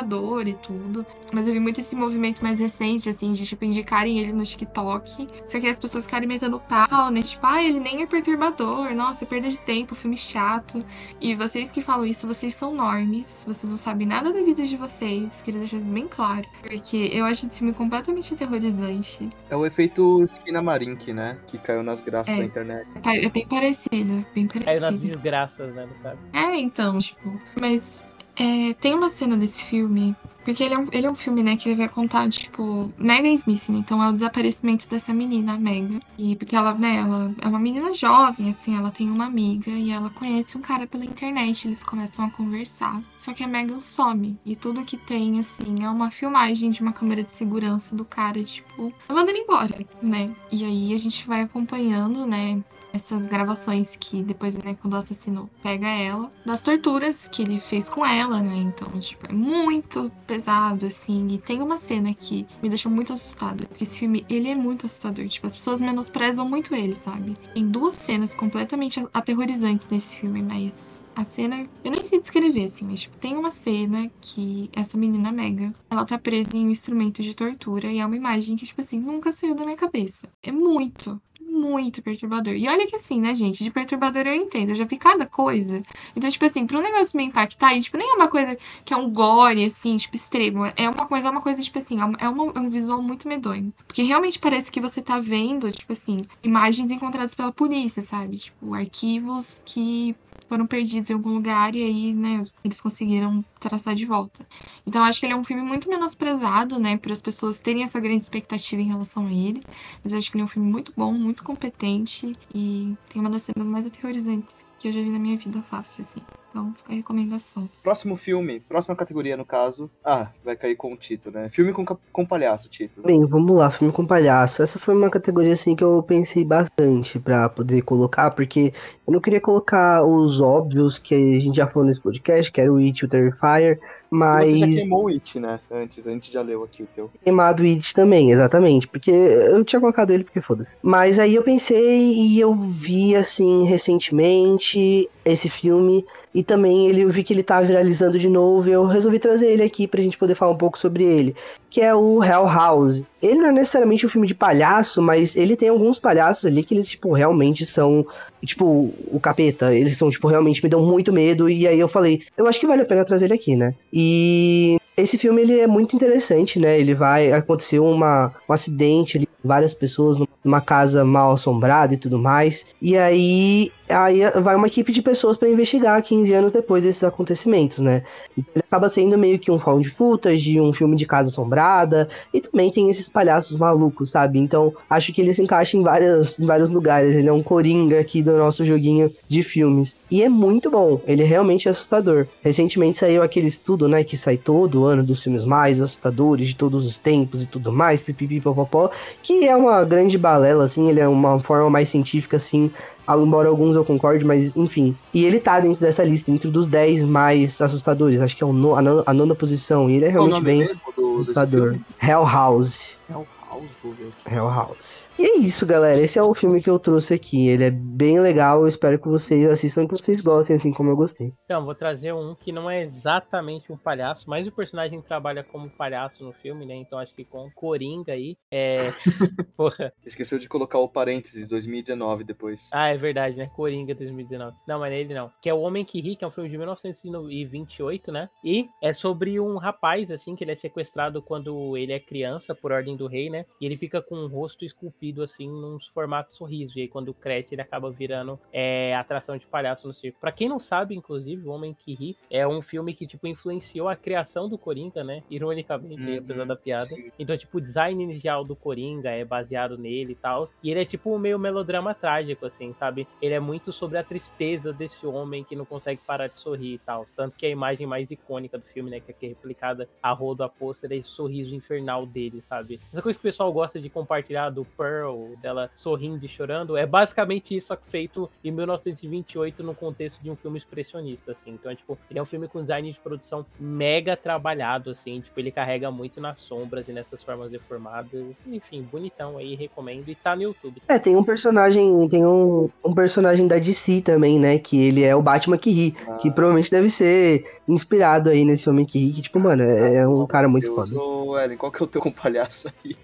e tudo. Mas eu vi muito esse movimento mais recente, assim, de, tipo, indicarem ele no TikTok. Só que as pessoas ficarem metendo pau, né? Tipo, ah, ele nem é perturbador. Nossa, perda de tempo, filme chato. E vocês que falam isso, vocês são normes. Vocês não sabem nada da vida de vocês. Queria deixar isso bem claro. Porque eu acho esse filme completamente aterrorizante. É o efeito Esquina Marink, né? Que caiu nas graças É. da internet. É É bem parecido, bem Caiu nas parecido. desgraças, né, no caso. É, então, tipo. Mas é, tem uma cena desse filme Porque ele é, um, ele é um filme, né, que ele vai contar, tipo, Mega is missing, então é o desaparecimento dessa menina, a Mega. E porque ela, né, ela é uma menina jovem, assim, ela tem uma amiga e ela conhece um cara pela internet, eles começam a conversar. Só que a Megan some e tudo que tem, assim, é uma filmagem de uma câmera de segurança do cara, tipo, ele embora, né? E aí a gente vai acompanhando, né, essas gravações que depois, né, quando o assassino pega ela, das torturas que ele fez com ela, né? Então, tipo, é muito pesado, assim. E tem uma cena que me deixou muito assustada. Porque esse filme, ele é muito assustador. Tipo, as pessoas menosprezam muito ele, sabe? Tem duas cenas completamente aterrorizantes nesse filme, mas a cena, eu nem sei descrever, assim, mas tipo, tem uma cena que essa menina Mega, ela tá presa em um instrumento de tortura e é uma imagem que, tipo assim, nunca saiu da minha cabeça. É muito, muito perturbador. E olha que assim, né, gente, de perturbador eu entendo, eu já vi cada coisa. Então, tipo assim, pra um negócio me impactar, e, tipo, nem é uma coisa que é um gore, assim, tipo, extremo. É uma coisa, é uma coisa, tipo assim, é, uma, é um visual muito medonho. Porque realmente parece que você tá vendo, tipo assim, imagens encontradas pela polícia, sabe? Tipo, arquivos que foram perdidos em algum lugar e aí, né, eles conseguiram traçar de volta. Então acho que ele é um filme muito menosprezado, né, para as pessoas terem essa grande expectativa em relação a ele. Mas acho que ele é um filme muito bom, muito competente e tem uma das cenas mais aterrorizantes que eu já vi na minha vida fácil, assim. Então fica a recomendação. Próximo filme, próxima categoria no caso. Ah, vai cair com o Tito, né? Filme com, com palhaço, Tito. Bem, vamos lá, filme com palhaço. Essa foi uma categoria assim que eu pensei bastante para poder colocar, porque eu não queria colocar os óbvios que a gente já falou nesse podcast, que era o It e o Terrifier, mas. Você já queimou o It, né? Antes, a gente já leu aqui o teu. Queimado o It também, exatamente. Porque eu tinha colocado ele porque foda-se. Mas aí eu pensei e eu vi, assim, recentemente esse filme. E também ele, eu vi que ele tá viralizando de novo e eu resolvi trazer ele aqui pra gente poder falar um pouco sobre ele. Que é o Hell House. Ele não é necessariamente um filme de palhaço, mas ele tem alguns palhaços ali que eles, tipo, realmente são, tipo, o capeta. Eles são, tipo, realmente me dão muito medo. E aí eu falei, eu acho que vale a pena trazer ele aqui, né? E esse filme ele é muito interessante, né? Ele vai acontecer uma, um acidente ali, várias pessoas numa casa mal assombrada e tudo mais. E aí aí vai uma equipe de pessoas para investigar 15 anos depois desses acontecimentos, né? Então, ele acaba sendo meio que um found footage, um filme de casa assombrada, e também tem esses palhaços malucos, sabe? Então, acho que ele se encaixa em, várias, em vários lugares. Ele é um coringa aqui do nosso joguinho de filmes. E é muito bom, ele é realmente assustador. Recentemente saiu aquele estudo, né, que sai todo ano dos filmes mais assustadores de todos os tempos e tudo mais, pipipipopopó, que é uma grande balela, assim, ele é uma forma mais científica, assim, embora alguns eu concorde, mas enfim. E ele tá dentro dessa lista, dentro dos 10 mais assustadores. Acho que é no, a, nona, a, nona, posição. E ele é realmente bem do, assustador. Hell House. Hell House, vou ver aqui. Hell House. E é isso, galera. Esse é o filme que eu trouxe aqui. Ele é bem legal. Eu espero que vocês assistam, que vocês gostem, assim como eu gostei. Então, vou trazer um que não é exatamente um palhaço, mas o personagem trabalha como palhaço no filme, né? Então acho que com Coringa aí. É. Porra. Esqueceu de colocar o parênteses 2019 depois. Ah, é verdade, né? Coringa 2019. Não, mas ele não. Que é O Homem que Ri, que é um filme de 1928, né? E é sobre um rapaz, assim, que ele é sequestrado quando ele é criança, por ordem do rei, né? E ele fica com um rosto esculpido assim nos formatos sorriso. E aí quando cresce ele acaba virando é, atração de palhaço no circo. Pra quem não sabe, inclusive, O Homem que Ri é um filme que, tipo, influenciou a criação do Coringa, né? Ironicamente, uhum, apesar da piada. Sim. Então, tipo, o design inicial do Coringa é baseado nele e tal. E ele é tipo meio melodrama trágico, assim, sabe? Ele é muito sobre a tristeza desse homem que não consegue parar de sorrir e tal. Tanto que a imagem mais icônica do filme, né? Que é replicada a rodo a pôster é esse sorriso infernal dele, sabe? Essa coisa que o pessoal gosta de compartilhar do Pearl dela sorrindo e chorando, é basicamente isso feito em 1928 no contexto de um filme expressionista, assim. Então, é, tipo, ele é um filme com design de produção mega trabalhado, assim, tipo, ele carrega muito nas sombras e nessas formas deformadas. Enfim, bonitão aí, recomendo. E tá no YouTube. É, tem um personagem, tem um, um personagem da DC também, né, que ele é o Batman que ri, ah. que provavelmente deve ser inspirado aí nesse homem que ri, que, tipo, mano, é, é um cara muito Deus, foda. Ô, Ellen, qual que é o teu com palhaço aí?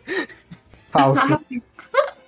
Falso.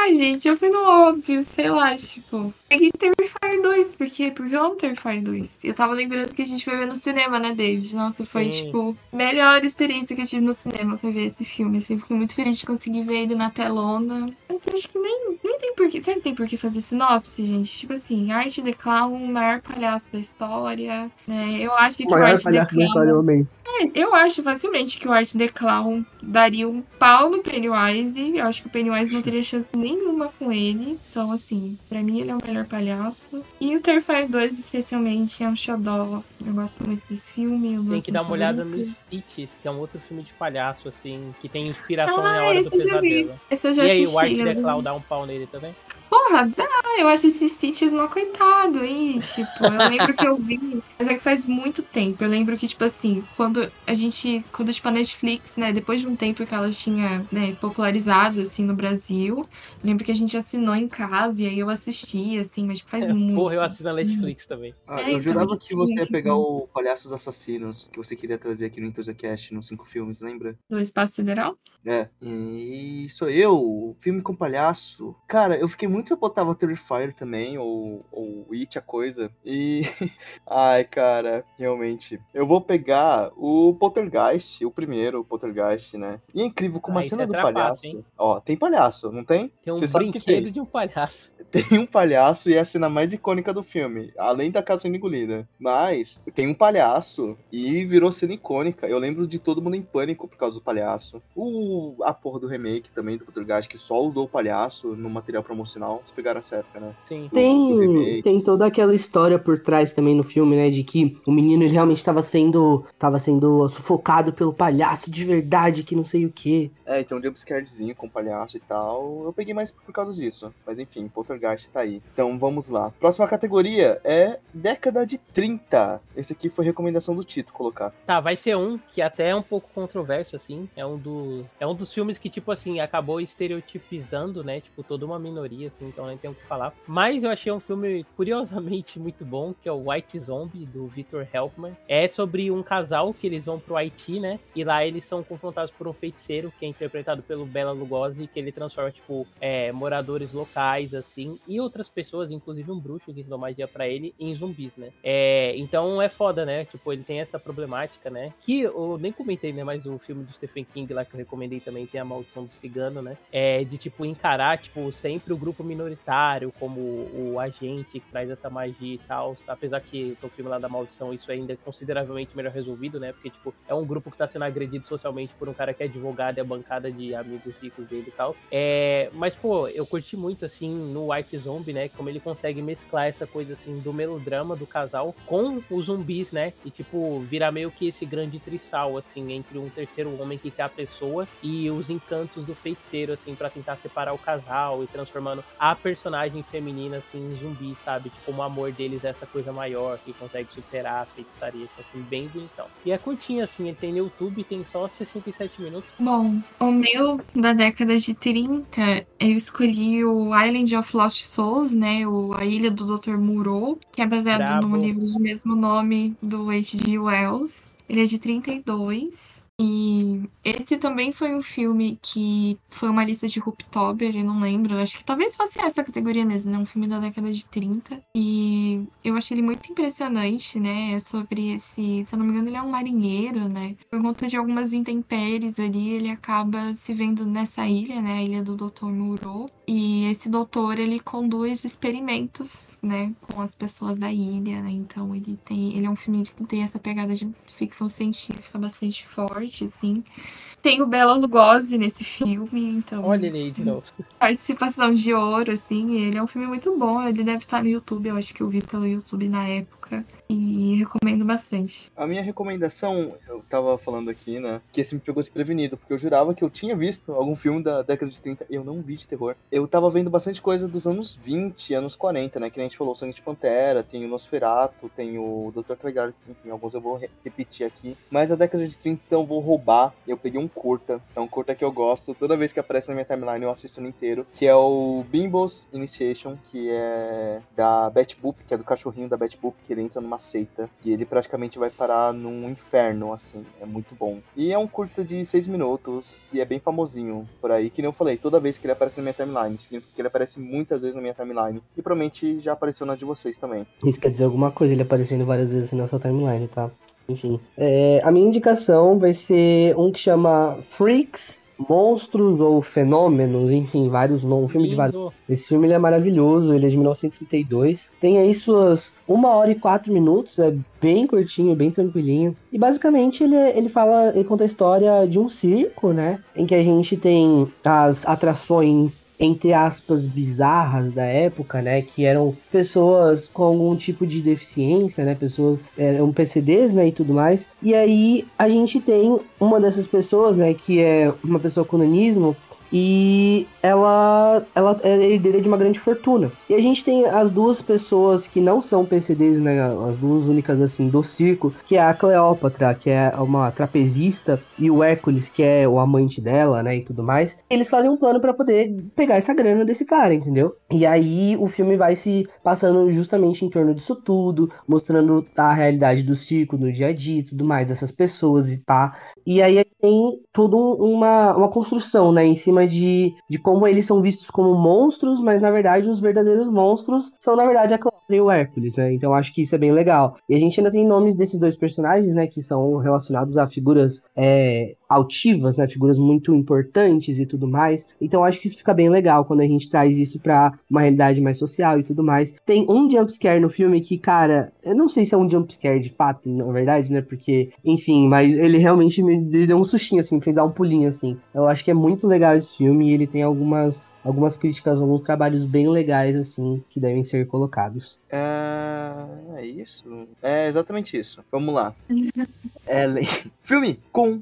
Ai, gente, eu fui no óbvio, sei lá, tipo. Peguei Terrifier 2, por quê? Porque eu amo Terrifier 2. Eu tava lembrando que a gente foi ver no cinema, né, David? Nossa, foi, Sim. tipo, melhor experiência que eu tive no cinema foi ver esse filme. Assim, eu fiquei muito feliz de conseguir ver ele na telona. Mas eu acho que nem, nem tem porquê. Será que tem por que fazer sinopse, gente? Tipo assim, Art the Clown, o maior palhaço da história, né? Eu acho que O o maior Art the palhaço da história, Clown. É, eu acho facilmente que o Art the Clown daria um pau no Pennywise. Eu acho que o Pennywise não teria chance nenhuma com ele. Então, assim, pra mim ele é o melhor palhaço. E o Terrifier 2, especialmente, é um xodó. Eu gosto muito desse filme. Tem que dar uma olhada no. Stitches, que é um outro filme de palhaço, assim, que tem inspiração Ah, na hora do esse eu já vi. Esse eu já E aí, assisti. o Art eu the já- Clown dá um pau nele também? Porra, dá, eu acho esse Stitches mó coitado aí, tipo, eu lembro que eu vi, mas é que faz muito tempo, eu lembro que, tipo assim, quando a gente, quando, tipo, a Netflix, né, depois de um tempo que ela tinha, né, popularizado, assim, no Brasil, eu lembro que a gente assinou em casa e aí eu assisti, assim, mas tipo, faz muito Porra, eu assisto na Netflix também. Ah, É, eu então, jurava que você ia tipo, pegar o Palhaços Assassinos, que você queria trazer aqui no EntusiaCast, nos cinco filmes, lembra? Do Espaço Sideral? É. E sou eu, filme com palhaço. Cara, eu fiquei muito se eu botava Terrifier também, ou, ou It, a coisa. E. Ai, cara, realmente. Eu vou pegar o Poltergeist, o primeiro Poltergeist, né? E é incrível como Ah, a cena é do palhaço. hein? Ó, tem palhaço, não tem? Tem um sabe que brinquedo tem. de um palhaço. Tem um palhaço e é a cena mais icônica do filme, além da casa sendo engolida. Mas tem um palhaço e virou cena icônica. Eu lembro de todo mundo em pânico por causa do palhaço. O, a porra do remake também do Poltergeist, que só usou o palhaço no material promocional. Vocês pegaram essa época, né? Sim. do Tem, tem toda aquela história por trás também no filme, né? De que o menino ele realmente estava sendo, tava sendo sufocado pelo palhaço de verdade, que não sei o que. É, então um jumpscarezinho com palhaço e tal. Eu peguei mais por causa disso. Mas enfim, Poltergeist tá aí. Então vamos lá. Próxima categoria é década de 30. Esse aqui foi recomendação do Tito colocar. Tá, vai ser um que até é um pouco controverso, assim. É um dos. É um dos filmes que, tipo assim, acabou estereotipizando, né? Tipo, toda uma minoria, assim, então nem tem o que falar. Mas eu achei um filme, curiosamente, muito bom, que é o White Zombie, do Victor Helpman. É sobre um casal que eles vão pro Haiti, né? E lá eles são confrontados por um feiticeiro, que é interpretado pelo Bela Lugosi, que ele transforma, tipo, é, moradores locais, assim, e outras pessoas, inclusive um bruxo que ensinou magia pra ele, em zumbis, né? É, então é foda, né? Tipo, ele tem essa problemática, né? Que eu nem comentei, né? Mas o filme do Stephen King lá que eu recomendei também tem a maldição do cigano, né? É de, tipo, encarar, tipo, sempre o grupo minoritário como o agente que traz essa magia e tal. Apesar que no filme lá da maldição isso ainda é consideravelmente melhor resolvido, né? Porque, tipo, é um grupo que tá sendo agredido socialmente por um cara que é advogado e a bancada de amigos ricos dele e tal. É, mas, pô, eu curti muito, assim, no White Zombie, né? Como ele consegue mesclar essa coisa, assim, do melodrama do casal com os zumbis, né? E, tipo, virar meio que esse grande trissal, assim, entre um terceiro homem que quer a pessoa e os encantos do feiticeiro, assim, pra tentar separar o casal e transformando a personagem feminina, assim, zumbi, sabe? Tipo, o amor deles é essa coisa maior que consegue superar a feitiçaria. Então, assim, bem bonitão. E é curtinho, assim, ele tem no YouTube, tem só 67 minutos. Bom, o meu da década de 30, eu escolhi o Island of Lost Souls, né? O A Ilha do Dr. Moreau, que é baseado Bravo. no livro de mesmo nome do H.G. Wells. Ele é de 32. E esse também foi um filme que foi uma lista de Rooptober, eu não lembro. Acho que talvez fosse essa categoria mesmo, né? Um filme da década de 30. E eu achei ele muito impressionante, né? É sobre esse. Se eu não me engano, ele é um marinheiro, né? Por conta de algumas intempéries ali, ele acaba se vendo nessa ilha, né? A ilha do Dr. Moreau. E esse doutor, ele conduz experimentos, né? Com as pessoas da ilha, né? Então ele tem. Ele é um filme que tem essa pegada de ficção científica bastante forte, assim. Tem o Bela Lugosi nesse filme, então Olha ele aí de novo. participação de ouro, assim. Ele é um filme muito bom. Ele deve estar no YouTube. Eu acho que eu vi pelo YouTube na época. E recomendo bastante. A minha recomendação, eu tava falando aqui, né? Que esse me pegou desprevenido, porque eu jurava que eu tinha visto algum filme da década de 30 e eu não vi de terror. Eu tava vendo bastante coisa dos anos 20, anos 40, né? Que nem a gente falou, Sangue de Pantera, tem o Nosferatu, tem o Dr. Caligari, enfim, alguns eu vou re- repetir aqui. Mas a década de 30, então, eu vou vou roubar. Eu peguei um curta. É um curta que eu gosto. Toda vez que aparece na minha timeline eu assisto no inteiro. Que é o Bimbo's Initiation, que é da Betty Boop, que é do cachorrinho da Betty Boop, que ele entra numa seita. E ele praticamente vai parar num inferno, assim. É muito bom. E é um curta de seis minutos. E é bem famosinho por aí. Que nem eu falei, toda vez que ele aparece na minha timeline. Significa que ele aparece muitas vezes na minha timeline. E provavelmente já apareceu na de vocês também. Isso quer dizer alguma coisa, ele aparecendo várias vezes na sua timeline, tá? Enfim. É, a minha indicação vai ser um que chama Freaks, Monstros ou Fenômenos, enfim, vários nomes. Um filme de vários. Lindo. Esse filme é maravilhoso, ele é de 1932. Tem aí suas uma hora e quatro minutos, é bem curtinho, bem tranquilinho. E basicamente ele, é- ele fala, ele conta a história de um circo, né? Em que a gente tem as atrações, entre aspas, bizarras da época, né? Que eram pessoas com algum tipo de deficiência, né? Pessoas eram PCDs, né? E tudo mais. E aí a gente tem uma dessas pessoas, né? Que é uma pessoa com nanismo. E ela, ela é herdeira de uma grande fortuna. E a gente tem as duas pessoas que não são PCDs, né? As duas únicas, assim, do circo, que é a Cleópatra, que é uma trapezista, e o Hércules, que é o amante dela, né? E tudo mais. Eles fazem um plano para poder pegar essa grana desse cara, entendeu? E aí o filme vai se passando justamente em torno disso tudo, mostrando a realidade do circo no dia a dia e tudo mais, dessas pessoas e pá. E aí tem tudo uma, uma construção, né, em cima de, de como eles são vistos como monstros, mas na verdade os verdadeiros monstros são na verdade a Cleópatra e o Hércules, né? Então acho que isso é bem legal. E a gente ainda tem nomes desses dois personagens, né, que são relacionados a figuras é, altivas, né, figuras muito importantes e tudo mais. Então acho que isso fica bem legal quando a gente traz isso pra uma realidade mais social e tudo mais. Tem um jumpscare no filme que, cara, eu não sei se é um jumpscare de fato, na verdade, né? Porque, enfim, mas ele realmente me deu um sustinho, assim, fez dar um pulinho, assim. Eu acho que é muito legal esse filme e ele tem algumas, algumas críticas, alguns trabalhos bem legais, assim, que devem ser colocados. É, é isso? É exatamente isso. Vamos lá. Ellen. Filme com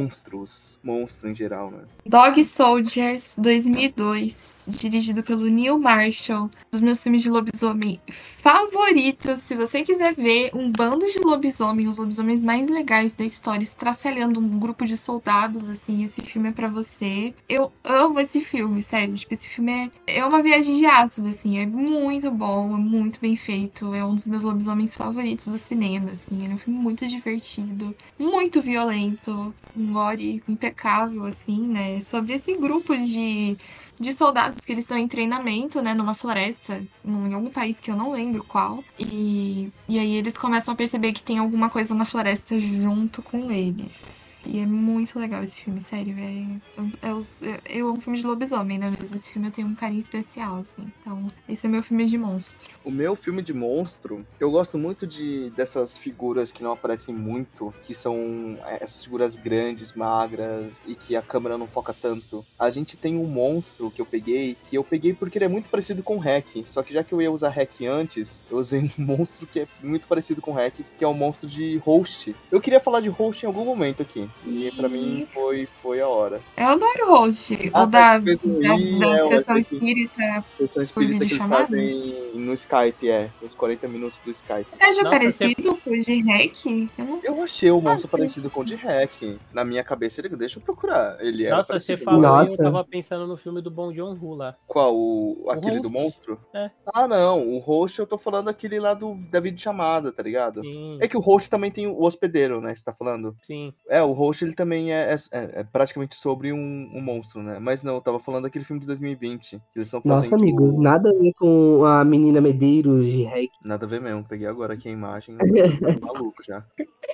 monstros. Monstro em geral, né? Dog Soldiers 2002, dirigido pelo Neil Marshall, um dos meus filmes de lobisomem favoritos. Se você quiser ver um bando de lobisomem, os lobisomens mais legais da história, estraçalhando um grupo de soldados, assim, esse filme é pra você. Eu amo esse filme, sério. Tipo, esse filme é, é uma viagem de ácido, assim, é muito bom, é muito bem feito. É um dos meus lobisomens favoritos do cinema, assim. Ele é um filme muito divertido, muito violento, lore impecável, assim, né? Sobre esse grupo de, de soldados que eles estão em treinamento, né? Numa floresta, em algum país que eu não lembro qual. E, e aí eles começam a perceber que tem alguma coisa na floresta junto com eles. E é muito legal esse filme, sério. É, é, é, eu amo filme de lobisomem, né? Mas esse filme eu tenho um carinho especial, assim. Então, esse é meu filme de monstro. O meu filme de monstro, eu gosto muito de dessas figuras que não aparecem muito, que são é, essas figuras grandes, magras e que a câmera não foca tanto. A gente tem um monstro que eu peguei, que eu peguei porque ele é muito parecido com Hack. Só que já que eu ia usar Hack antes, eu usei um monstro que é muito parecido com Hack, que é o monstro de Host. Eu queria falar de Host em algum momento aqui. E pra mim foi, foi a hora. Eu adoro o host. Ah, o da, tá, da, Ih, da é, sessão espírita. Sessão espírita que eles videochamada? fazem no Skype, é. Os 40 minutos do Skype. Você acha Não, parecido com o de Hack? Eu não Eu achei o monstro Ah, parecido com o de Hack. Na minha cabeça, ele deixa eu procurar. Ele era Nossa, você falou e Nossa. eu tava pensando no filme do Bong Joon-ho lá. Qual? O, aquele do host. monstro? É. Ah, não. O host eu tô falando aquele lá do da videochamada, tá ligado? Sim, É que o host também tem o hospedeiro, né? Você tá falando? sim. É, o host ele também é, é- é praticamente sobre um, um monstro, né? Mas não, eu tava falando daquele filme de 2020. Que eles estão Nossa, amigo, nada a ver com a menina Medeiros de Hack. Nada a ver mesmo. Peguei agora aqui a imagem. tô maluco já.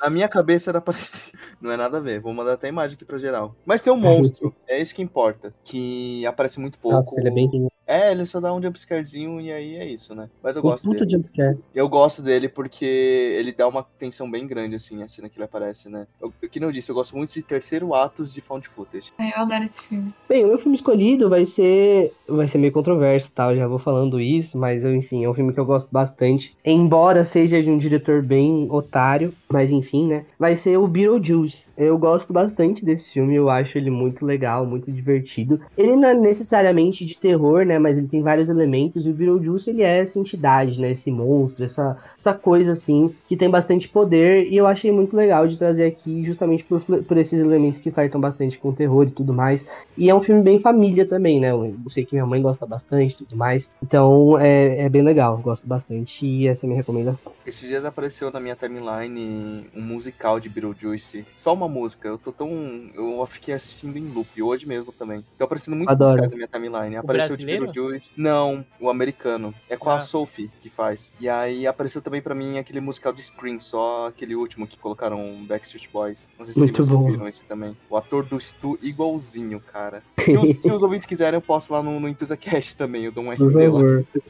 Na minha cabeça era parecido. Não é nada a ver. Vou mandar até a imagem aqui pra geral. Mas tem um monstro. é isso que importa. Que aparece muito pouco. Nossa, ele é bem. É, ele só dá um jumpscarezinho e aí é isso, né? Mas eu Um gosto puta dele. jumpscare. Eu gosto dele porque ele dá uma tensão bem grande, assim, a cena que ele aparece, né? Eu, que não disse, eu gosto muito de terceiro atos de found footage. É, eu adoro esse filme. Bem, o meu filme escolhido vai ser. Vai ser meio controverso, tá? Eu já vou falando isso, mas eu, enfim, é um filme que eu gosto bastante. Embora seja de um diretor bem otário, mas enfim, né? Vai ser o Beetlejuice. Eu gosto bastante desse filme, eu acho ele muito legal, muito divertido. Ele não é necessariamente de terror, né? Né? Mas ele tem vários elementos e o Beetlejuice, ele é essa entidade, né? Esse monstro, essa, essa coisa, assim, que tem bastante poder e eu achei muito legal de trazer aqui justamente por, por esses elementos que flertam bastante com o terror e tudo mais. E é um filme bem família também, né? Eu sei que minha mãe gosta bastante e tudo mais. Então é, é bem legal, gosto bastante e essa é a minha recomendação. Esses dias apareceu na minha timeline um musical de Beetlejuice. Só uma música. Eu tô tão. Eu fiquei assistindo em loop hoje mesmo também. Tô aparecendo muito Adoro. musicais na minha timeline. Apareceu de brasileiro? Beetlejuice. Não, o americano. É com Ah. a Sophie que faz. E aí apareceu também pra mim aquele musical de Scream, só aquele último que colocaram Backstreet Boys. Não sei se Muito vocês bom. viram esse também. O ator do Stu igualzinho, cara. Se os, se os ouvintes quiserem, eu posto lá no, no EntusiaCast também. Eu dou um RP lá.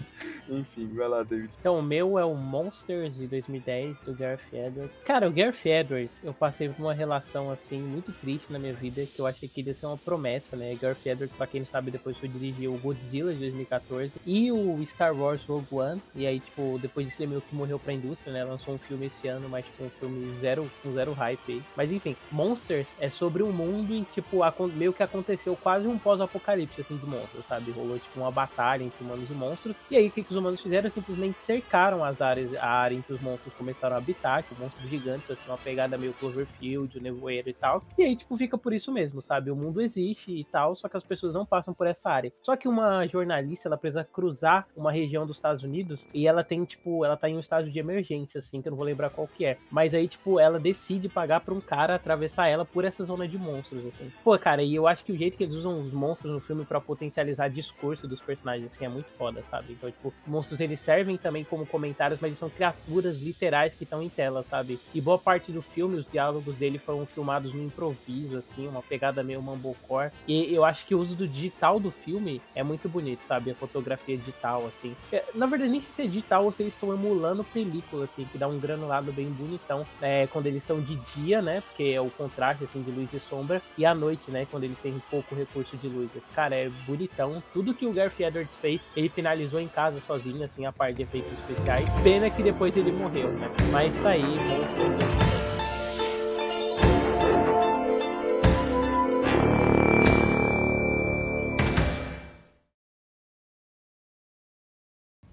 Enfim, vai lá, David. Então, o meu é o Monsters de 2010, do Gareth Edwards. Cara, o Gareth Edwards, eu passei por uma relação, assim, muito triste na minha vida, que eu achei que ia ser uma promessa, né? Gareth Edwards, pra quem não sabe, depois foi dirigir o Godzilla de 2014 e o Star Wars Rogue One. E aí, tipo, depois disso ele meio que morreu pra indústria, né? Lançou um filme esse ano, mas, tipo, um filme zero, com zero hype aí. Mas, enfim, Monsters é sobre um mundo em, tipo, meio que aconteceu quase um pós-apocalipse, assim, de monstros, sabe? Rolou, tipo, uma batalha entre humanos e monstros. E aí, o que, que os humanos fizeram? Simplesmente cercaram as áreas, a área em que os monstros começaram a habitar, tipo, monstros gigantes, assim, uma pegada meio Cloverfield, o Nevoeiro e tal. E aí, tipo, fica por isso mesmo, sabe? O mundo existe e tal, só que as pessoas não passam por essa área. Só que uma jornalista, ela precisa cruzar uma região dos Estados Unidos e ela tem, tipo, ela tá em um estágio de emergência, assim, que eu não vou lembrar qual que é. Mas aí, tipo, ela decide pagar pra um cara atravessar ela por essa zona de monstros, assim. Pô, cara, e eu acho que o jeito que eles usam os monstros no filme pra potencializar discurso dos personagens, assim, é muito foda, sabe? Então, tipo, monstros eles servem também como comentários, mas eles são criaturas literais que estão em tela, sabe? E boa parte do filme, os diálogos dele foram filmados no improviso, assim, uma pegada meio mumblecore. E eu acho que o uso do digital do filme é muito bonito, sabe? A fotografia digital, assim. É, Na verdade, nem se é digital ou se eles estão emulando película, assim, que dá um granulado bem bonitão. É, quando eles estão de dia, né? Porque é o contraste, assim, de luz e sombra. E à noite, né? Quando eles têm pouco recurso de luz. Cara é bonitão. Tudo que o Gareth Edwards fez, ele finalizou em casa sozinho, assim, a parte de efeitos especiais. Pena que depois ele morreu, né? Mas tá aí, Monsters 2010.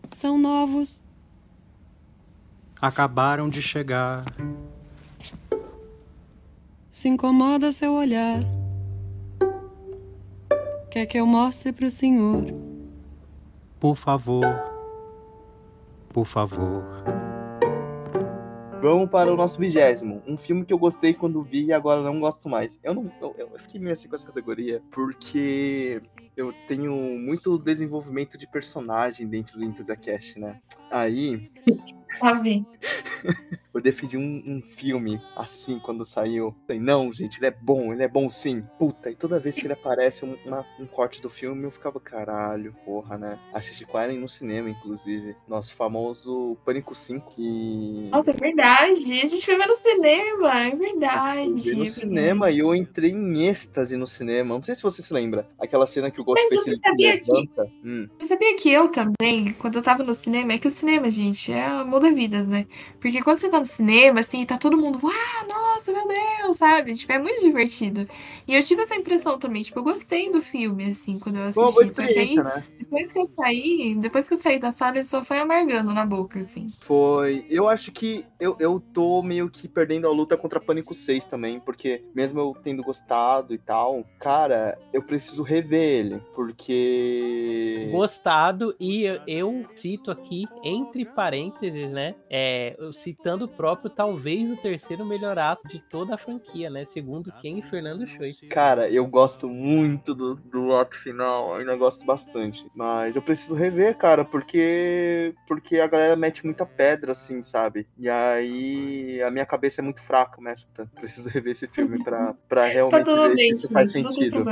São novos, Acabaram de chegar. se incomoda seu olhar. Quer que eu mostre pro senhor? Por favor. Por favor. Vamos para o nosso vigésimo. Um filme que eu gostei quando vi e agora não gosto mais. Eu não. Eu, eu fiquei meio assim com essa categoria porque eu tenho muito desenvolvimento de personagem dentro do Into the Cash, né? Aí bem. eu defendi um, um filme assim quando saiu. Falei, não, gente, ele é bom, ele é bom sim. Puta, e toda vez que ele aparece um, uma- um corte do filme, eu ficava, caralho, porra, né? Assisti com Ellen no cinema, inclusive. Nosso famoso Pânico 5, que. Nossa, é verdade. A gente foi ver no cinema. É verdade. Eu é no verdade. cinema e eu entrei em êxtase no cinema. Não sei se você se lembra. Aquela cena que o Mas Ghostface você ele se sabia que-. Hum. Você sabia que eu também, quando eu tava no cinema, é que o cinema, gente, é muda vidas, né? Porque quando você tá no cinema, assim, tá todo mundo, ah, nossa, meu Deus, sabe? Tipo, é muito divertido. E eu tive essa impressão também, tipo, eu gostei do filme, assim, quando eu uma boa assisti. Só que aí, né? depois que eu saí, depois que eu saí da sala, ele só foi amargando na boca, assim. Foi. Eu acho que eu, eu tô meio que perdendo a luta contra Pânico 6 também, porque mesmo eu tendo gostado e tal, cara, eu preciso rever ele, porque. Gostado, e eu, eu cito aqui, entre parênteses, né? É, citando o próprio, talvez o terceiro melhor ato de toda a franquia, né? Segundo quem? Fernando Choi. Cara, eu gosto muito do, do ato final, ainda gosto bastante. Mas eu preciso rever, cara, porque porque a galera mete muita pedra, assim, sabe? E aí a minha cabeça é muito fraca, mas puta, preciso rever esse filme pra, pra realmente Tá tudo ver bem, se isso faz gente, sentido.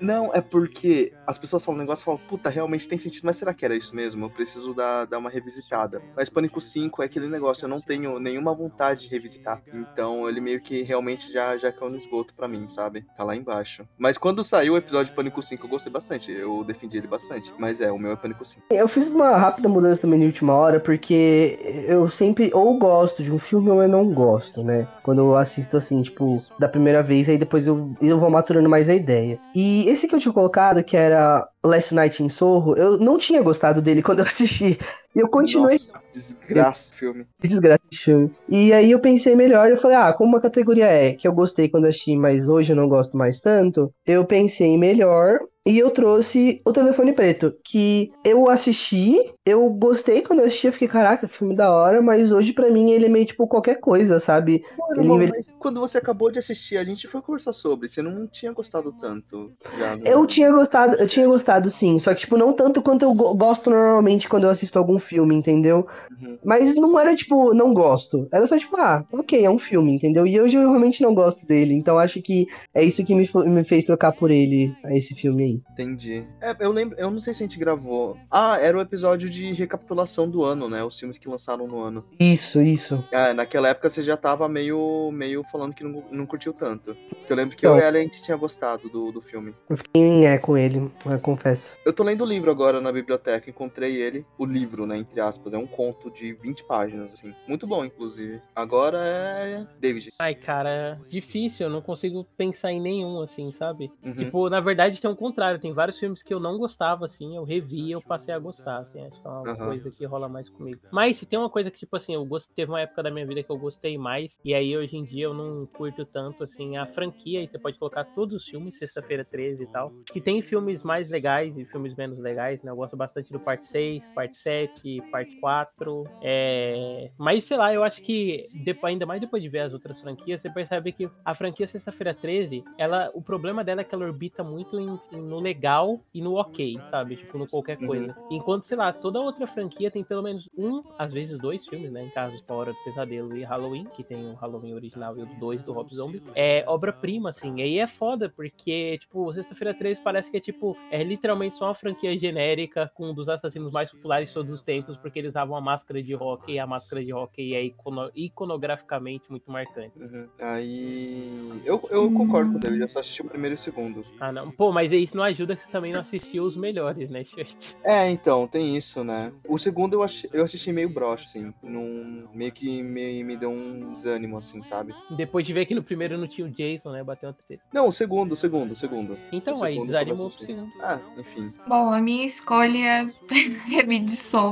Não, é porque as pessoas falam um negócio e falam, puta, realmente tem sentido, mas será que era isso mesmo? Eu preciso dar, dar uma revisitada. Mas Pânico 5 é aquele negócio, eu não tenho nenhuma vontade de revisitar. Então ele meio que realmente já, já caiu no esgoto pra mim, sabe? Tá lá embaixo. Mas quando saiu o episódio de Pânico 5, eu gostei bastante. Eu defendi ele bastante. Mas é, o meu é Pânico 5. Eu fiz uma rápida mudança também de última hora, porque eu sempre ou gosto de um filme ou eu não gosto, né? Quando eu assisto assim, tipo, da primeira vez, aí depois eu, eu vou maturando mais a ideia. E esse que eu tinha colocado, que era Last Night in Soho, eu não tinha gostado dele quando eu assisti. E eu continuei Nossa, desgraça o filme. Que desgraça de filme. E aí eu pensei melhor, eu falei, ah, como uma categoria é que eu gostei quando assisti, mas hoje eu não gosto mais tanto, eu pensei melhor e eu trouxe o Telefone Preto, que eu assisti, eu gostei quando eu assisti, eu fiquei, caraca, que filme da hora, mas hoje pra mim ele é meio tipo qualquer coisa, sabe? Mano, Ele quando você acabou de assistir, a gente foi conversar sobre, você não tinha gostado tanto. já, né? Eu tinha gostado, eu tinha gostado sim, só que tipo, não tanto quanto eu go- gosto normalmente quando eu assisto algum filme, entendeu? Uhum. Mas não era tipo, não gosto. Era só tipo, ah, ok, é um filme, entendeu? E hoje eu realmente não gosto dele. Então acho que é isso que me, me fez trocar por ele, a esse filme aí. Entendi. É, eu lembro, eu não sei se a gente gravou. Ah, era o episódio de recapitulação do ano, né? Os filmes que lançaram no ano. Isso, isso. É, naquela época você já tava meio, meio falando que não, não curtiu tanto. Porque eu lembro que Não. eu e ela a gente tinha gostado do, do filme. Eu fiquei em é com ele, eu confesso. Eu tô lendo o livro agora na biblioteca, encontrei ele. O livro, né, entre aspas, é um conto de 20 páginas, assim. Muito bom, inclusive. Agora é David. Ai, cara, difícil, eu não consigo pensar em nenhum, assim, sabe? Uhum. Tipo, na verdade tem o contrário, tem vários filmes que eu não gostava, assim, eu revi e eu passei a gostar, assim, acho que é uma Aham. coisa que rola mais comigo. Mas se tem uma coisa que, tipo assim, eu gost... teve uma época da minha vida que eu gostei mais, e aí hoje em dia eu não curto tanto, assim, a franquia, e você pode colocar todos os filmes, sexta-feira 13 e tal, que tem filmes mais legais e filmes menos legais, né? Eu gosto bastante do parte 6, parte 7, parte 4, é... Mas, sei lá, eu acho que, depois, ainda mais depois de ver as outras franquias, você percebe que a franquia Sexta-feira 13, ela, o problema dela é que ela orbita muito em- em- no legal e no ok, sabe? Tipo, no qualquer Uhum. coisa. Enquanto, sei lá, toda outra franquia tem pelo menos um, às vezes dois filmes, né? Em casos como Hora do Pesadelo e Halloween, que tem o Halloween original e o 2 do Rob Zombie. É obra-prima, assim. E aí é foda, porque, tipo, Sexta-feira 13 parece que é, tipo, é literalmente só uma franquia genérica com um dos assassinos mais populares de todos os tempos, porque eles usavam a máscara de rock e a máscara de rock é icono- iconograficamente muito marcante. Uhum. Aí. Eu, eu concordo com o David, eu só assisti o primeiro e o segundo. Ah, não. Pô, mas aí isso não ajuda que você também não assistiu os melhores, né, Shirt? É, então, tem isso, né? O segundo eu, ach... eu assisti meio broxa, assim. Num... Meio que me, me deu um desânimo, assim, sabe? Depois de ver que no primeiro não tinha o Jason, né? Bateu uma treta. Não, o segundo, o segundo, o segundo. Então, O aí segundo desanimou eu pro segundo. Ah, enfim. Bom, a minha escolha é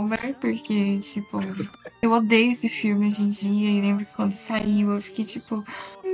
Midsommar, porque, tipo, eu odeio esse filme hoje em dia. E lembro que quando saiu eu fiquei tipo,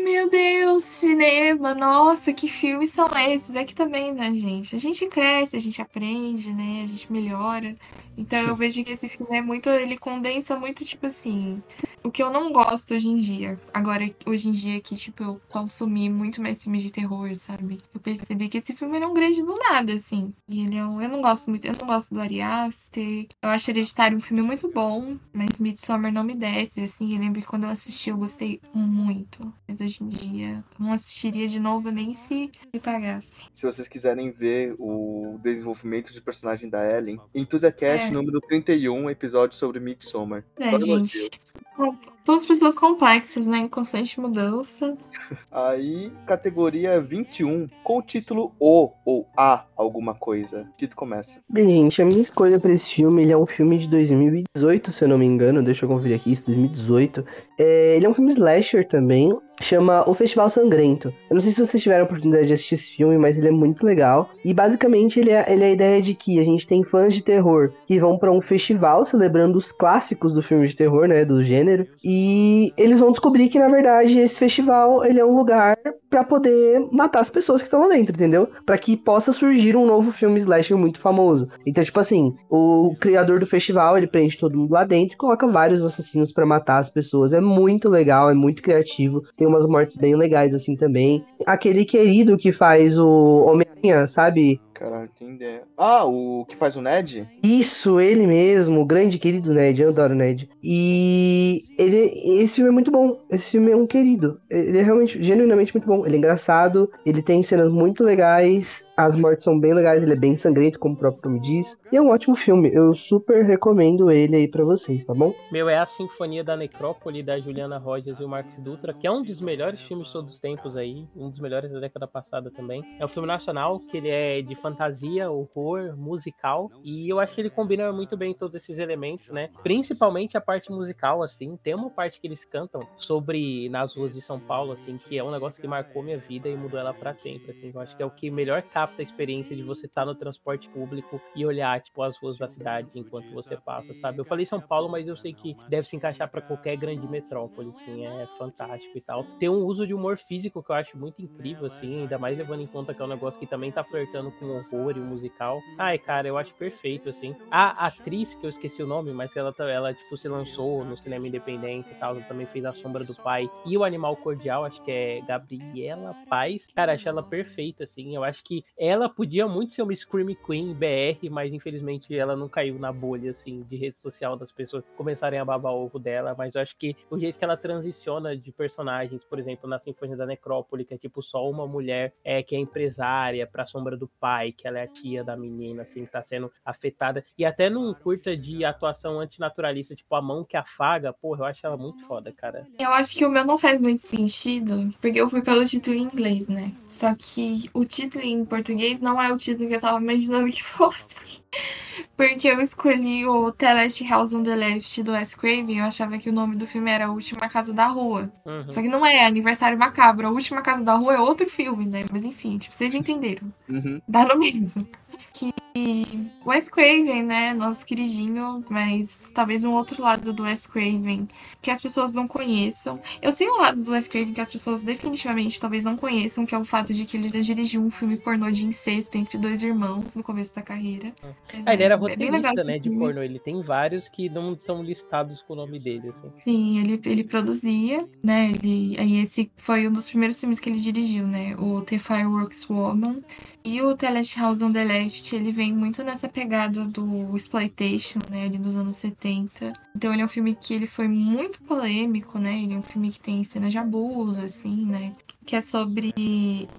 meu Deus, cinema, nossa, que filmes são esses? É que também, né, gente? A gente cresce, a gente aprende, né? A gente melhora. Então eu vejo que esse filme é muito. Ele condensa muito, tipo assim, o que eu não gosto hoje em dia. Agora, hoje em dia que, tipo, eu consumi muito mais filmes de terror, sabe? Eu percebi que esse filme era um grande do nada, assim. E ele é um. Eu não gosto muito. Eu não gosto do Ari Aster. Eu acho Hereditário um filme muito bom, mas Midsommar não me desce, assim. Eu lembro que quando eu assisti eu gostei muito. Mas hoje em dia não assistiria de novo nem se me pagasse. Se vocês quiserem ver o desenvolvimento de personagem da Ellen, Enthusiast É. número 31, episódio sobre Midsommar. É, gente. Todas pessoas complexas, né? Em constante mudança. Aí, categoria 21, com o título O ou A alguma coisa. O título começa. Bem, gente, a minha escolha pra esse filme, ele é um filme de 2018, se eu não me engano, deixa eu conferir aqui, isso, 2018. É, ele é um filme slasher também, chama O Festival Sangrento. Eu não sei se vocês tiveram a oportunidade de assistir esse filme, mas ele é muito legal. E basicamente ele é, ele é a ideia de que a gente tem fãs de terror que vão pra um festival celebrando os clássicos do filme de terror, né, do gênero. E eles vão descobrir que na verdade esse festival ele é um lugar pra poder matar as pessoas que estão lá dentro, entendeu? Pra que possa surgir um novo filme slasher muito famoso. Então, tipo assim, o criador do festival, ele prende todo mundo lá dentro e coloca vários assassinos pra matar as pessoas. É muito legal, é muito criativo. Tem umas mortes bem legais assim também. Aquele querido que faz o Homem-Aranha, sabe? Caralho, tem ideia. Ah, o que faz o Ned? Isso, ele mesmo, o grande querido Ned, eu adoro o Ned. E ele, esse filme é muito bom. Esse filme é um querido. Ele é realmente, genuinamente muito bom. Ele é engraçado, ele tem cenas muito legais, as mortes são bem legais, ele é bem sangrento, como o próprio nome diz. E é um ótimo filme. Eu super recomendo ele aí pra vocês, tá bom? Meu, é a Sinfonia da Necrópole, da Juliana Rogers e o Marcos Dutra, que é um dos melhores filmes de todos os tempos aí, um dos melhores da década passada também. É um filme nacional, que ele é de fantasia, horror, musical, e eu acho que ele combina muito bem todos esses elementos, né? Principalmente a parte musical, assim, tem uma parte que eles cantam sobre nas ruas de São Paulo, assim, que é um negócio que marcou minha vida e mudou ela pra sempre, assim. Eu acho que é o que melhor capta capta a experiência de você estar no transporte público e olhar, tipo, as ruas da cidade enquanto você passa, sabe? Eu falei São Paulo, mas eu sei que deve se encaixar para qualquer grande metrópole, assim, é fantástico e tal. Tem um uso de humor físico que eu acho muito incrível, assim, ainda mais levando em conta que é um negócio que também tá flertando com o horror e o musical. Ai, cara, eu acho perfeito, assim. A atriz, que eu esqueci o nome, mas ela, tá- ela tipo, se lançou no cinema independente e tal, ela também fez A Sombra do Pai e O Animal Cordial, acho que é Gabriela Paz. Cara, acho ela perfeita, assim. Eu acho que ela podia muito ser uma Scream Queen BR, mas infelizmente ela não caiu na bolha, assim, de rede social das pessoas começarem a babar ovo dela. Mas eu acho que o jeito que ela transiciona de personagens, por exemplo, na Sinfonia da Necrópole, que é tipo só uma mulher é, que é empresária pra sombra do pai, que ela é a tia da menina, assim, que tá sendo afetada. E até num curta de atuação antinaturalista, tipo A Mão que Afaga, porra, eu acho ela muito foda, cara. Eu acho que o meu não faz muito sentido, porque eu fui pelo título em inglês, né? Só que o título em português não é o título que eu tava imaginando que fosse. Porque eu escolhi o The Last House on the Left do Wes Craven, eu achava que o nome do filme era A Última Casa da Rua. Uhum. Só que não é Aniversário Macabro, A Última Casa da Rua é outro filme, né? Mas enfim, tipo, vocês entenderam. Uhum. Dá no mesmo. O Wes Craven, né, nosso queridinho, mas talvez um outro lado do Wes Craven que as pessoas não conheçam. Eu sei um lado do Wes Craven que as pessoas definitivamente talvez não conheçam, que é o fato de que ele já dirigiu um filme pornô de incesto entre dois irmãos no começo da carreira. Mas Ah, ele era é legal roteirista, esse né, de pornô. Ele tem vários que não estão listados com o nome dele, assim. Sim, ele, ele produzia, né? Ele, aí esse foi um dos primeiros filmes que ele dirigiu, né? O The Fireworks Woman. E o The Last House on the Left, ele vem muito nessa pegada do exploitation, né? Ali dos anos 70. Então ele é um filme que ele foi muito polêmico, né? Ele é um filme que tem cenas de abuso, assim, né? Que é sobre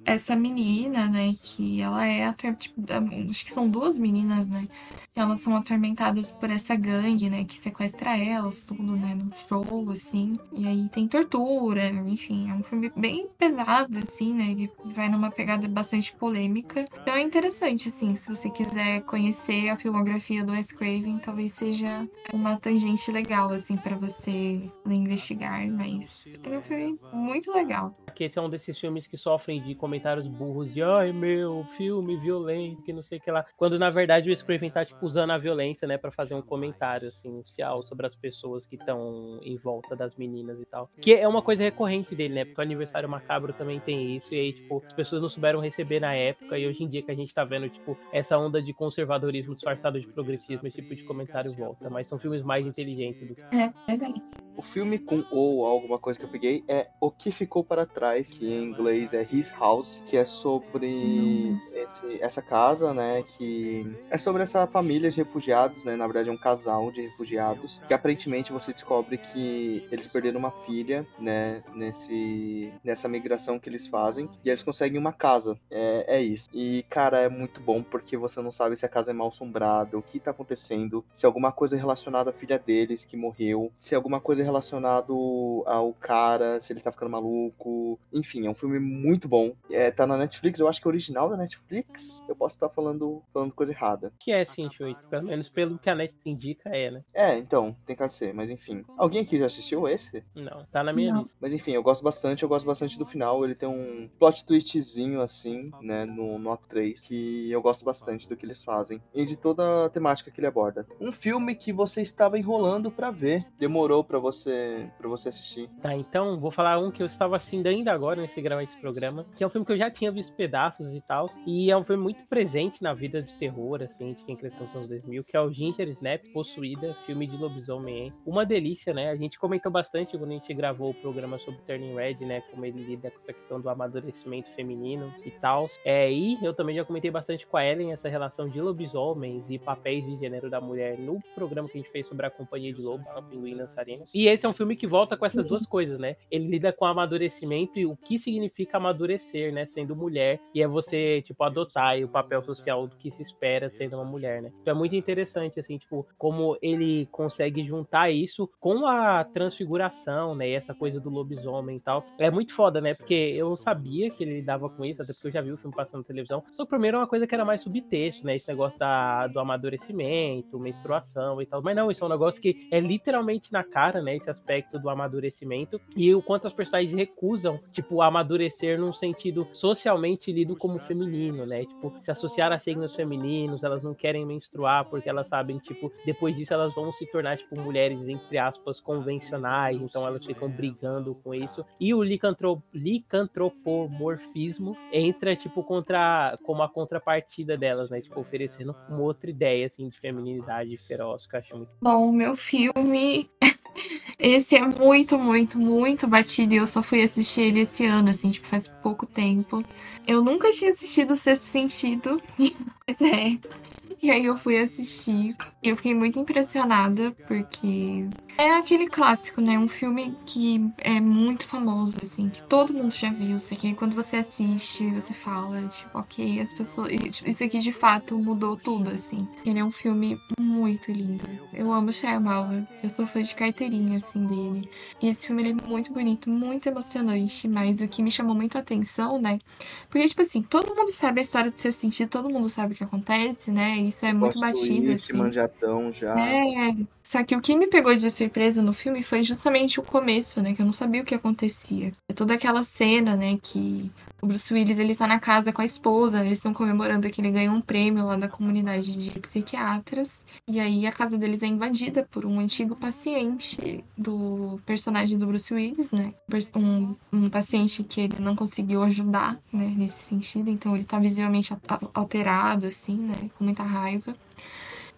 essa menina, né? Que ela é tipo, acho que são duas meninas, né? Elas são atormentadas por essa gangue, né? Que sequestra elas, tudo, né? No show, assim. E aí tem tortura, enfim. É um filme bem pesado, assim, né? Ele vai numa pegada bastante polêmica. Então é interessante, assim, se você quiser conhecer a filmografia do Wes Craven, talvez seja uma tangente legal, assim, pra você investigar. Mas é um filme muito legal. Porque esse é um desses filmes que sofrem de comentários burros de ai meu, filme violento, que não sei o que lá. Quando na verdade o Scraven tá, tipo, usando a violência, né, pra fazer um comentário, assim, social sobre as pessoas que estão em volta das meninas e tal. Que é uma coisa recorrente dele, né? Porque o aniversário macabro também tem isso. E aí, tipo, as pessoas não souberam receber na época. E hoje em dia que a gente tá vendo, tipo, essa onda de conservadorismo disfarçado de progressismo, esse tipo de comentário volta. Mas são filmes mais inteligentes do que. É, exato. O filme com ou alguma coisa que eu peguei é O Que Ficou Para Trás, que em inglês é His House, que é sobre esse- essa casa, né, que é sobre essa família de refugiados, né, na verdade é um casal de refugiados, que aparentemente você descobre que eles perderam uma filha, né, nesse, nessa migração que eles fazem, e eles conseguem uma casa, é, é isso. E, cara, é muito bom porque você não sabe se a casa é mal assombrada, o que tá acontecendo, se alguma coisa relacionada à filha deles que morreu, se alguma coisa relacionada ao cara, se ele tá ficando maluco. Enfim, é um filme muito bom. É, tá na Netflix, eu acho que é original da Netflix. Eu posso estar falando, falando coisa errada. Que é, sim, Shoito. Pelo menos pelo que a net indica, é, né? É, então, tem cara de ser, mas enfim. Alguém aqui já assistiu esse? Não, tá na minha Não. lista. Mas enfim, eu gosto bastante, eu gosto bastante do final. Ele tem um plot twistzinho assim, né, no, no ato 3, que eu gosto bastante do que eles fazem. E de toda a temática que ele aborda. Um filme que você estava enrolando pra ver. Demorou pra você para você assistir. Tá, então vou falar um que eu estava assistindo ainda agora nesse gravar esse programa, que é um filme que eu já tinha visto pedaços e tal, e é um filme muito presente na vida de terror, assim, de quem cresceu nos anos 2000, que é o Ginger Snap Possuída, filme de lobisomem. hein? Uma delícia, né? A gente comentou bastante quando a gente gravou o programa sobre Turning Red, né? Como ele lida com essa questão do amadurecimento feminino e tal. É, e eu também já comentei bastante com a Ellen essa relação de lobisomens e papéis de gênero da mulher no programa que a gente fez sobre a Companhia de Lobo, a Pinguim Dançarino. E esse é um filme que volta com essas duas coisas, né? Ele lida com amadurecimento e o que significa amadurecer, né? Sendo mulher. E é você, tipo, adotar o papel social do que se espera sendo uma mulher, né? Então é muito interessante, assim, tipo, como ele consegue juntar isso com a transfiguração, né? E essa coisa do lobisomem e tal. É muito foda, né? Porque eu sabia que ele lidava com isso, até porque eu já vi o filme passando na televisão. Só que primeiro é uma coisa que era mais subtexto, né? Esse negócio da, do amadurecimento, menstruação e tal. Mas não, isso é um negócio que é literalmente na cara, né? Esse aspecto do amadurecimento e o quanto as personagens recusam, tipo, amadurecer num sentido socialmente lido como feminino, né? Tipo, se associar a signos femininos, elas não querem menstruar porque elas sabem, tipo, depois disso elas vão se tornar, tipo, mulheres, entre aspas, convencionais, então elas ficam brigando com isso. E o licantro... licantropomorfismo entra, tipo, contra como a contrapartida delas, né? Tipo, oferecendo uma outra ideia, assim, de feminilidade feroz, que eu acho muito. Bom, meu filme. Esse é muito, muito, muito batido e eu só fui assistir ele esse ano, assim, tipo, faz pouco tempo. Eu nunca tinha assistido o Sexto Sentido, mas é. E aí eu fui assistir. E eu fiquei muito impressionada, porque é aquele clássico, né? Um filme que é muito famoso, assim, que todo mundo já viu. Isso aqui, quando você assiste, você fala, tipo, ok, as pessoas. tipo, Isso aqui de fato mudou tudo, assim. Ele é um filme muito lindo. Eu amo Shyamalan. Eu sou fã de carteirinha, assim, dele. E esse filme ele é muito bonito, muito emocionante. Mas o que me chamou muito a atenção, né? Porque, tipo assim, todo mundo sabe a história do seu sentido, todo mundo sabe o que acontece, né? Isso é muito batido, assim. manjatão já. É, só que o que me pegou de surpresa no filme foi justamente o começo, né? Que eu não sabia o que acontecia. É toda aquela cena, né? Que o Bruce Willis ele tá na casa com a esposa, eles estão comemorando que ele ganhou um prêmio lá da comunidade de psiquiatras. E aí a casa deles é invadida por um antigo paciente do personagem do Bruce Willis, né? Um, um paciente que ele não conseguiu ajudar, né? Nesse sentido. Então ele tá visivelmente alterado, assim, né? Com muita raiva.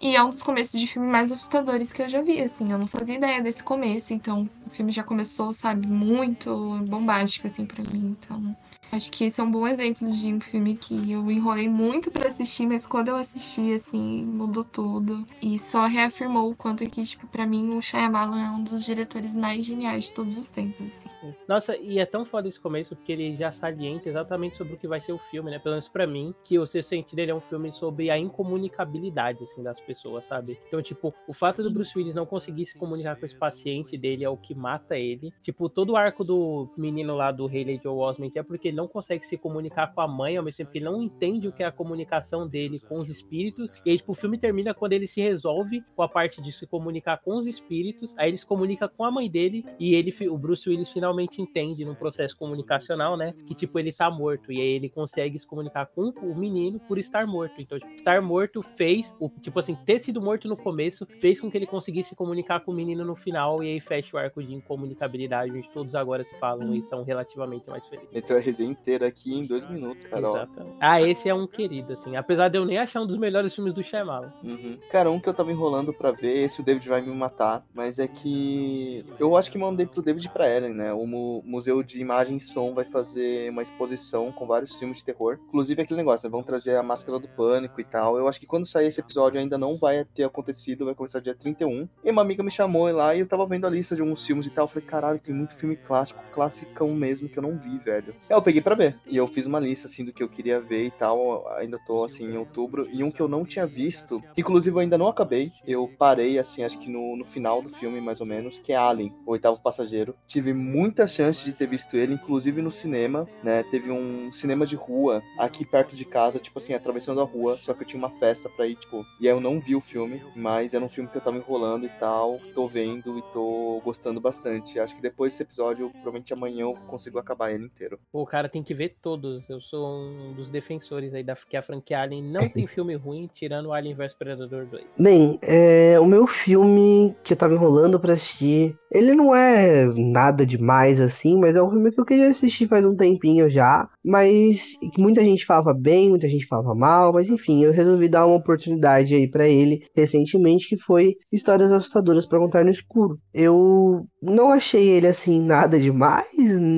E é um dos começos de filme mais assustadores que eu já vi, assim. Eu não fazia ideia desse começo, então o filme já começou, sabe, muito bombástico, assim, pra mim. Então, acho que esse é um bom exemplo de um filme que eu enrolei muito pra assistir, mas quando eu assisti, assim, mudou tudo. E só reafirmou o quanto que, tipo, pra mim, o Shyamalan é um dos diretores mais geniais de todos os tempos, assim. Nossa, e é tão foda esse começo porque ele já salienta exatamente sobre o que vai ser o filme, né? Pelo menos pra mim, que o Sexto Sentido ele é um filme sobre a incomunicabilidade, assim, das pessoas, sabe? Então, tipo, o fato do Bruce Willis não conseguir se comunicar com esse paciente dele é o que mata ele. Tipo, todo o arco do menino lá do Haley Joe Osment é porque ele não consegue se comunicar com a mãe, ao mesmo tempo que ele não entende o que é a comunicação dele com os espíritos. E aí, tipo, o filme termina quando ele se resolve com a parte de se comunicar com os espíritos. Aí ele se comunica com a mãe dele e ele, o Bruce Willis finalmente entende num processo comunicacional, né? Que tipo, ele tá morto. E aí ele consegue se comunicar com o menino por estar morto. Então, tipo, estar morto fez, o, tipo assim, ter sido morto no começo fez com que ele conseguisse se comunicar com o menino no final. E aí fecha o arco de incomunicabilidade, onde todos agora se falam e são relativamente mais felizes. Meteu a resenha inteira aqui em dois minutos, Carol. Exatamente. Ah, esse é um querido, assim. Apesar de eu nem achar um dos melhores filmes do Shyamalan. Uhum. Cara, um que eu tava enrolando pra ver, esse o David vai me matar, mas é que eu acho que mandei pro David e pra Ellen, né? O Mu- Museu de Imagem e Som vai fazer uma exposição com vários filmes de terror. Inclusive aquele negócio, né? Vão trazer a Máscara do Pânico e tal. Eu acho que quando sair esse episódio ainda não vai ter acontecido, vai começar dia 31. E uma amiga me chamou lá e eu tava vendo a lista de alguns filmes e tal. Eu falei, caralho, tem muito filme clássico, classicão mesmo, que eu não vi, velho. Aí eu peguei pra ver. E eu fiz uma lista, assim, do que eu queria ver e tal. Ainda tô, assim, em outubro. E um que eu não tinha visto, que, inclusive eu ainda não acabei. Eu parei, assim, acho que no, no final do filme, mais ou menos, que é Alien, o oitavo passageiro. Tive muita chance de ter visto ele, inclusive no cinema, né? Teve um cinema de rua aqui perto de casa, tipo assim, atravessando a rua. Só que eu tinha uma festa pra ir, tipo. E aí eu não vi o filme, mas era um filme que eu tava enrolando e tal. Tô vendo e tô gostando bastante. Acho que depois desse episódio, provavelmente amanhã eu consigo acabar ele inteiro. Pô, cara, tem que ver todos. Eu sou um dos defensores aí da que a franquia Alien não tem filme ruim, tirando o Alien vs Predador 2. Bem, é, o meu filme que eu tava enrolando pra assistir, ele não é nada demais assim, mas é um filme que eu queria assistir faz um tempinho já, mas muita gente falava bem, muita gente falava mal, mas enfim, eu resolvi dar uma oportunidade aí pra ele recentemente, que foi Histórias Assustadoras pra Contar no Escuro. Eu não achei ele assim nada demais,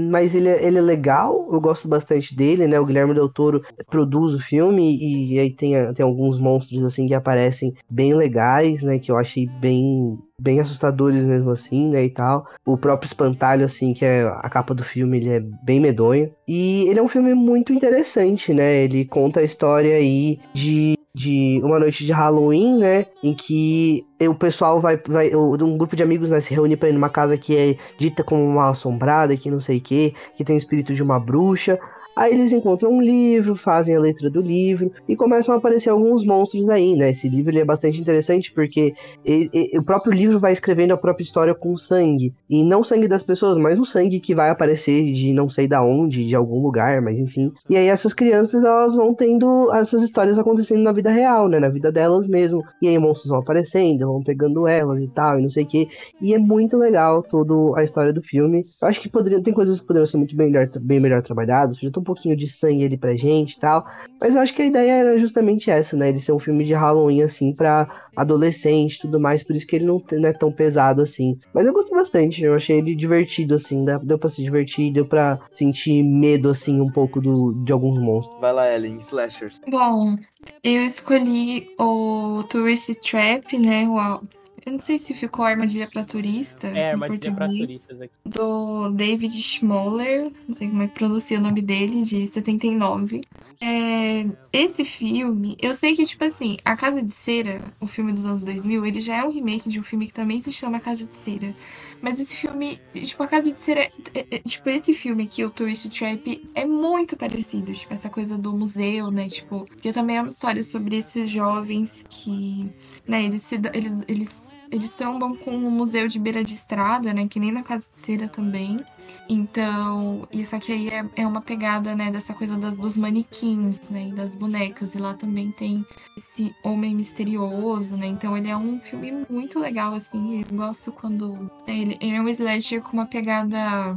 mas ele, é- ele é legal, eu gosto bastante dele, né? O Guilherme Del Toro produz o filme e aí tem, tem alguns monstros assim que aparecem bem legais, né? Que eu achei bem bem assustadores mesmo assim, né, e tal. O próprio espantalho assim, que é a capa do filme, ele é bem medonho. E ele é um filme muito interessante, né? Ele conta a história aí de de uma noite de Halloween, né, em que o pessoal vai, vai um grupo de amigos né, se reúne para ir numa casa que é dita como uma assombrada, que não sei o que, que tem o espírito de uma bruxa. Aí eles encontram um livro, fazem a letra do livro e começam a aparecer alguns monstros aí, né? Esse livro é bastante interessante porque ele- ele- o próprio livro vai escrevendo a própria história com sangue. E não sangue das pessoas, mas o sangue que vai aparecer de não sei da onde, de algum lugar, mas enfim. E aí essas crianças, elas vão tendo essas histórias acontecendo na vida real, né? Na vida delas mesmo. E aí monstros vão aparecendo, vão pegando elas e tal, e não sei o que. E é muito legal toda a história do filme. Eu acho que poderia, tem coisas que poderiam ser muito bem melhor, bem melhor trabalhadas. Podia pouquinho de sangue ali pra gente e tal. Mas eu acho que a ideia era justamente essa, né? Ele ser um filme de Halloween, assim, pra adolescente e tudo mais. Por isso que ele não, não é tão pesado assim. Mas eu gostei bastante. Eu achei ele divertido, assim. Deu, deu pra se divertir, deu pra sentir medo, assim, um pouco do, de alguns monstros. Vai lá, Ellen, slashers. Bom, eu escolhi o Tourist Trap, né? O, eu não sei se ficou Armadilha pra Turista. É, armadilha pra português. turistas aqui. do David Schmoller, não sei como é que pronuncia o nome dele, de 79. É, esse filme, eu sei que, tipo assim, A Casa de Cera, o filme dos anos 2000, ele já é um remake de um filme que também se chama A Casa de Cera. Mas esse filme, tipo, A Casa de Cera, é- é- tipo, esse filme aqui, o Tourist Trap, é muito parecido, tipo, essa coisa do museu, né, tipo, que também é uma história sobre esses jovens que, né, eles se, eles, eles eles trombam com o museu de beira de estrada, né? Que nem na Casa de Cera também. Então, isso aqui aí é, é uma pegada, né, dessa coisa das, dos manequins, né, e das bonecas. E lá também tem esse homem misterioso, né? Então ele é um filme muito legal, assim. Eu gosto quando. Ele, ele é um slasher com uma pegada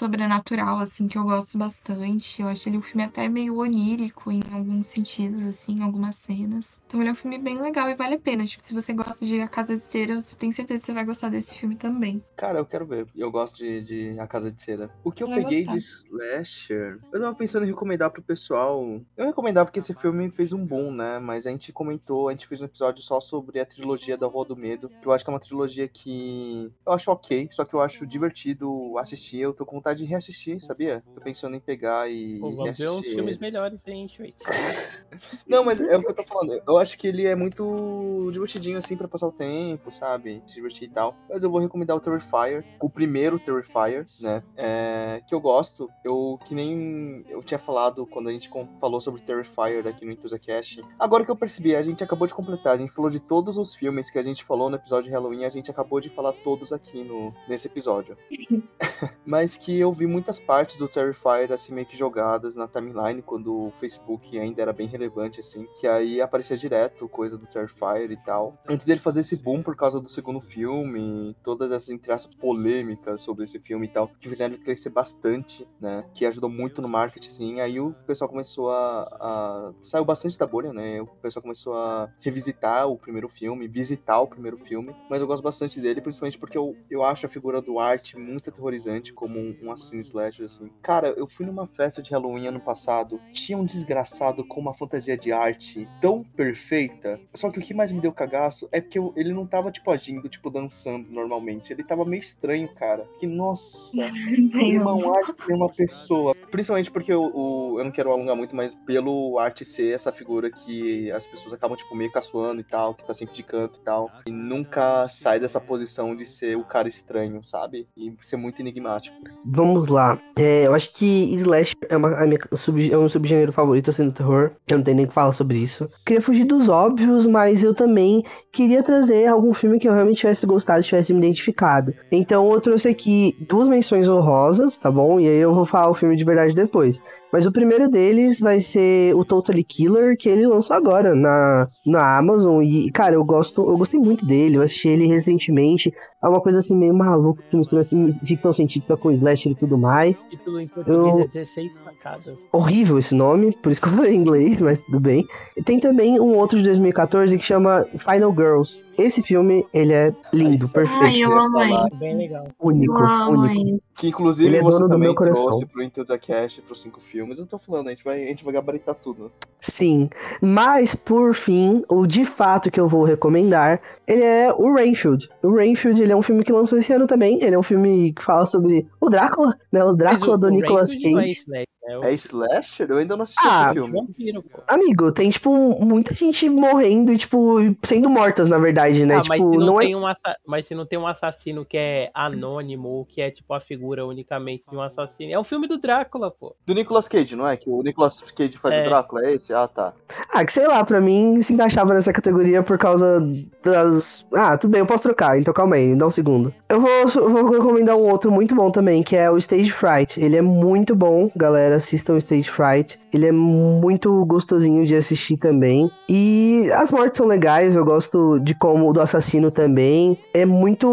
sobrenatural, assim, que eu gosto bastante. Eu acho ele um filme até meio onírico em alguns sentidos, assim, em algumas cenas. Então ele é um filme bem legal e vale a pena. Tipo, se você gosta de A Casa de Cera, eu tenho certeza que você vai gostar desse filme também. Cara, eu quero ver. Eu gosto de, de A Casa de Cera. O que eu Vai peguei gostar. de Slasher, eu tava pensando em recomendar pro pessoal. Eu recomendar porque esse filme fez um boom, né? Mas a gente comentou, a gente fez um episódio só sobre a trilogia da Rua do Medo. Que eu acho que é uma trilogia que eu acho ok, só que eu acho divertido assistir. Eu tô com vontade de reassistir, sabia? Tô pensando em pegar e. Pô, vamos ver uns reassistir filmes melhores aí, Shrek. Não, mas é o que eu tô falando. Eu acho que ele é muito divertidinho, assim, pra passar o tempo, sabe? Se divertir e tal. Mas eu vou recomendar o Terrifier. O primeiro Terrifier, né? É, que eu gosto. Eu, que nem eu tinha falado quando a gente falou sobre Terrifier aqui no Intusa Cash. Agora que eu percebi, a gente acabou de completar. A gente falou de todos os filmes que a gente falou no episódio de Halloween. A gente acabou de falar todos aqui no, nesse episódio. mas que eu vi muitas partes do Terrifier assim meio que jogadas na timeline quando o Facebook ainda era bem relevante assim, que aí aparecia direto coisa do Terrifier e tal. Antes dele fazer esse boom por causa do segundo filme, todas essas entre aspas polêmicas sobre esse filme e tal, que fizeram ele crescer bastante, né? Que ajudou muito no marketing assim. Aí o pessoal começou a, a saiu bastante da bolha, né? O pessoal começou a revisitar o primeiro filme, visitar o primeiro filme, mas eu gosto bastante dele, principalmente porque eu, eu acho a figura do Art muito aterrorizante, como um, um assassino slasher, assim. Cara, eu fui numa festa de Halloween ano passado, tinha um desgraçado com uma fantasia de arte tão perfeita, só que o que mais me deu cagaço é porque eu- ele não tava, tipo, agindo, tipo, dançando normalmente, ele tava meio estranho, cara. Que, nossa, uma um arte de uma pessoa. Principalmente porque o, o- eu não quero alongar muito, mas pelo arte ser essa figura que as pessoas acabam, tipo, meio caçoando e tal, que tá sempre de canto e tal. E nunca sai dessa posição de ser o cara estranho, sabe? E ser muito enigmático. Vamos lá. É, eu acho que Slash é, uma, a minha sub, é um subgênero favorito assim, do terror. Eu não tenho nem que falar sobre isso. Queria fugir dos óbvios, mas eu também queria trazer algum filme que eu realmente tivesse gostado, tivesse me identificado. Então eu trouxe aqui duas menções honrosas, tá bom? E aí eu vou falar o filme de verdade depois. Mas o primeiro deles vai ser o Totally Killer, que ele lançou agora na, na Amazon. E, cara, eu gosto, eu gostei muito dele. Eu assisti ele recentemente. É uma coisa assim meio maluca que mistura assim, ficção científica com slasher e tudo mais. O título em português Eu- é 16 facadas. Horrível esse nome, por isso que eu falei em inglês, mas tudo bem. E Tem também um outro de 2014 que chama Final Girls. Esse filme, ele é lindo, Ai, perfeito. Ai, eu amo. Bem legal. Único, Eu amo único. Que inclusive Ele é você dono do também meu coração. trouxe pro Into the Cash pros cinco filmes. Eu tô falando, a gente vai, a gente vai gabaritar tudo. Sim. Mas, por fim, o de fato que eu vou recomendar, ele é o Rainfield. O Rainfield, ele é um filme que lançou esse ano também. Ele é um filme que fala sobre o Drácula, né? O Drácula o- do o Nicolas Cage. Slash. É, o É slasher? Eu ainda não assisti Ah, esse filme. vampiro, pô. Amigo, tem, tipo, muita gente morrendo e, tipo, sendo mortas, na verdade, né? Ah, tipo, mas, se não não é. tem um assa- mas se não tem um assassino que é anônimo, ou que é tipo a figura unicamente de um assassino. É um filme do Drácula, pô. Do Nicolas Cage, não é? Que o Nicolas Cage faz É. o Drácula, é esse? Ah, tá. Ah, que sei lá, pra mim se encaixava nessa categoria por causa das. Ah, tudo bem, eu posso trocar, então calma aí, dá um segundo. Eu vou, eu vou recomendar um outro muito bom também, que é o Stage Fright. Ele é muito bom, galera, assistam o Stage Fright. Ele é muito gostosinho de assistir também. E as mortes são legais, eu gosto de como do assassino também. É muito,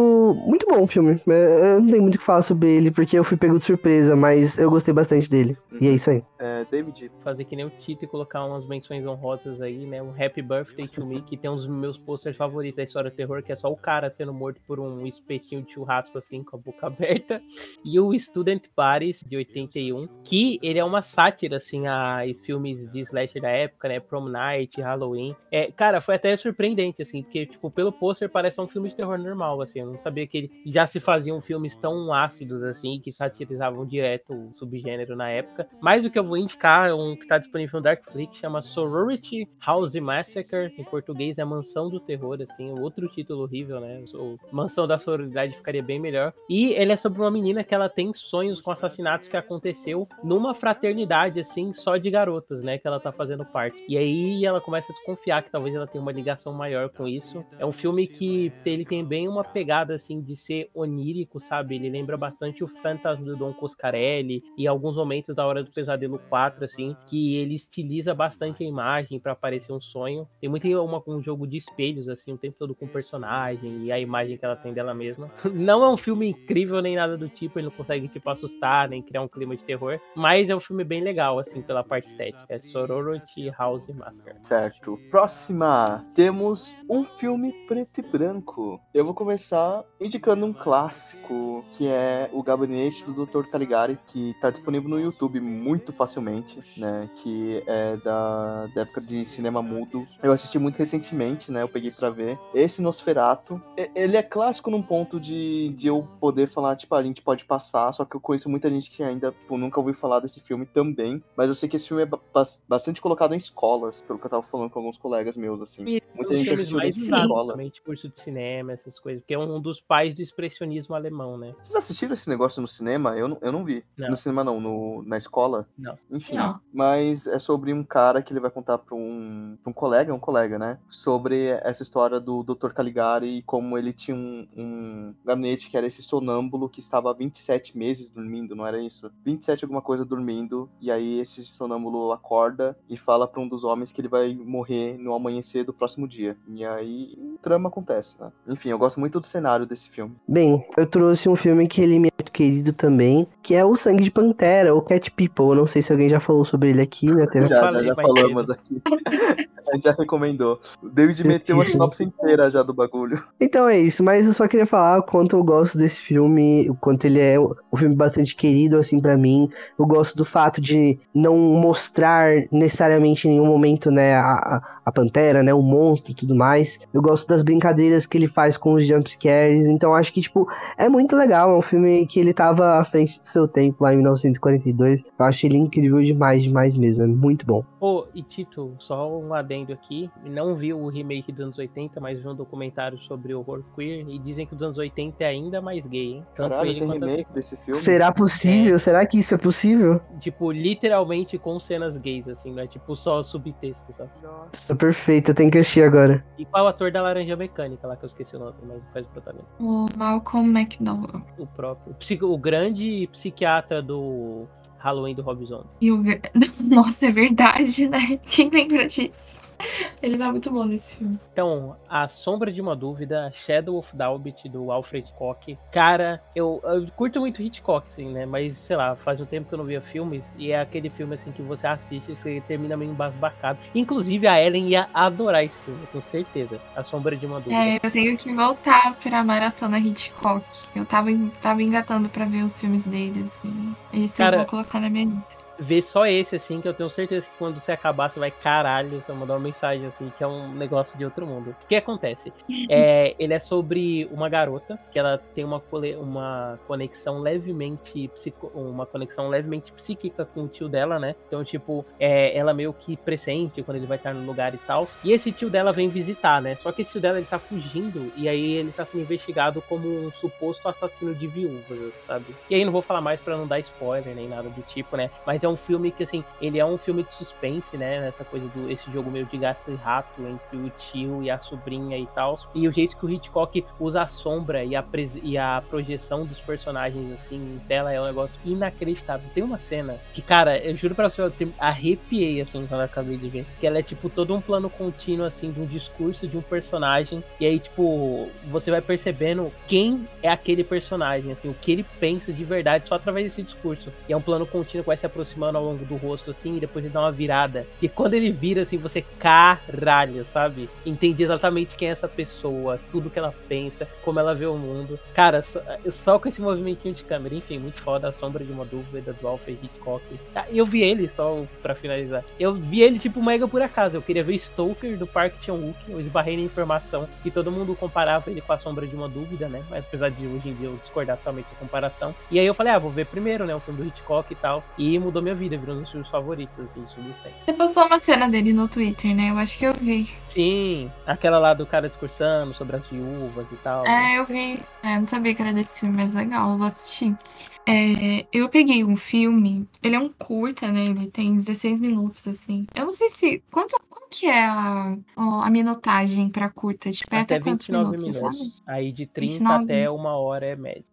muito bom o filme. É, Eu não tenho muito o que falar sobre ele, porque eu fui pego de surpresa, mas eu gostei bastante dele. E é isso aí. É, David. Fazer que nem o Tito e colocar umas menções honrosas aí, né? Um Happy Birthday to Me, que tem uns meus posters favoritos da história do terror, que é só o cara sendo morto por um espetinho de churrasco, assim, com a boca aberta. E o Student Paris, de 81, que ele é uma sátira, assim, a filmes de slasher da época, né? Prom Night, Halloween. É, cara, foi até surpreendente, assim, porque, tipo, pelo pôster parece um filme de terror normal, assim. Eu não sabia que ele já se faziam filmes tão ácidos, assim, que satirizavam direto o subgênero na época. Mas o que eu vou indicar é um que tá disponível no Darkflix, chama Sorority House Massacre. Em português é Mansão do Terror, assim, outro título horrível, né? O Mansão da Sororidade ficaria bem melhor. E ele é sobre uma menina que ela tem sonhos com assassinatos que aconteceu numa fraternidade, assim, só de garotas, né? Que ela tá fazendo parte. E aí ela começa a desconfiar que talvez ela tenha uma ligação maior com isso. É um filme que ele tem bem uma pegada, assim, de ser onírico, sabe? Ele lembra bastante o Fantasma do Don Coscarelli e alguns momentos da Hora do Pesadelo 4, assim, que ele estiliza bastante a imagem para parecer um sonho. Tem muito uma, um jogo de espelhos, assim, o tempo todo com o personagem e a imagem que ela tem dela mesma. Não é um filme incrível nem nada do tipo, ele não consegue, tipo, assustar nem criar um clima de terror, mas é um filme bem legal, assim, pela parte estética. É Sorority House Massacre. Certo. Próxima, temos um filme preto e branco. Eu vou começar indicando um clássico, que é O Gabinete do Dr. Caligari, que tá disponível no YouTube muito facilmente, né? Que é da, da época de cinema mudo. Eu assisti muito recentemente, né? Eu peguei pra ver. Esse Nosferato, ele é clássico num ponto de, de eu poder falar, tipo, a gente pode passar, só que eu conheço muita gente que ainda tipo, nunca ouviu falar desse filme também. Mas eu sei que esse filme é ba- bas- bastante colocado em escolas, pelo que eu tava falando com alguns colegas meus, assim. E Muita gente assistiu usados escola. curso de cinema, essas coisas, porque é um dos pais do expressionismo alemão, né? Vocês assistiram esse negócio no cinema? Eu não, eu não vi. Não. No cinema não, no, na escola? Não. Enfim. Não. Mas é sobre um cara que ele vai contar pra um, pra um colega, um colega, né? Sobre essa história do Dr. Caligari e como ele tinha um, um gabinete que era esse sonâmbulo que estava há 27 meses dormindo, não era isso? 27 alguma coisa dormindo, e aí esse sonâmbulo acorda e fala pra um dos homens que ele vai morrer no amanhecer do próximo dia. E aí o trama acontece, né? Enfim, eu gosto muito do cenário desse filme. Bem, eu trouxe um filme que ele me é muito querido também, que é o Sangue de Pantera, ou Cat People. Eu não sei se alguém já falou sobre ele aqui, né? Tem- Eu Já, já, falei já falamos aqui. A gente já recomendou. O David meteu a sinopse inteira já do bagulho. Então é isso, mas eu só queria falar o quanto eu gosto desse filme, o quanto ele é um filme bastante querido, assim, pra mim. Eu gosto do fato de não mostrar necessariamente em nenhum momento, né, a, a- pantera, né, o monstro e tudo mais. Eu gosto das brincadeiras que ele faz com os jumpscares, então acho que, tipo, é muito legal. É um filme que ele tava à frente do seu tempo lá em 1942. Eu acho ele incrível demais, demais mesmo. É muito bom. Pô, e Tito, só um adendo aqui. Não vi o remake dos anos 80, mas vi um documentário sobre horror queer e dizem que os anos 80 é ainda mais gay, hein? Tanto Caralho, ele tem quanto a remake desse filme? Será possível? Será que isso é possível? Tipo, literalmente com cenas gays, assim, não é tipo só subtexto, sabe? Nossa, perfeito. Eu tenho que assistir agora. E qual o ator da Laranja Mecânica lá, que eu esqueci o nome, mas faz o protagonista? O Malcolm McDowell. O próprio. Psico- o grande psiquiatra do Halloween do Rob Zombie. E o... Nossa, é verdade, né? Quem lembra disso? Ele tá muito bom nesse filme. Então, A Sombra de uma Dúvida, Shadow of Dalbit, do Alfred Hitchcock. Cara, eu, eu curto muito Hitchcock, assim, né? Mas, sei lá, faz um tempo que eu não via filmes. E é aquele filme, assim, que você assiste e você termina meio embasbacado. Inclusive, a Ellen ia adorar esse filme, com certeza. A Sombra de uma Dúvida. É, eu tenho que voltar pra maratona Hitchcock. Eu tava, tava engatando pra ver os filmes dele, assim. Esse Cara, eu vou colocar na minha lista. Vê só esse, assim, que eu tenho certeza que quando você acabar, você vai, caralho, você vai mandar uma mensagem, assim, que é um negócio de outro mundo. O que acontece? É, ele é sobre uma garota, que ela tem uma, uma conexão levemente psico, uma conexão levemente psíquica com o tio dela, né? Então, tipo, é, ela meio que pressente quando ele vai estar no lugar e tal. E esse tio dela vem visitar, né? Só que esse tio dela, ele tá fugindo, e aí ele tá sendo investigado como um suposto assassino de viúvas, sabe? E aí não vou falar mais pra não dar spoiler nem nada do tipo, né? Mas é um filme que, assim, ele é um filme de suspense, né? Essa coisa do esse jogo meio de gato e rato entre o tio e a sobrinha e tal. E o jeito que o Hitchcock usa a sombra e a, e a projeção dos personagens, assim, em tela é um negócio inacreditável. Tem uma cena que, cara, eu juro pra você, eu arrepiei, assim, quando eu acabei de ver. Que ela é, tipo, todo um plano contínuo, assim, de um discurso de um personagem. E aí, tipo, você vai percebendo quem é aquele personagem, assim, o que ele pensa de verdade só através desse discurso. E é um plano contínuo que vai se ao longo do rosto, assim, e depois ele dá uma virada. E quando ele vira, assim, você caralho, sabe? Entende exatamente quem é essa pessoa, tudo que ela pensa, como ela vê o mundo. Cara, só, só com esse movimentinho de câmera, enfim, muito foda, a sombra de uma dúvida do Alfred Hitchcock. Ah, Eu vi ele, só pra finalizar. Eu vi ele, tipo, mega por acaso. Eu queria ver Stoker do Park Chan-wook, eu esbarrei na informação que todo mundo comparava ele com a sombra de uma dúvida, né? Mas apesar de hoje em dia eu discordar totalmente dessa comparação. E aí eu falei, ah, vou ver primeiro, né? O filme do Hitchcock e tal. E mudou minha vida, virou um dos filmes favoritos, assim, me tem. Você postou uma cena dele no Twitter, né? Eu acho que eu vi. Sim, aquela lá do cara discursando sobre as viúvas e tal. né? É, eu vi. É, não sabia que era desse filme, mas legal, eu vou assistir. É, eu peguei um filme, ele é um curta, né? Ele tem 16 minutos, assim. Eu não sei se. Quanto, qual que é a, ó, a minutagem pra curta? Tipo, é até, Até quantos 29 minutos, minutos. Aí de 30 29. até uma hora é médio.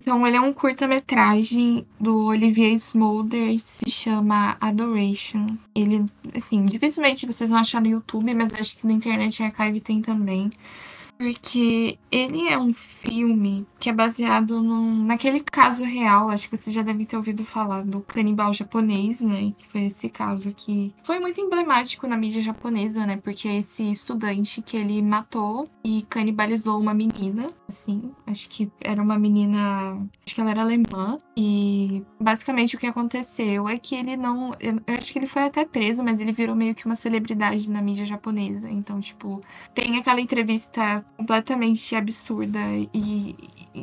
Então, ele é um curta-metragem do Olivier Smolder, se chama Adoration. Ele, assim, dificilmente vocês vão achar no YouTube, mas acho que na Internet Archive tem também. Porque ele é um filme que é baseado num, naquele caso real, acho que vocês já devem ter ouvido falar do canibal japonês, né? Que foi esse caso que foi muito emblemático na mídia japonesa, né? Porque é esse estudante que ele matou e canibalizou uma menina, assim, acho que era uma menina, acho que ela era alemã, e basicamente o que aconteceu é que ele não, eu eu acho que ele foi até preso, mas ele virou meio que uma celebridade na mídia japonesa, então, tipo, tem aquela entrevista completamente absurda e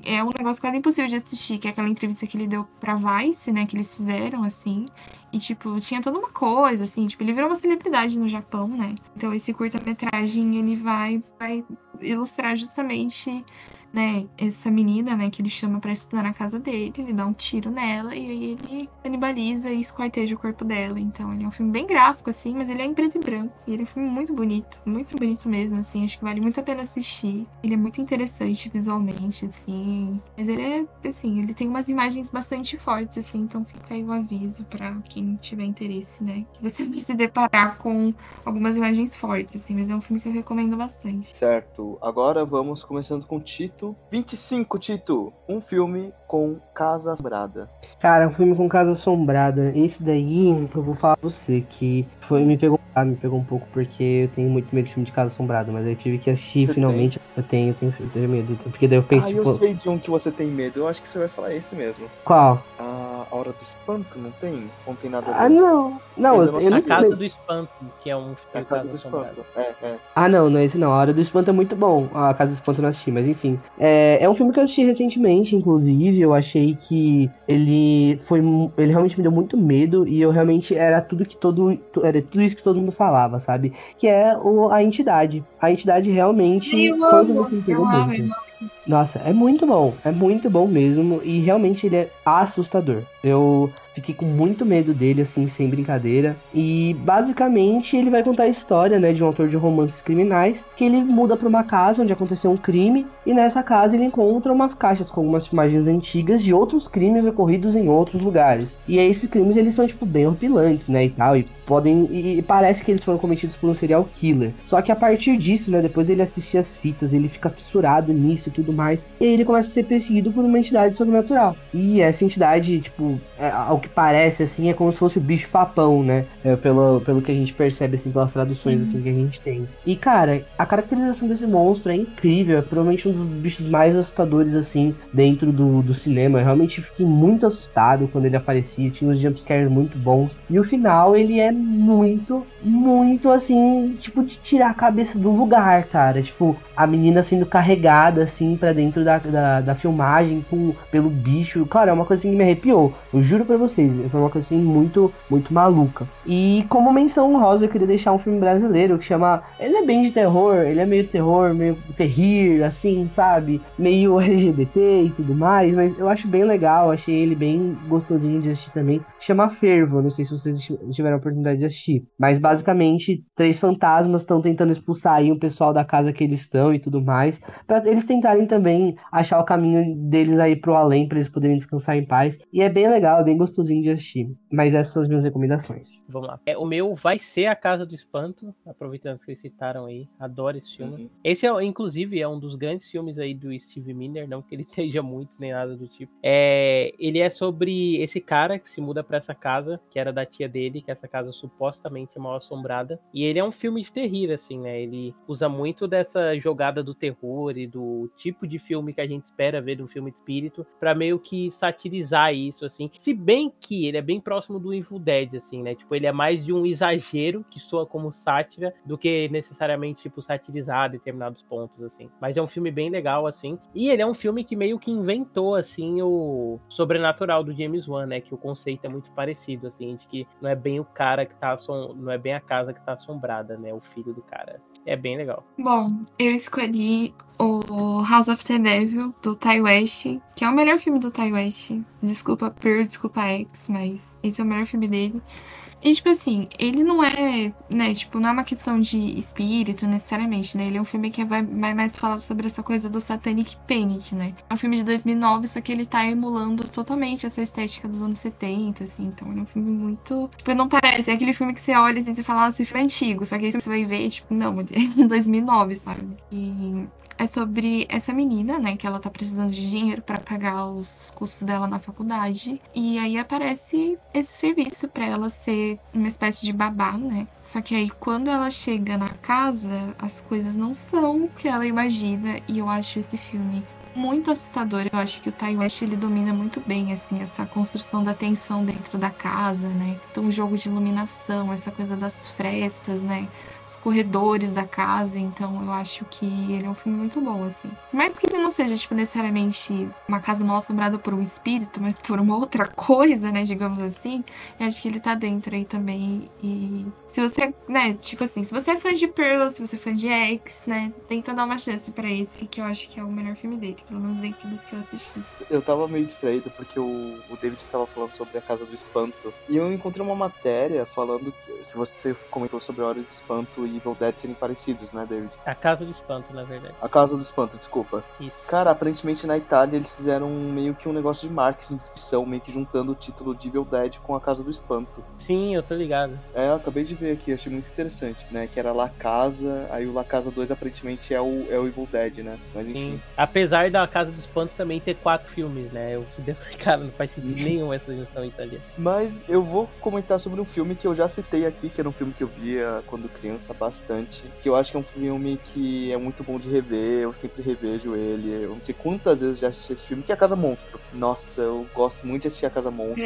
é um negócio quase impossível de assistir, que é aquela entrevista que ele deu pra Vice, né, que eles fizeram, assim, e, tipo, tinha toda uma coisa, assim, tipo, ele virou uma celebridade no Japão, né? Então, esse curta-metragem, ele vai, vai ilustrar justamente, né, essa menina, né, que ele chama pra estudar na casa dele, ele dá um tiro nela e aí ele canibaliza e esquarteja o corpo dela. Então, ele é um filme bem gráfico, assim, mas ele é em preto e branco. E ele é um filme muito bonito, muito bonito mesmo, assim, acho que vale muito a pena assistir. Ele é muito interessante visualmente, assim, mas ele é, assim, ele tem umas imagens bastante fortes, assim, então fica aí o aviso pra quem tiver interesse, né, que você vai se deparar com algumas imagens fortes, assim, mas é um filme que eu recomendo bastante. Certo, agora vamos começando com Tito. 25, Tito. Um filme com Casa Assombrada. Cara, um filme com Casa Assombrada. Esse daí, eu vou falar pra você que foi, me pegou, ah, me pegou um pouco porque eu tenho muito medo de filme de Casa Assombrada, mas eu tive que assistir Você finalmente. Eu tenho, eu tenho, eu tenho medo. Porque daí eu penso, ah, tipo, eu sei de um que você tem medo. Eu acho que você vai falar esse mesmo. qual? A Hora do Espanto, não tem? Ou não tem nada a ver? Ah, não. Não, eu, não eu não A Casa do Espanto, que é um É filme a Casa do assombrado. Espanto. É, é. Ah, não, não é esse não. A Hora do Espanto é muito bom. A Casa do Espanto eu não assisti, mas enfim. É, é um filme que eu assisti recentemente, inclusive. Eu achei que ele foi. Ele realmente me deu muito medo e eu realmente era tudo que todo. Era tudo isso que todo mundo falava, sabe? Que é o, a entidade. A entidade realmente Eu foi um filme amo, eu amo, eu Nossa, é muito bom. É muito bom mesmo. E realmente ele é assustador. Eu fiquei com muito medo dele, assim, sem brincadeira. E basicamente ele vai contar a história, né, de um autor de romances criminais. Que ele muda pra uma casa onde aconteceu um crime. E nessa casa ele encontra umas caixas com algumas filmagens antigas de outros crimes ocorridos em outros lugares. E aí esses crimes eles são, tipo, bem horripilantes, né, e tal. E podem. E, e parece que eles foram cometidos por um serial killer. Só que a partir disso, né, depois dele assistir as fitas, ele fica fissurado nisso e tudo mais. E aí ele começa a ser perseguido por uma entidade sobrenatural. E essa entidade, tipo, é, ao que parece, assim, é como se fosse o bicho papão, né? É, pelo, pelo que a gente percebe, assim, pelas traduções, assim, que a gente tem. E, cara, a caracterização desse monstro é incrível. É provavelmente um dos bichos mais assustadores, assim, dentro do, do cinema. Eu realmente fiquei muito assustado quando ele aparecia. Tinha uns jumpscares muito bons. E o final, ele é muito, muito, assim, tipo, de tirar a cabeça do lugar, cara. Tipo, a menina sendo carregada, assim, para dentro da, da, da, filmagem com, pelo bicho. Cara, é uma coisa assim que me arrepiou. Eu juro pra vocês. Foi uma coisa assim muito, muito maluca. E como menção rosa, eu queria deixar um filme brasileiro que chama. Ele é bem de terror, ele é meio terror, meio terrir, assim, sabe? Meio LGBT e tudo mais, mas eu acho bem legal, achei ele bem gostosinho de assistir também. Chama Fervo, não sei se vocês tiveram a oportunidade de assistir. Mas basicamente, três fantasmas estão tentando expulsar aí o pessoal da casa que eles estão e tudo mais. para eles tentarem também achar o caminho deles aí pro além, para eles poderem descansar em paz. E é bem legal, é bem gostosinho de assistir. Mas essas são as minhas recomendações. Vamos lá. É, o meu vai ser A Casa do Espanto, aproveitando que vocês citaram aí. Adoro esse filme. Uhum. Esse, é, inclusive, é um dos grandes filmes aí do Steve Miner, não que ele esteja muito nem nada do tipo. É, ele é sobre esse cara que se muda para essa casa, que era da tia dele, que essa casa supostamente é mal assombrada. E ele é um filme de terror, assim, né? Ele usa muito dessa jogada do terror e do tipo de filme que a gente espera ver de um filme de espírito, para meio que satirizar isso, assim. Se bem que ele é bem próximo do Evil Dead, assim, né? Tipo, ele é mais de um exagero que soa como sátira do que necessariamente, tipo, satirizar determinados pontos, assim. Mas é um filme bem legal, assim. E ele é um filme que meio que inventou, assim, o sobrenatural do James Wan, né? Que o conceito é muito parecido, assim, de que não é bem o cara que tá não é bem a casa que tá assombrada, né? O filho do cara. É bem legal. Bom, eu escolhi o House of the Devil, do Ty West, que é o melhor filme do Ty West. Desculpa Per, desculpa X, mas esse é o melhor filme dele. E, tipo assim, ele não é, né, tipo, não é uma questão de espírito necessariamente, né? Ele é um filme que vai, vai mais falar sobre essa coisa do Satanic Panic, né? É um filme de 2009, só que ele tá emulando totalmente essa estética dos anos 70, assim. Então, ele é um filme muito. Tipo, não parece. É aquele filme que você olha assim, e fala, nossa, esse filme é antigo. Só que aí você vai ver, tipo, não, ele é 2009, sabe? E é sobre essa menina, né, que ela tá precisando de dinheiro para pagar os custos dela na faculdade. E aí aparece esse serviço para ela ser uma espécie de babá, né? Só que aí quando ela chega na casa, as coisas não são o que ela imagina, e eu acho esse filme muito assustador. Eu acho que o Ty West ele domina muito bem assim essa construção da tensão dentro da casa, né? Então o jogo de iluminação, essa coisa das frestas, né? Os corredores da casa, então eu acho que ele é um filme muito bom, assim. Mais que ele não seja, tipo, necessariamente uma casa mal assombrada por um espírito, mas por uma outra coisa, né, digamos assim, eu acho que ele tá dentro aí também. E se você, né, tipo assim, se você é fã de Pearl, se você é fã de X, né, tenta dar uma chance para esse, que eu acho que é o melhor filme dele, pelo menos dentro dos que eu assisti. Eu tava meio distraído porque o, o David tava falando sobre a Casa do Espanto, e eu encontrei uma matéria falando que você comentou sobre a Hora do Espanto e Evil Dead serem parecidos, né, David? A Casa do Espanto, na verdade. A Casa do Espanto, desculpa. Isso. Cara, aparentemente na Itália eles fizeram meio que um negócio de marketing de ficção, meio que juntando o título de Evil Dead com a Casa do Espanto. Sim, eu tô ligado. É, eu acabei de ver aqui, achei muito interessante, né? Que era La Casa, aí o La Casa 2 aparentemente é o, é o Evil Dead, né? Mas enfim. Sim. Apesar da Casa do Espanto também ter quatro filmes, né? O que cara, não faz sentido nenhum essa junção italiana. Mas eu vou comentar sobre um filme que eu já citei aqui, que era um filme que eu via quando criança bastante. Que eu acho que é um filme que é muito bom de rever, eu sempre revejo ele. Eu não sei quantas vezes já assisti esse filme, que é a Casa Monstro. Nossa, eu gosto muito de assistir a Casa Monstro.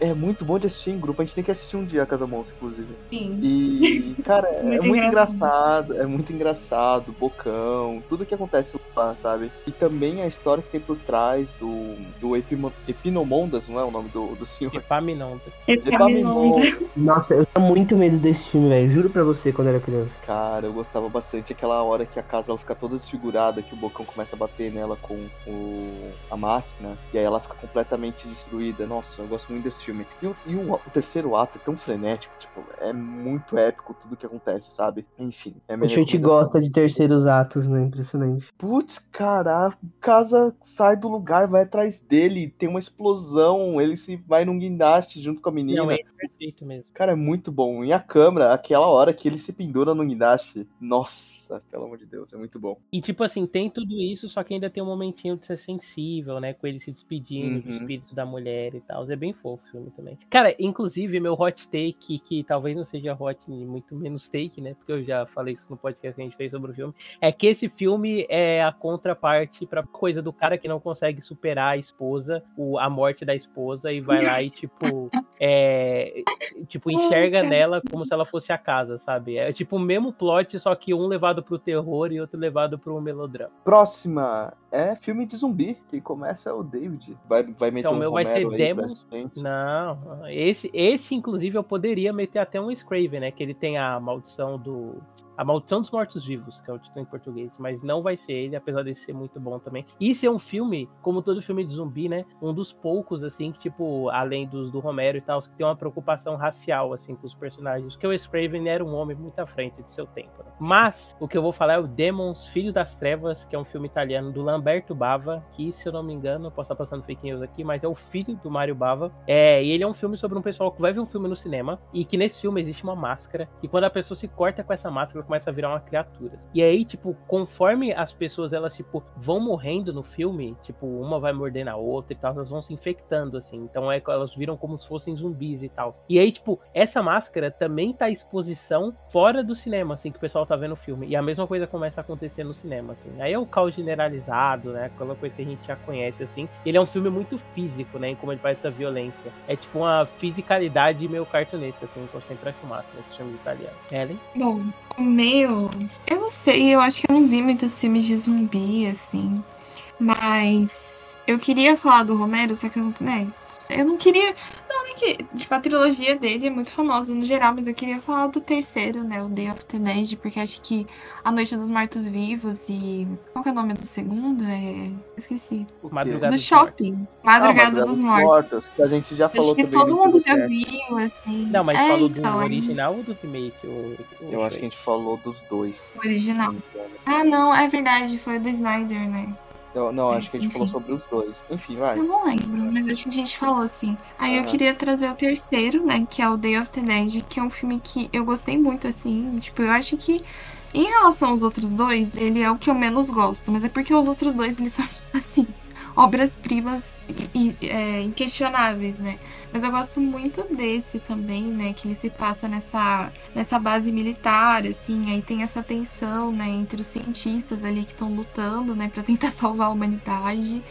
É, é muito bom de assistir em grupo, a gente tem que assistir um dia a Casa Monstro, inclusive. Sim. E, cara, é muito, muito engraçado. é muito engraçado, bocão, tudo que acontece lá, sabe? E também a história que tem por trás do, do Epimo, Epinomondas, não é o nome do, do senhor? Epaminondas. Epaminondas. Nossa, eu tenho muito medo desse filme, velho. Juro pra você quando era criança. Cara, eu gostava bastante aquela hora que a casa ela fica toda desfigurada, que o bocão começa a bater nela com o, a máquina, e aí ela fica completamente destruída. Nossa, eu gosto muito desse filme. E, o, e o, o terceiro ato é tão frenético, tipo, é muito épico tudo que acontece, sabe? Enfim, é A gente gosta de terceiros atos, né? Impressionante. Putz, Putz, cara, a casa sai do lugar, vai atrás dele, tem uma explosão, ele se vai num guindaste junto com a menina. Não, é perfeito mesmo. Cara, é muito bom. E a câmera, aquela hora que ele se pendura no guindaste, nossa, pelo amor de Deus, é muito bom. E tipo assim, tem tudo isso, só que ainda tem um momentinho de ser sensível, né? Com ele se despedindo do Uhum. espírito da mulher e tal. É bem fofo o filme também. Cara, inclusive, meu hot take, que talvez não seja hot, muito menos take, né? Porque eu já falei isso no podcast que a gente fez sobre o filme. É que esse filme é a contraparte pra coisa do cara que não consegue superar a esposa, o, a morte da esposa, e vai lá e, tipo, é, tipo, enxerga nela como se ela fosse a casa, sabe? É tipo o mesmo plot, só que um levado pro terror e outro levado pro melodrama. Próxima é filme de zumbi. Quem começa é o David. Vai, vai meter Então, um o meu vai ser gente. Não, esse, esse inclusive eu poderia meter até um Scraven, né? Que ele tem a maldição do. A Maldição dos Mortos-Vivos, que é o título em português, mas não vai ser ele, apesar de ser muito bom também. E esse é um filme, como todo filme de zumbi, né? Um dos poucos, assim, que, tipo, além dos do Romero e tal, que tem uma preocupação racial, assim, com os personagens. Porque o Scraven era um homem muito à frente de seu tempo. Né? Mas, o que eu vou falar é o Demons, Filho das Trevas, que é um filme italiano do Lamberto Bava, que, se eu não me engano, posso estar passando fake news aqui, mas é o filho do Mário Bava. É, e ele é um filme sobre um pessoal que vai ver um filme no cinema, e que nesse filme existe uma máscara, e quando a pessoa se corta com essa máscara, começa a virar uma criatura. E aí, tipo, conforme as pessoas, elas, tipo, vão morrendo no filme, tipo, uma vai mordendo a outra e tal, elas vão se infectando, assim. Então é, elas viram como se fossem zumbis e tal. E aí, tipo, essa máscara também tá à exposição fora do cinema, assim, que o pessoal tá vendo o filme. E a mesma coisa começa a acontecer no cinema, assim. Aí é o caos generalizado, né? Aquela coisa que a gente já conhece, assim. Ele é um filme muito físico, né? Em como ele faz essa violência. É tipo uma fisicalidade meio cartunesca, assim, que eu sempre acho massa nesse filme italiano. Ellen? Bom, meu. Eu não sei, eu acho que eu não vi muitos filmes de zumbi, assim. Mas eu queria falar do Romero, só que eu, né? Eu não queria. Não, é que. Tipo, a trilogia dele é muito famosa no geral, mas eu queria falar do terceiro, né? O Day of the Dead, porque acho que A Noite dos Mortos Vivos e. Qual que é o nome do segundo? É. Esqueci. Madrugada Do shopping. Ah, Madrugada dos Mortos. Que a gente já falou Acho que todo mundo já viu, assim. Não, mas é, falou do então, aí- original ou do remake? O, o Eu acho que a gente falou dos dois. O original. Ah, não, é verdade, foi do Snyder, né? Eu, não, acho que a gente Enfim. falou sobre os dois. Enfim, vai. Eu não lembro, mas acho que a gente falou assim. Aí eu queria trazer o terceiro, né? Que é o Day of the Dead, que é um filme que eu gostei muito, assim. Tipo, eu acho que em relação aos outros dois, ele é o que eu menos gosto. Mas é porque os outros dois, eles são, assim, obras-primas é, inquestionáveis, né? Mas eu gosto muito desse também, né? Que ele se passa nessa, nessa base militar, assim. Aí tem essa tensão, né? Entre os cientistas ali que estão lutando, né? Pra tentar salvar a humanidade.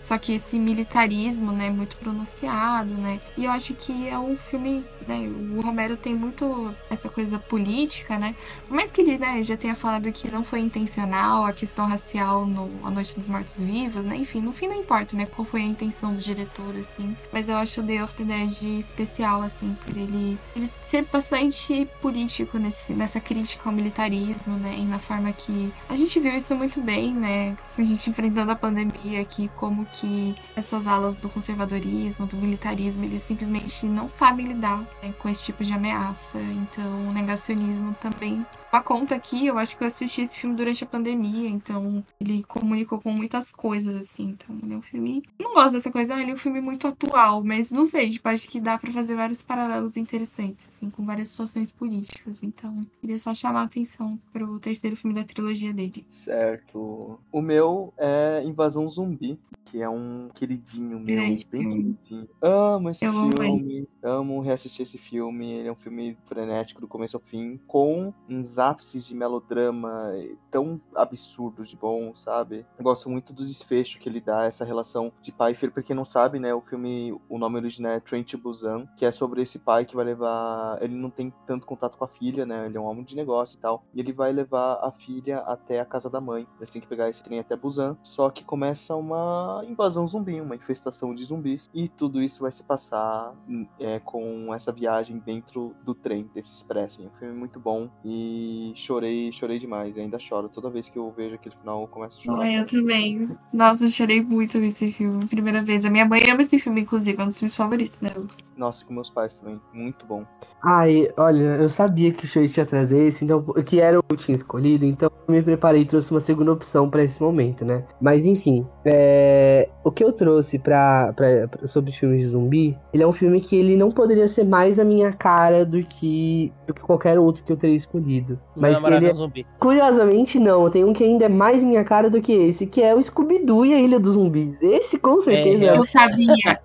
Só que esse militarismo, né, muito pronunciado, né? E eu acho que é um filme, né, o Romero tem muito essa coisa política, né? Por mais que ele, né, já tenha falado que não foi intencional a questão racial no A Noite dos Mortos Vivos, né? Enfim, no fim não importa, né, qual foi a intenção do diretor, assim. Mas eu acho o Day of the Dead especial, assim, por ele, ele ser bastante político nesse, nessa crítica ao militarismo, né? E na forma que a gente viu isso muito bem, né? A gente enfrentando a pandemia aqui, como que essas alas do conservadorismo, do militarismo, eles simplesmente não sabem lidar né, com esse tipo de ameaça. Então, o negacionismo também. Uma conta aqui, eu acho que eu assisti esse filme durante a pandemia, então ele comunicou com muitas coisas, assim. Então, ele é um filme. Não gosto dessa coisa, ah, ele é um filme muito atual, mas não sei, tipo, acho que dá pra fazer vários paralelos interessantes, assim, com várias situações políticas. Então, queria só chamar a atenção pro terceiro filme da trilogia dele. Certo. O meu é Invasão Zumbi, que é um queridinho meu, Grande bem filme. queridinho. Amo esse Eu amo filme, amo reassistir esse filme. Ele é um filme frenético do começo ao fim, com uns ápices de melodrama tão absurdos de bom, sabe? Eu gosto muito do desfecho que ele dá, essa relação de pai e filho. Pra quem não sabe, né, o filme, o nome original é Train to Busan, que é sobre esse pai que vai levar... Ele não tem tanto contato com a filha, né, ele é um homem de negócio e tal. E ele vai levar a filha até a casa da mãe. Eles têm que pegar esse trem até Busan. Só que começa uma invasão zumbi, uma infestação de zumbis. E tudo isso vai se passar é, com essa viagem dentro do trem, desse expresso. É um filme muito bom e chorei, chorei demais. Ainda choro. Toda vez que eu vejo aquele final, eu começo a chorar. Ai, eu também. Nossa, eu chorei muito nesse filme, primeira vez. A minha mãe ama esse filme, inclusive, é um dos filmes favoritos dela. Nossa, com meus pais também. Muito bom. Ai, olha, eu sabia que o Shoei ia trazer esse, então, que era o que eu tinha escolhido, então eu me preparei e trouxe uma segunda opção pra esse momento, né? Mas enfim, é, o que eu trouxe pra, pra, pra- sobre filmes de zumbi, ele é um filme que ele não poderia ser mais a minha cara do que, do que qualquer outro que eu teria escolhido. Mas ele, é- zumbi. curiosamente, não, tem um que ainda é mais minha cara do que esse, que é o Scooby-Doo e a Ilha dos Zumbis. Esse com certeza É, Eu sabia.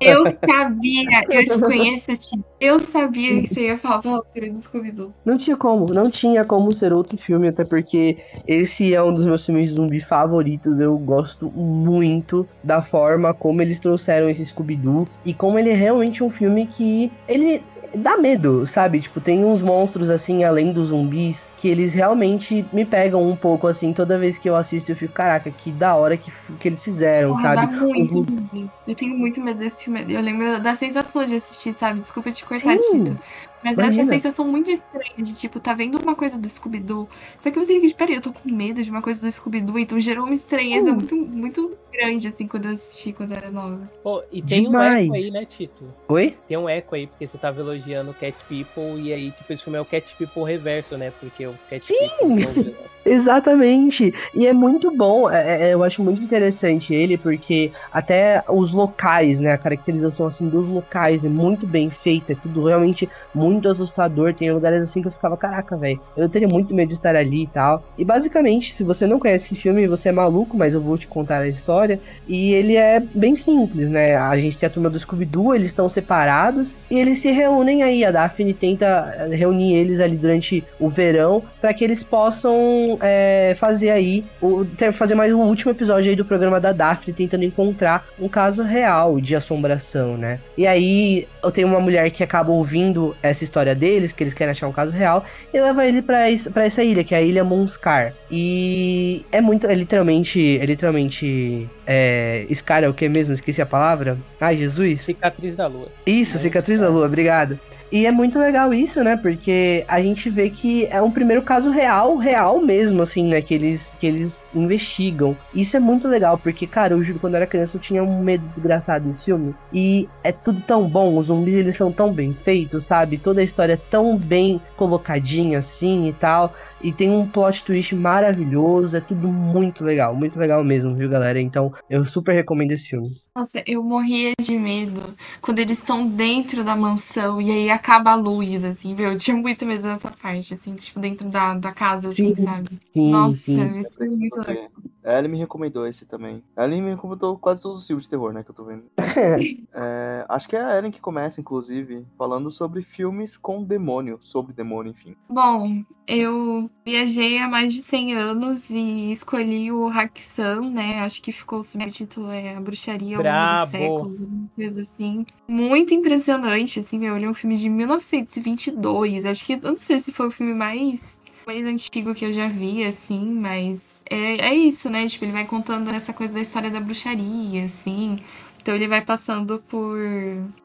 Eu sabia. Eu te conheço, Ti. Eu sabia que você ia falar filme do Scooby-Doo. Não tinha como, não tinha como ser outro filme, até porque esse é um dos meus filmes de zumbi favoritos. Eu gosto muito da forma como eles trouxeram esse Scooby-Doo e como ele é realmente um filme que ele dá medo, sabe? Tipo, tem uns monstros assim, além dos zumbis, que eles realmente me pegam um pouco assim. Toda vez que eu assisto, eu fico, caraca, que da hora que, que eles fizeram, Porra, sabe? dá muito medo. Eu tenho muito medo desse filme. Eu lembro da sensação de assistir, sabe? Desculpa te cortar, Sim, Tito. Mas é imagina. essa sensação muito estranha de, tipo, tá vendo uma coisa do Scooby-Doo. Só que você fica peraí, eu tô com medo de uma coisa do Scooby-Doo. Então gerou uma estranheza Hum. muito, muito grande, assim, quando eu assisti, quando era nova. Pô, e tem Demais. um eco aí, né, Tito? Oi? Tem um eco aí, porque você tava elogiando Cat People, e aí, tipo, esse filme é o Cat People reverso, né? Porque os Cat Sim! People. Exatamente. E é muito bom. é- é- eu acho muito interessante ele, porque até os locais, né? A caracterização assim dos locais é muito bem feita. É tudo realmente muito assustador. Tem lugares assim que eu ficava, caraca, velho. Eu teria muito medo de estar ali e tal. E basicamente, se você não conhece esse filme, você é maluco, mas eu vou te contar a história. E ele é bem simples, né? A gente tem a turma do Scooby-Doo, eles estão separados e eles se reúnem aí. A Daphne tenta eh, reunir eles ali durante o verão para que eles possam é, fazer aí, o, ter- fazer mais um último episódio aí do programa da Daphne, tentando encontrar um caso real de assombração, né? E aí eu tenho uma mulher que acaba ouvindo essa história deles, que eles querem achar um caso real, e leva ele pra essa ilha, que é a Ilha Monscar. E é muito, é literalmente, é literalmente, é, Scar é o que mesmo? Esqueci a palavra. Ai, Jesus. Cicatriz da Lua. Isso, cicatriz da bom. lua, obrigado. E é muito legal isso, né? Porque a gente vê que é um primeiro caso real, real mesmo, assim, né? Que eles, que eles investigam. Isso é muito legal, porque, cara, eu juro, quando eu era criança eu tinha um medo desgraçado desse filme. E é tudo tão bom, os zumbis eles são tão bem feitos, sabe? Toda a história é tão bem colocadinha assim e tal. E tem um plot twist maravilhoso, é tudo muito legal, muito legal mesmo, viu, galera? Então eu super recomendo esse filme. Nossa, eu morria de medo quando eles estão dentro da mansão e aí acaba a luz, assim, viu? Eu tinha muito medo dessa parte, assim, tipo, dentro da, da casa, assim, Sim, sabe? Sim, Nossa, sim. isso foi muito legal. A Ellen me recomendou esse também. A Ellen me recomendou quase todos os filmes de terror, né, que eu tô vendo. É, acho que é a Ellen que começa, inclusive, falando sobre filmes com demônio, sobre demônio, enfim. Bom, eu viajei há mais de 100 anos e escolhi o Hakusan, né? Acho que ficou o subtítulo é A Bruxaria ao longo Brabo. dos séculos, alguma coisa assim. Muito impressionante, assim, meu. Ele é um filme de 1922. Acho que, eu não sei se foi o filme mais mais antigo que eu já vi, assim, mas é, é isso, né? Tipo, ele vai contando essa coisa da história da bruxaria, assim. Então ele vai passando por,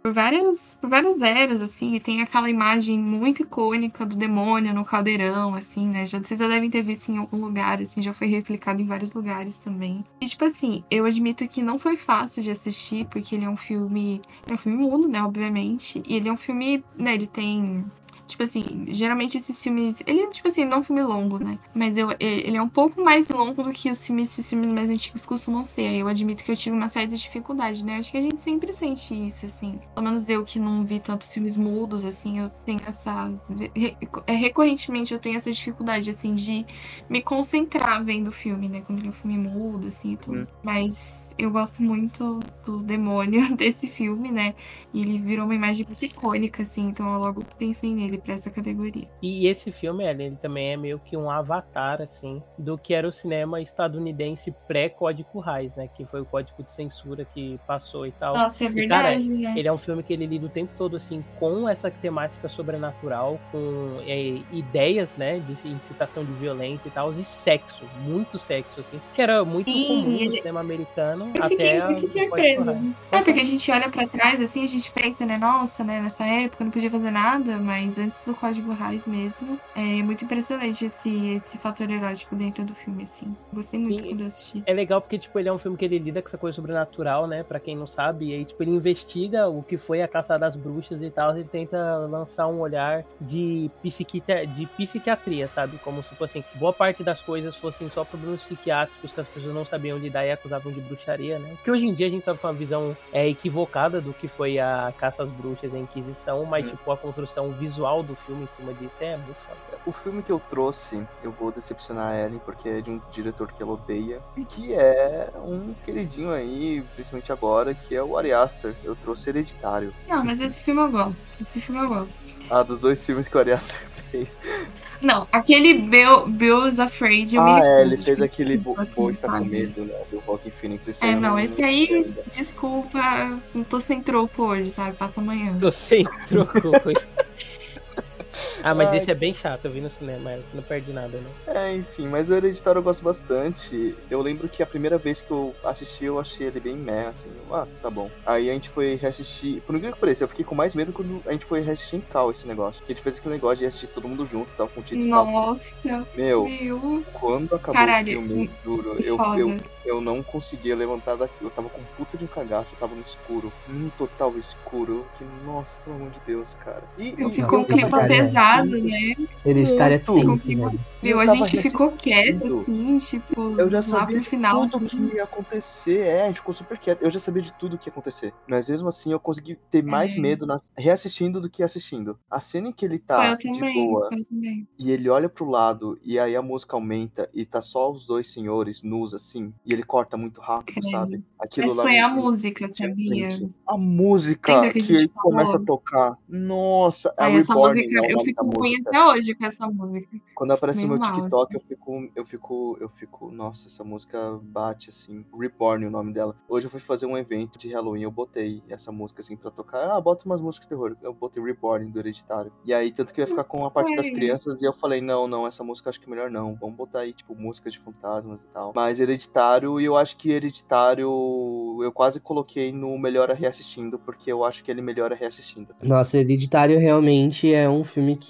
por várias por várias eras, assim, e tem aquela imagem muito icônica do demônio no caldeirão, assim, né? Já, vocês já devem ter visto em algum lugar, assim, já foi replicado em vários lugares também. E, tipo assim, eu admito que não foi fácil de assistir, porque ele é um filme. É um filme mudo, né, obviamente. E ele é um filme, né, ele tem Tipo assim, geralmente esses filmes. Ele é, tipo assim, não é um filme longo, né? Mas eu, ele é um pouco mais longo do que os filmes, esses filmes mais antigos costumam ser. Eu admito que eu tive uma certa dificuldade, né? Eu acho que a gente sempre sente isso, assim. Pelo menos eu que não vi tantos filmes mudos, assim, eu tenho essa. é, recorrentemente eu tenho essa dificuldade, assim, de me concentrar vendo o filme, né? Quando ele é um filme mudo, assim, e tudo. Hum. Mas eu gosto muito do demônio desse filme, né? E ele virou uma imagem muito icônica, assim, então eu logo pensei nele. ele pra essa categoria. E esse filme, ele, ele também é meio que um avatar, assim, do que era o cinema estadunidense pré-Código Reis, né? Que foi o código de censura que passou e tal. Nossa, é E, cara, verdade, né? Ele é um filme que ele lida o tempo todo, assim, com essa temática sobrenatural, com é, ideias, né, de incitação de violência e tal, e sexo, muito sexo, assim, que era muito Sim, comum no ele- cinema americano Eu até fiquei muito surpresa. É, porque a gente olha pra trás, assim, a gente pensa, né, nossa, né, nessa época não podia fazer nada, mas antes do Código Reis mesmo, é muito impressionante esse, esse fator erótico dentro do filme, assim. Gostei muito Sim. quando eu assisti. É legal porque, tipo, ele é um filme que ele lida com essa coisa sobrenatural, né? Pra quem não sabe. E aí, tipo, ele investiga o que foi a caça das bruxas e tal. Ele tenta lançar um olhar de, psiquita... de psiquiatria, sabe? Como se fosse que boa parte das coisas fossem só problemas psiquiátricos que as pessoas não sabiam lidar e acusavam de bruxaria, né? Que hoje em dia a gente sabe com uma visão é, equivocada do que foi a caça às bruxas e a Inquisição, mas, Hum. tipo, a construção visual do filme em cima disso é muito foda. O filme que eu trouxe, eu vou decepcionar a Ellen, porque é de um diretor que ela odeia, que é um queridinho aí, principalmente agora, que é o Ari Aster. Eu trouxe Hereditário. Não, mas esse filme eu gosto. Esse filme eu gosto. Ah, dos dois filmes que o Ari Aster fez. Não, aquele Bill, Bill's Afraid eu me ah, recuso. é, ele fez tipo, aquele Bo assim, Bo Está com? Medo, né, do Rockin' Phoenix. Esse É, aí eu não, esse aí, ainda. desculpa, não tô sem troco hoje, sabe? Passa amanhã. Tô sem troco hoje. Ah, mas Ai. esse é bem chato, eu vi no cinema, você não perde nada, né? É, enfim, mas o Hereditário eu gosto bastante. Eu lembro que a primeira vez que eu assisti, eu achei ele bem meh, assim. eu, Ah, tá bom. Aí a gente foi reassistir. Por incrível que pareça, eu fiquei com mais medo quando a gente foi reassistir em cal esse negócio. Que a gente fez aquele negócio de assistir todo mundo junto, tal, com o título. Nossa, Meu, meu. quando acabou Caralho, o filme, juro, eu, eu, eu não conseguia levantar daqui. Eu tava com puta de um cagaço, eu tava no escuro. Num total escuro. Que, nossa, pelo amor de Deus, cara. E Eu e- ficou um clima tava- pesado, né? Hereditário é velho. Meu, a gente ficou quieto, assim, tipo, Eu já lá sabia pro final, tudo assim. que ia acontecer. É, a gente ficou super quieto. Eu já sabia de tudo que ia acontecer. Mas mesmo assim, eu consegui ter mais É. medo nas- reassistindo do que assistindo. A cena em que ele tá eu de também, boa eu também. e ele olha pro lado e aí a música aumenta e tá só os dois senhores nus assim. E ele corta muito rápido, Credo. sabe? Aquilo Mas lá foi a música, sabia? Gente, A música Lembra que que, a gente ele começa falou? a tocar. Nossa, é Ai, essa Reborn, música, né, eu fico ruim música. até hoje com essa música. Quando aparece no Meio meu mal, TikTok, assim. eu fico, eu fico, eu fico, nossa, essa música bate assim, Reborn o nome dela. Hoje eu fui fazer um evento de Halloween, eu botei essa música assim pra tocar. Ah, bota umas músicas de terror. Eu botei Reborn do Hereditário. E aí, tanto que eu ia ficar com a parte das crianças e eu falei, não, não, essa música acho que melhor não. Vamos botar aí, tipo, música de fantasmas e tal. Mas Hereditário, e eu acho que Hereditário eu quase coloquei no melhor a reassistindo, porque eu acho que ele melhora reassistindo. Nossa, Hereditário realmente é um filme que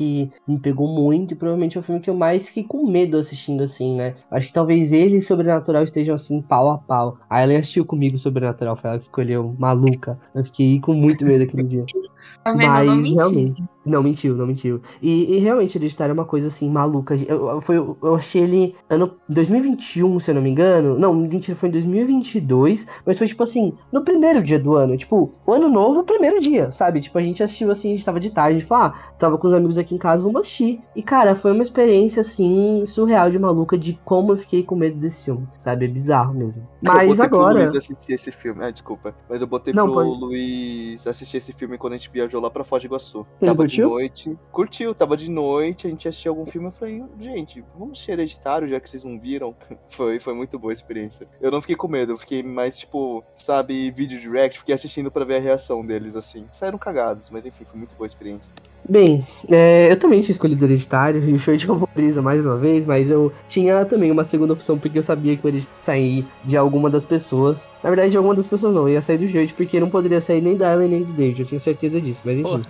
me pegou muito e provavelmente é o filme que eu mais fiquei com medo assistindo assim, né? Acho que talvez ele e Sobrenatural estejam assim, pau a pau. A Ellen assistiu comigo Sobrenatural, foi ela que escolheu, maluca. Eu fiquei com muito medo aquele dia. Tá vendo? Mas realmente. Não, mentiu, não mentiu. E, e realmente, Hereditário é uma coisa assim, maluca. Eu, eu, foi, eu achei ele ano 2021, se eu não me engano. Não, mentira, foi em 2022. Mas foi tipo assim, no primeiro dia do ano. Tipo, o ano novo, primeiro dia, sabe? Tipo, a gente assistiu assim, a gente tava de tarde, falou, ah, tava com os amigos aqui em casa, vamos assistir. E cara, foi uma experiência assim, surreal de maluca de como eu fiquei com medo desse filme, sabe? É bizarro mesmo. eu Mas botei pro agora. Luiz assistir esse filme. Ah, desculpa. Mas eu botei Não, pro pode. Luiz assistir esse filme quando a gente viajou lá pra Foz do Iguaçu. Ele tava curtiu? de noite. Curtiu, tava de noite, a gente assistiu algum filme. Eu falei, gente, vamos assistir hereditário, já que vocês não viram. foi, foi muito boa a experiência. Eu não fiquei com medo, eu fiquei mais, tipo, sabe, vídeo direct, fiquei assistindo pra ver a reação deles, assim. Saíram cagados, mas enfim, foi muito boa a experiência. Bem, é, eu também tinha escolhido o Hereditário e o show de Brisa mais uma vez, mas eu tinha também uma segunda opção porque eu sabia que o Hereditário ia sair de alguma das pessoas. Na verdade, de alguma das pessoas não, ia sair do Joide porque não poderia sair nem da Ellen nem do David, eu tinha certeza disso, mas enfim.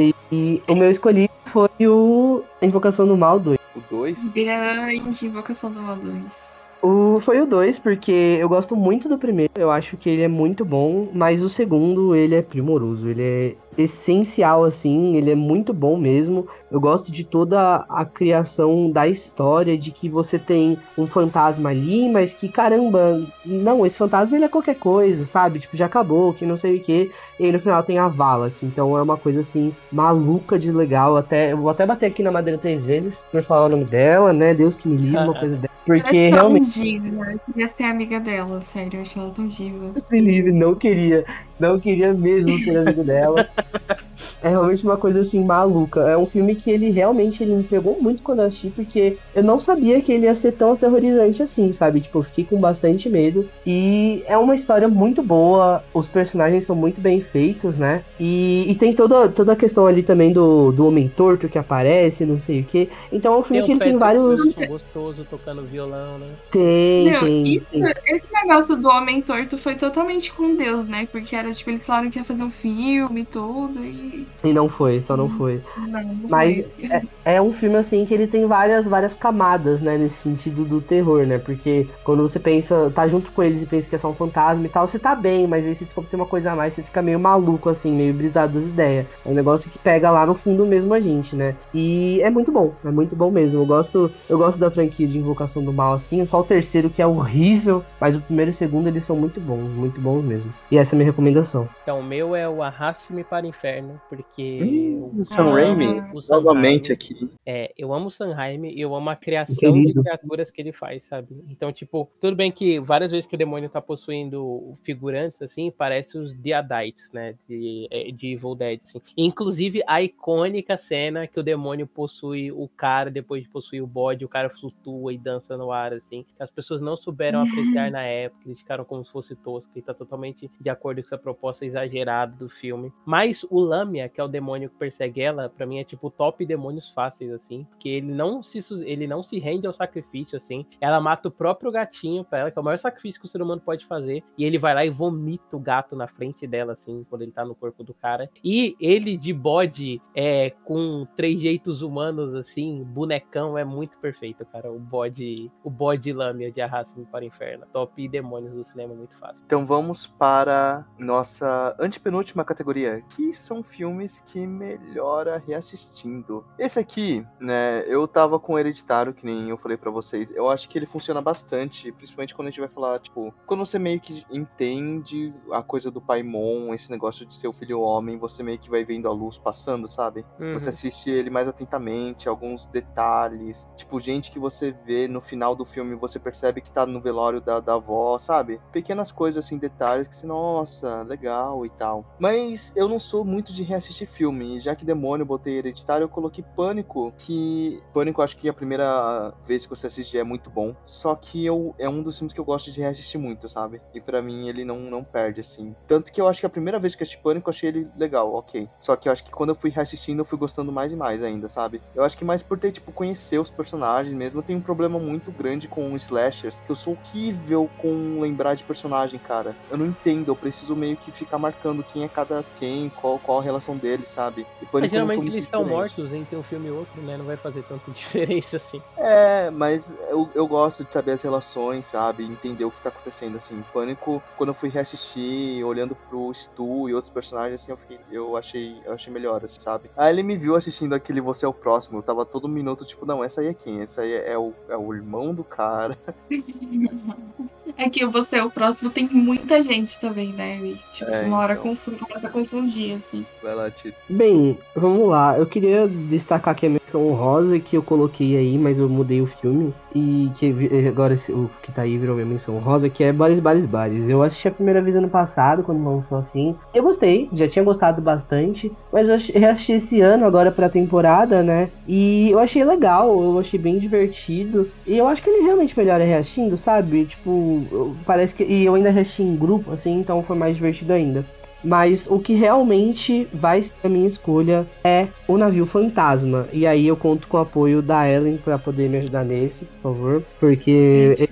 E, e o meu escolhido foi o Invocação do Mal 2. O 2? Grande Invocação do Mal 2. O, foi o 2, porque eu gosto muito do primeiro, eu acho que ele é muito bom, mas o segundo, ele é primoroso, ele é essencial, assim, ele é muito bom mesmo. Eu gosto de toda a criação da história, de que você tem um fantasma ali, mas que, caramba, não, esse fantasma ele é qualquer coisa, sabe? Tipo, já acabou, que não sei o que. E aí no final tem a vala, que então é uma coisa assim, maluca de legal. Até, eu vou até bater aqui na madeira três vezes, por falar o nome dela, né? Deus que me livre, uma coisa dessa. Porque é tão realmente. diva, eu queria ser amiga dela, sério, eu achei ela tão diva. Deus me livre, não queria. Não queria mesmo ser amigo dela. É realmente uma coisa assim maluca. É um filme que ele realmente ele me pegou muito quando eu assisti, porque eu não sabia que ele ia ser tão aterrorizante assim, sabe? Tipo, eu fiquei com bastante medo. E é uma história muito boa, os personagens são muito bem feitos, né? E, e tem toda, toda a questão ali também do, do homem torto que aparece, não sei o que. Então é um filme Tem que ele tem vários. Wilson gostoso tocando violão, né? Tem, Meu, tem, isso- tem. esse negócio do Homem Torto foi totalmente com Deus, né? Porque era tipo, eles falaram que ia fazer um filme e tudo, e. E não foi, só não foi. Não, não Mas foi. é um filme assim que ele tem várias várias camadas, né, nesse sentido do terror, né? Porque quando você pensa, tá junto com eles e pensa que é só um fantasma e tal, você tá bem, mas aí você descobre que tem uma coisa a mais, você fica meio maluco assim, meio brisado das ideias. É um negócio que pega lá no fundo mesmo a gente, né? E é muito bom, é muito bom mesmo. Eu gosto, eu gosto da franquia de Invocação do Mal assim, só o terceiro que é horrível, mas o primeiro e o segundo eles são muito bons, muito bons mesmo. E essa é a minha recomendação. Então, o meu é o Arraste-me para o Inferno, porque Hum, o Sam Raimi, Sam novamente Raimi, aqui. É, eu amo o Sanheim e eu amo a criação de Querido. criaturas que ele faz, sabe? Então, tipo, tudo bem que várias vezes que o demônio tá possuindo figurantes, assim, parece os Deadites, né? De, é, de Evil Dead, assim. Inclusive, a icônica cena que o demônio possui o cara depois de possuir o bode, o cara flutua e dança no ar, assim. As pessoas não souberam apreciar na época, eles ficaram como se fosse tosco e tá totalmente de acordo com essa proposta exagerada do filme. Mas o Lamia, que é o demônio que persegue ela, pra mim é tipo top demônios fáceis, assim. Porque ele não se, ele não se rende ao sacrifício, assim. Ela mata o próprio gatinho pra ela, que é o maior sacrifício que o ser humano pode fazer. E ele vai lá e vomita o gato na frente dela, assim, quando ele tá no corpo do cara. E ele de bode, é, com trejeitos humanos, assim, bonecão, é muito perfeito, cara. O bode, o bode Lamia de Arrasta-me para o Inferno. Top demônios do cinema, muito fácil. Então vamos para nossa antepenúltima categoria, que são filmes que melhora reassistindo. Esse aqui, né, eu tava com o Hereditário, que nem eu falei pra vocês. Eu acho que ele funciona bastante, principalmente quando a gente vai falar, tipo, quando você meio que entende a coisa do Paimon, esse negócio de ser o filho homem, você meio que vai vendo a luz passando, sabe? Uhum. Você assiste ele mais atentamente, alguns detalhes. Tipo, gente que você vê no final do filme, você percebe que tá no velório da, da avó, sabe? Pequenas coisas, assim, detalhes que você, nossa, legal e tal. Mas eu não sou muito de reassistir filme. E já que Demônio eu botei Hereditário, eu coloquei Pânico, que. Pânico, acho que a primeira vez que você assiste é muito bom. Só que eu, é um dos filmes que eu gosto de reassistir muito, sabe? E pra mim ele não, não perde, assim. Tanto que eu acho que a primeira vez que assisti Pânico, eu achei ele legal, ok. Só que eu acho que quando eu fui reassistindo, eu fui gostando mais e mais ainda, sabe? Eu acho que mais por ter, tipo, conhecer os personagens mesmo, eu tenho um problema muito grande com slashers, que eu sou horrível com lembrar de personagem, cara. Eu não entendo, eu preciso meio que ficar marcando quem é cada quem, qual, qual a relação deles, sabe? E Mas geralmente eles estão mortos entre um filme e outro, né? Não vai fazer tanta diferença assim. É, mas eu, eu gosto de saber as relações, sabe? Entender o que tá acontecendo, assim. Pânico, quando eu fui reassistir, olhando pro Stu e outros personagens, assim, eu, fiquei, eu achei eu achei melhor, assim, sabe? Aí ele me viu assistindo aquele Você é o Próximo, eu tava todo minuto, tipo, não, essa aí é quem? Essa aí é o, é o irmão do cara. É que você é o próximo tem muita gente também, né? E, tipo, É, uma hora então. confu- começa a confundir, assim. Vai lá, Tito. Bem, vamos lá. Eu queria destacar aqui a menção honrosa que eu coloquei aí, mas eu mudei o filme. E que agora o que tá aí virou minha menção honrosa, que é Bares, Bares, Bares. Eu assisti a primeira vez ano passado, quando lançou assim. Eu gostei, já tinha gostado bastante. Mas eu reassisti esse ano, agora pra temporada, né? E eu achei legal, eu achei bem divertido. E eu acho que ele realmente melhora reassistindo, sabe? Tipo, parece que. E eu ainda reassisti em grupo, assim, então foi mais divertido ainda. Mas o que realmente vai ser a minha escolha é o navio fantasma. E aí eu conto com o apoio da Ellen pra poder me ajudar nesse, por favor. Porque é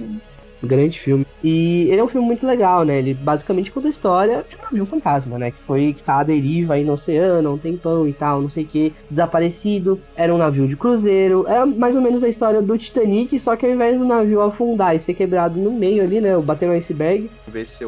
um grande filme. E ele é um filme muito legal, né? Ele basicamente conta a história de um navio fantasma, né? Que foi que tá à deriva aí no oceano há um tempão e tal, não sei o que, desaparecido. Era um navio de cruzeiro. É mais ou menos a história do Titanic, só que ao invés do navio afundar e ser quebrado no meio ali, né? Bater no iceberg, Em vez de ser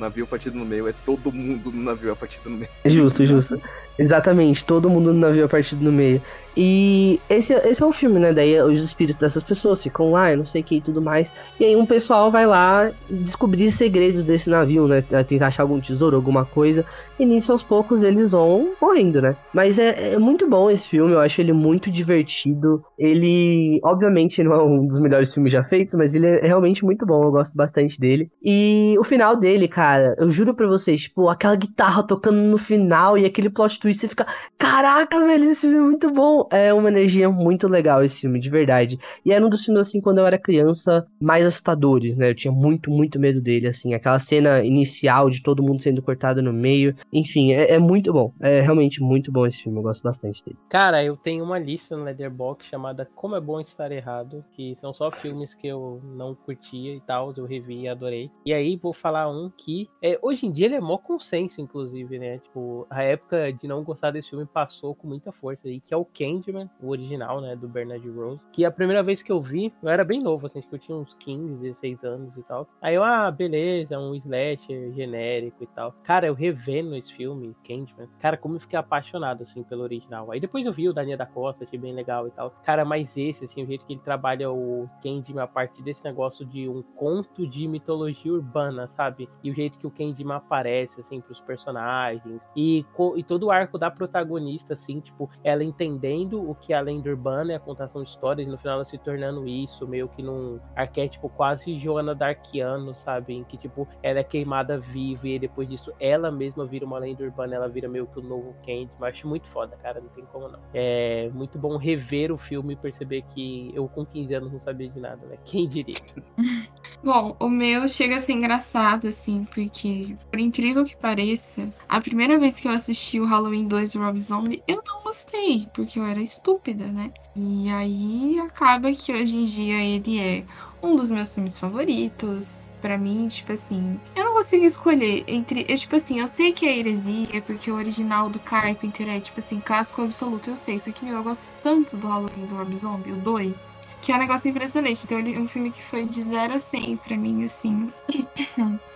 navio partido no meio, é todo mundo no navio partido no meio. Justo, justo. Exatamente, todo mundo no navio a partir no meio. E esse, esse é o filme, né? Daí os espíritos dessas pessoas ficam lá, e não sei o que e tudo mais. E aí um pessoal vai lá descobrir segredos desse navio, né? Tentar achar algum tesouro, alguma coisa. E nisso, aos poucos, eles vão morrendo, né? Mas é, é muito bom esse filme, eu acho ele muito divertido. Ele, obviamente, não é um dos melhores filmes já feitos, mas ele é realmente muito bom, eu gosto bastante dele. E o final dele, cara, eu juro pra vocês, tipo, aquela guitarra tocando no final e aquele plot twist, você fica, caraca, velho, esse filme é muito bom. É uma energia muito legal esse filme, de verdade. E era um dos filmes, assim, quando eu era criança, mais assustadores, né? Eu tinha muito, muito medo dele, assim. Aquela cena inicial de todo mundo sendo cortado no meio. Enfim, é, é muito bom. É realmente muito bom esse filme, eu gosto bastante dele. Cara, eu tenho uma lista no Letterboxd chamada Como é Bom Estar Errado, que são só filmes que eu não curtia e tal, eu revi e adorei. E aí vou falar um que, é, hoje em dia ele é mó consenso, inclusive, né? Tipo, a época de não gostar desse filme passou com muita força aí, que é o Candyman, o original, né, do Bernard Rose. Que a primeira vez que eu vi, eu era bem novo, assim, acho que eu tinha uns 15, 16 anos e tal. Aí eu, ah, beleza, um slasher genérico e tal. Cara, eu revendo filme, Candyman, cara, como eu fiquei apaixonado, assim, pelo original. Aí depois eu vi o Daniel da Costa, achei bem legal e tal. Cara, mas esse, assim, o jeito que ele trabalha o Candyman a partir desse negócio de um conto de mitologia urbana, sabe? E o jeito que o Candyman aparece, assim, pros personagens. E, e todo o arco da protagonista, assim, tipo, ela entendendo o que é a lenda urbana é a contação de histórias, e no final ela se tornando isso, meio que num arquétipo quase Joana Darkiano, sabe? Em que, tipo, ela é queimada viva e depois disso ela mesma vira uma lenda urbana, ela vira meio que o novo Candy. Mas acho muito foda, cara, não tem como não. É muito bom rever o filme e perceber que eu com 15 anos não sabia de nada, né? Quem diria? Bom, o meu chega a ser engraçado, assim, porque, por incrível que pareça, a primeira vez que eu assisti o Halloween 2 do Rob Zombie, eu não gostei, porque eu era estúpida, né? E aí acaba que hoje em dia ele é um dos meus filmes favoritos. Pra mim, tipo assim, eu não consigo escolher entre. Eu, tipo assim, eu sei que é heresia, porque o original do Carpenter é, tipo assim, clássico absoluto, eu sei. Só que, meu, eu gosto tanto do Halloween do Rob Zombie, o 2, que é um negócio impressionante. Então, ele é um filme que foi de 0 a 100 pra mim, assim.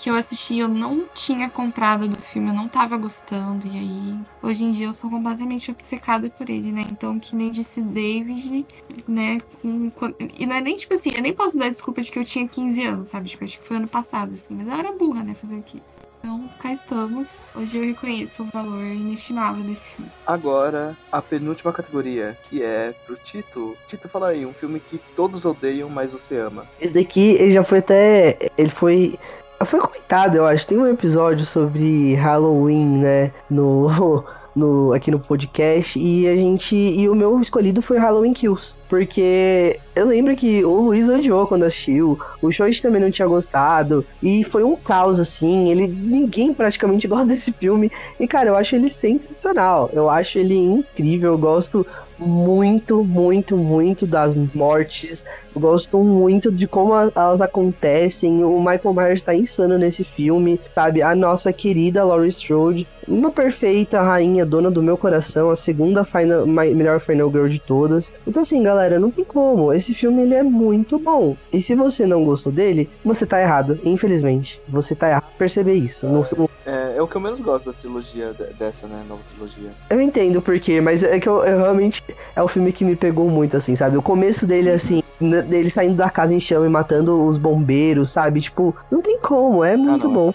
que eu assisti, eu não tinha comprado do filme, eu não tava gostando. E aí, hoje em dia, eu sou completamente obcecada por ele, né? Então, que nem disse o David, né? Com, com- e não é nem tipo assim, eu nem posso dar desculpa de que eu tinha 15 anos, sabe? Tipo, acho que foi ano passado, assim. Mas eu era burra, né? Fazer o quê? Então, cá estamos. Hoje eu reconheço o valor inestimável desse filme. Agora, a penúltima categoria, que é pro Tito. Tito, fala aí, um filme que todos odeiam, mas você ama. Esse daqui, ele já foi até. Ele foi. Foi comentado, eu acho. Tem um episódio sobre Halloween, né? No. No, aqui no podcast e a gente e o meu escolhido foi Halloween Kills porque eu lembro que o Luiz odiou quando assistiu o Shoichi também não tinha gostado e foi um caos assim ele ninguém praticamente gosta desse filme e cara eu acho ele sensacional eu acho ele incrível eu gosto muito, muito, muito das mortes. Gosto muito de como elas acontecem. O Michael Myers tá insano nesse filme, sabe? A nossa querida Laurie Strode, uma perfeita rainha, dona do meu coração, a segunda final, mai- melhor final girl de todas. Então assim, galera, não tem como. Esse filme ele é muito bom. E se você não gostou dele, você tá errado. Infelizmente, você tá errado. Perceber isso. Não- É, é o que eu menos gosto da trilogia, de- dessa, né, nova trilogia. Eu entendo por quê, mas é que eu, eu realmente é o filme que me pegou muito, assim, sabe? O começo dele, assim, dele saindo da casa em chama e matando os bombeiros, sabe? Tipo, não tem como, é muito ah, não, bom.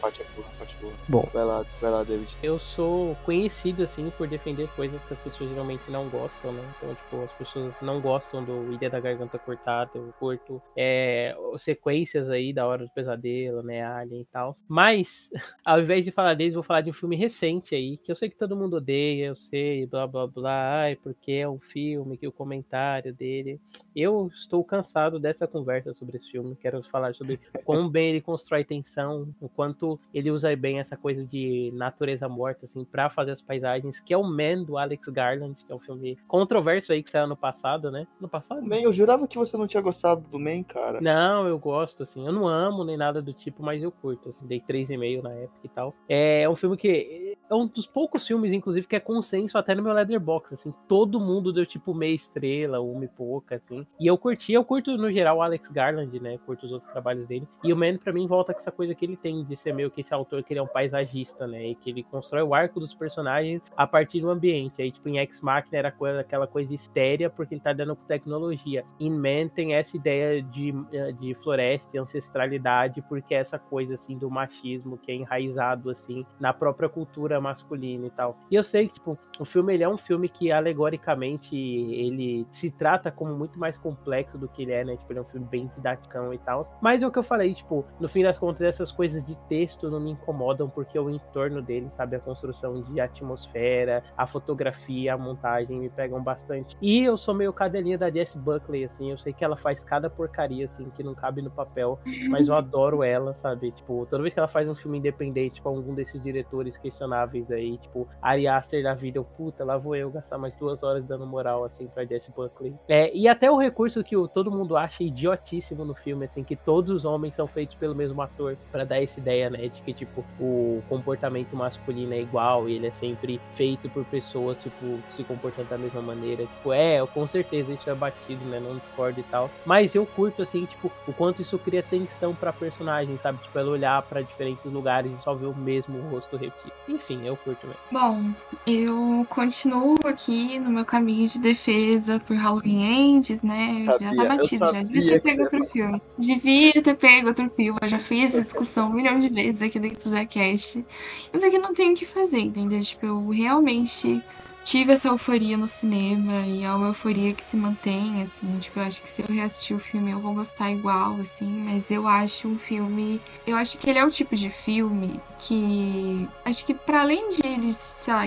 Bom. Vai lá, vai lá, David. Eu sou conhecido, assim, por defender coisas que as pessoas geralmente não gostam, né? Então, tipo, as pessoas não gostam do Ilha da Garganta Cortada, eu curto é, sequências aí da Hora do Pesadelo, né? Alien e tal. Mas, ao invés de falar deles, vou falar de um filme recente aí, que eu sei que todo mundo odeia, eu sei, blá blá blá, ai, porque é um filme, que o comentário dele. Eu estou cansado dessa conversa sobre esse filme, quero falar sobre quão bem ele constrói tensão, o quanto ele usa bem essa coisa de natureza morta, assim, pra fazer as paisagens, que é o Man, do Alex Garland, que é um filme controverso aí, que saiu ano passado, né? No passado? Man, eu jurava que você não tinha gostado do Man, cara. Não, eu gosto, assim. Eu não amo nem nada do tipo, mas eu curto, assim. Dei 3,5 na época e tal. É um filme que é um dos poucos filmes, inclusive, que é consenso até no meu Leatherbox, assim. Todo mundo deu, tipo, meia estrela, uma e pouca, assim. E eu curti, eu curto, no geral, o Alex Garland, né? Curto os outros trabalhos dele. E o Man, pra mim, volta com essa coisa que ele tem de ser meio que esse autor que ele é um paisagista, né? E que ele constrói o arco dos personagens a partir do ambiente. Aí, tipo, em Ex Machina era coisa, aquela coisa estérea, porque ele tá dando com tecnologia. Em Man tem essa ideia de, eh, de floresta e ancestralidade, porque é essa coisa, assim, do machismo que é enraizado, assim, na própria cultura masculina e tal. E eu sei que, tipo, o filme, ele é um filme que, alegoricamente, ele se trata como muito mais complexo do que ele é, né? Tipo, ele é um filme bem didaticão e tal. Mas é o que eu falei, tipo, no fim das contas, essas coisas de texto não me incomodam, porque o entorno dele, sabe, a construção de atmosfera, a fotografia, a montagem me pegam bastante. E eu sou meio cadelinha da Jess Buckley, assim, eu sei que ela faz cada porcaria, assim, que não cabe no papel, mas eu adoro ela, sabe? Tipo, toda vez que ela faz um filme independente, tipo, algum desses diretores questionáveis aí, tipo, Ari Aster da vida, eu, puta, lá vou eu gastar mais duas horas dando moral, assim, pra Jess Buckley. É, e até o recurso que o, todo mundo acha idiotíssimo no filme, assim, que todos os homens são feitos pelo mesmo ator, para dar essa ideia, né, de que, tipo, o comportamento masculino é igual e ele é sempre feito por pessoas, tipo, se comportando da mesma maneira. Tipo, é, com certeza isso é batido, né, não discordo e tal. Mas eu curto, assim, tipo, o quanto isso cria tensão pra personagem, sabe? Tipo, ela olhar para diferentes lugares e só ver o mesmo rosto repetido. Enfim, eu curto mesmo. Bom, eu continuo aqui no meu caminho de defesa por Halloween Ends, né? Já Sabia, tá eu batido, já devia ter pego outro filme. Devia ter pego outro filme. Eu já fiz essa discussão um milhão de vezes aqui dentro do Zcast. Mas aqui não tem o que fazer, entendeu? Tipo, eu realmente tive essa euforia no cinema e é uma euforia que se mantém, assim, tipo, eu acho que se eu reassistir o filme eu vou gostar igual, assim, mas eu acho um filme, eu acho que ele é o tipo de filme que, acho que para além de ele, sei lá,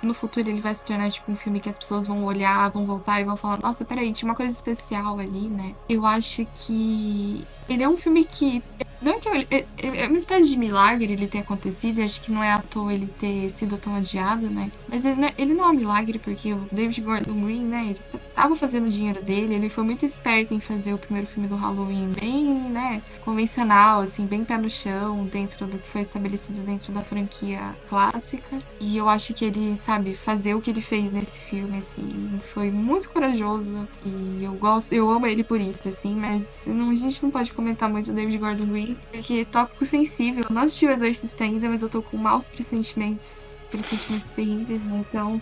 no futuro ele vai se tornar, tipo, um filme que as pessoas vão olhar, vão voltar e vão falar, nossa, peraí, tinha uma coisa especial ali, né? Eu acho que ele é um filme que não é que é, é uma espécie de milagre ele ter acontecido, e acho que não é à toa ele ter sido tão odiado, né? Mas ele não é, ele não é um milagre porque o David Gordon Green, né, ele tava fazendo o dinheiro dele, ele foi muito esperto em fazer o primeiro filme do Halloween bem, né, convencional, assim, bem pé no chão, dentro do que foi estabelecido dentro da franquia clássica. E eu acho que ele, sabe, fazer o que ele fez nesse filme, assim, foi muito corajoso e eu gosto, eu amo ele por isso, assim, mas não, a gente não pode comentar muito do David Gordon Green, porque tópico sensível. Eu não assisti o Exorcista ainda, mas eu tô com maus pressentimentos, pressentimentos terríveis, né? Então,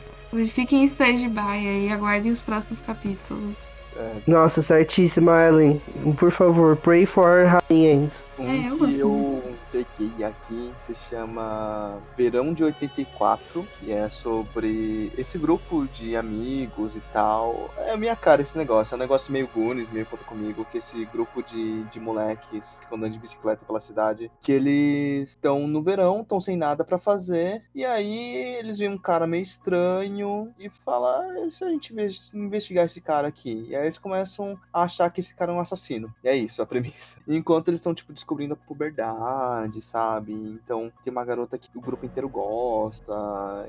fiquem em stand-by aí, aguardem os próximos capítulos. Nossa, certíssima, Ellen. Por favor, pray for Ends. Um É, eu que gosto eu peguei aqui se chama Verão de 84 e é sobre esse grupo de amigos e tal. É a minha cara esse negócio, é um negócio meio Goonies, meio conta comigo, que esse grupo de, de moleques que andam de bicicleta pela cidade, que eles estão no verão, estão sem nada pra fazer, e aí eles veem um cara meio estranho e fala, ah, se a gente inves- investigar esse cara aqui? E aí eles começam a achar que esse cara é um assassino. E é isso, a premissa. Enquanto eles estão, tipo, descobrindo a puberdade, sabe? Então, tem uma garota que o grupo inteiro gosta,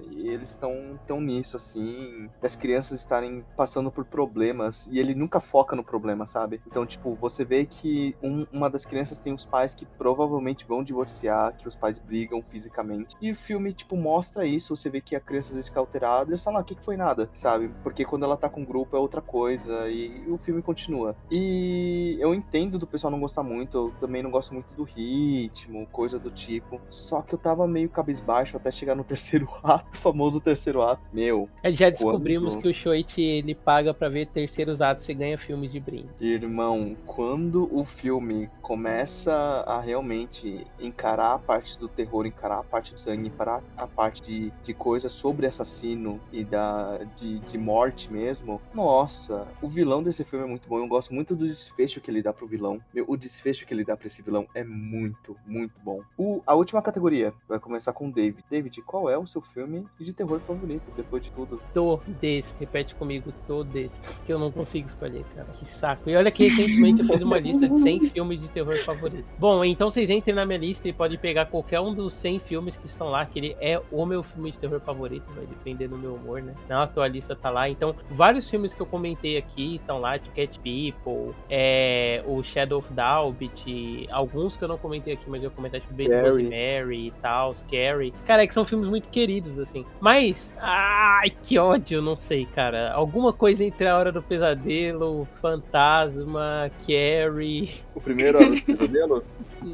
e eles estão tão nisso, assim, das crianças estarem passando por problemas, e ele nunca foca no problema, sabe? Então, tipo, você vê que um- uma das crianças tem os pais que provavelmente vão divorciar, que os pais brigam fisicamente, e o filme, tipo, mostra isso, você vê que a criança às vezes fica alterada, e eles falam, ah, o que que foi nada, sabe? Porque quando ela tá com o grupo é outra coisa, e o filme continua. E eu entendo do pessoal não gostar muito, eu também não gosto muito do ritmo, coisa do tipo. Só que eu tava meio cabisbaixo até chegar no terceiro ato, o famoso terceiro ato. Meu, É, Já descobrimos Quando- que o Shoichi ele paga pra ver terceiros atos e ganha filmes de brinde. irmão, quando o filme começa a realmente encarar a parte do terror, encarar a parte do sangue, encarar a parte de, de coisas sobre assassino e da de, de morte mesmo, nossa, o vilão desse filme é muito bom. Eu gosto muito do desfecho que ele dá pro vilão. Meu, o desfecho que ele dá pra esse vilão é muito, muito bom. O, a última categoria vai começar com o David. David, qual é o seu filme de terror favorito, depois de tudo? Todes, repete comigo, todes. Que eu não consigo escolher, cara. Que saco. E olha que recentemente eu fiz uma lista de 100 filmes de terror favoritos. Bom, então vocês entrem na minha lista e podem pegar qualquer um dos 100 filmes que estão lá, que ele é o meu filme de terror favorito, vai depender do meu humor, né? Não, a tua lista tá lá. Então, vários filmes que eu comentei aqui estão lá, de Cat People, é, o Shadow of Dalbit, alguns que eu não comentei aqui, mas eu vou comentar, tipo Carrie. Rosemary e tal, Carrie. Cara, é que são filmes muito queridos, assim. Mas, ai, que ódio, não sei, cara. Alguma coisa entre A Hora do Pesadelo, Fantasma, Carrie, O primeiro Hora do Pesadelo?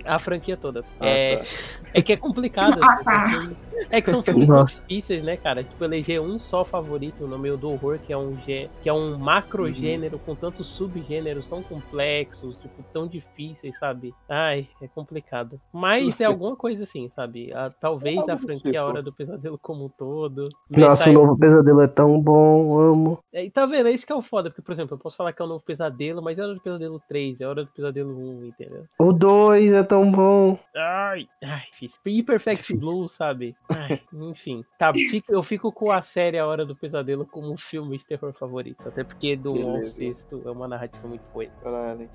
A franquia toda. Ah, é, tá. é que é complicado. Ah, assim, tá. filmes- É que são filmes difíceis, né, cara? Tipo, eleger um só favorito no meio do horror, que é um gê- que é um macro gênero com tantos subgêneros tão complexos, tipo, tão difíceis, sabe? Ai, é complicado. Mas é alguma coisa assim, sabe? A- talvez Algo a franquia tipo. A Hora do Pesadelo como um todo. Nossa, o novo pesadelo é tão bom, amo. É, E tá vendo? É isso que é o foda, porque, por exemplo, eu posso falar que é o novo pesadelo, mas é a Hora do Pesadelo 3, é a Hora do Pesadelo 1, entendeu? O 2 é tão bom. Ai, ai, difícil. E Perfect Difícil. Blue, sabe? Ai, enfim. Tá, fico- eu fico com a série A Hora do Pesadelo como um filme de terror favorito. Até porque do 1 ao Beleza. 6 é uma narrativa muito boa.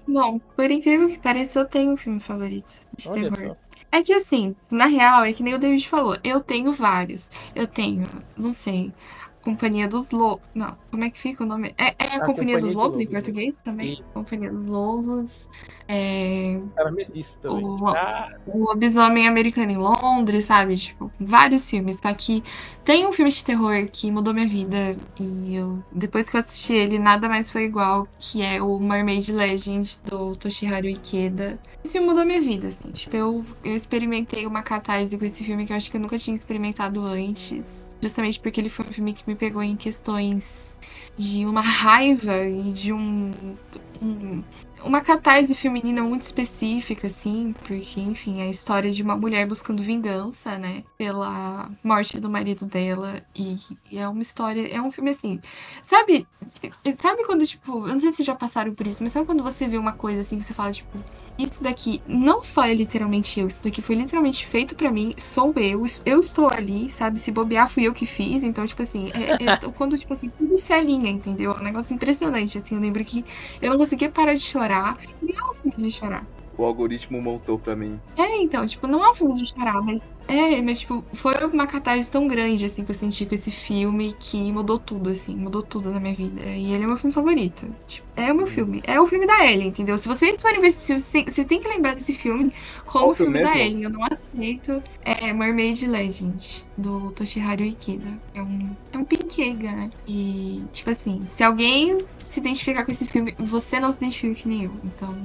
Bom, por incrível que pareça, eu tenho um filme favorito de Olha terror. só. É que assim, na real, é que nem o David falou, eu tenho vários. Eu tenho, não sei, Companhia dos Lobos. Não, como é que fica o nome? É, é a A Companhia, dos Companhia Lobos dos em Lobos, né? português também? Sim. Companhia dos Lobos. É, Caramelista também. O- Ah, o Lobisomem Americano em Londres, sabe? Tipo, vários filmes. Só que tem um filme de terror que mudou minha vida. E eu, depois que eu assisti ele, nada mais foi igual. Que é o Mermaid Legend do Toshiharu Ikeda. Esse filme mudou minha vida, assim. Tipo, eu, eu experimentei uma catarse com esse filme que eu acho que eu nunca tinha experimentado antes. Justamente porque ele foi um filme que me pegou em questões de uma raiva e de um- um uma catarse feminina muito específica, assim, porque, enfim, é a história de uma mulher buscando vingança, né, pela morte do marido dela, e, e é uma história, é um filme assim, sabe, sabe quando, tipo, eu não sei se já passaram por isso, mas sabe quando você vê uma coisa assim, você fala, tipo, isso daqui não só é literalmente eu, isso daqui foi literalmente feito pra mim, sou eu, eu estou ali, sabe, se bobear fui eu que fiz, então, tipo assim, é, é quando, tipo assim, tudo se alinha, entendeu, é um negócio impressionante, assim, eu lembro que eu não conseguia parar de chorar. E não de chorar. O algoritmo montou pra mim. É, então, tipo, não é um filme de chorar, mas. É, mas, tipo, foi uma catarse tão grande, assim, que eu senti com esse filme que mudou tudo, assim, mudou tudo na minha vida. E ele é meu filme favorito. Tipo, é o meu filme. É o filme da Ellie, entendeu? Se vocês forem ver esse filme, você tem, que lembrar desse filme como o filme filme da? Ellie. Eu não aceito. É Mermaid Legend, do Toshiharu Ikeda. É um, é um pinkeiga, né? E, tipo assim, se alguém se identificar com esse filme, você não se identifica que nem eu. Então,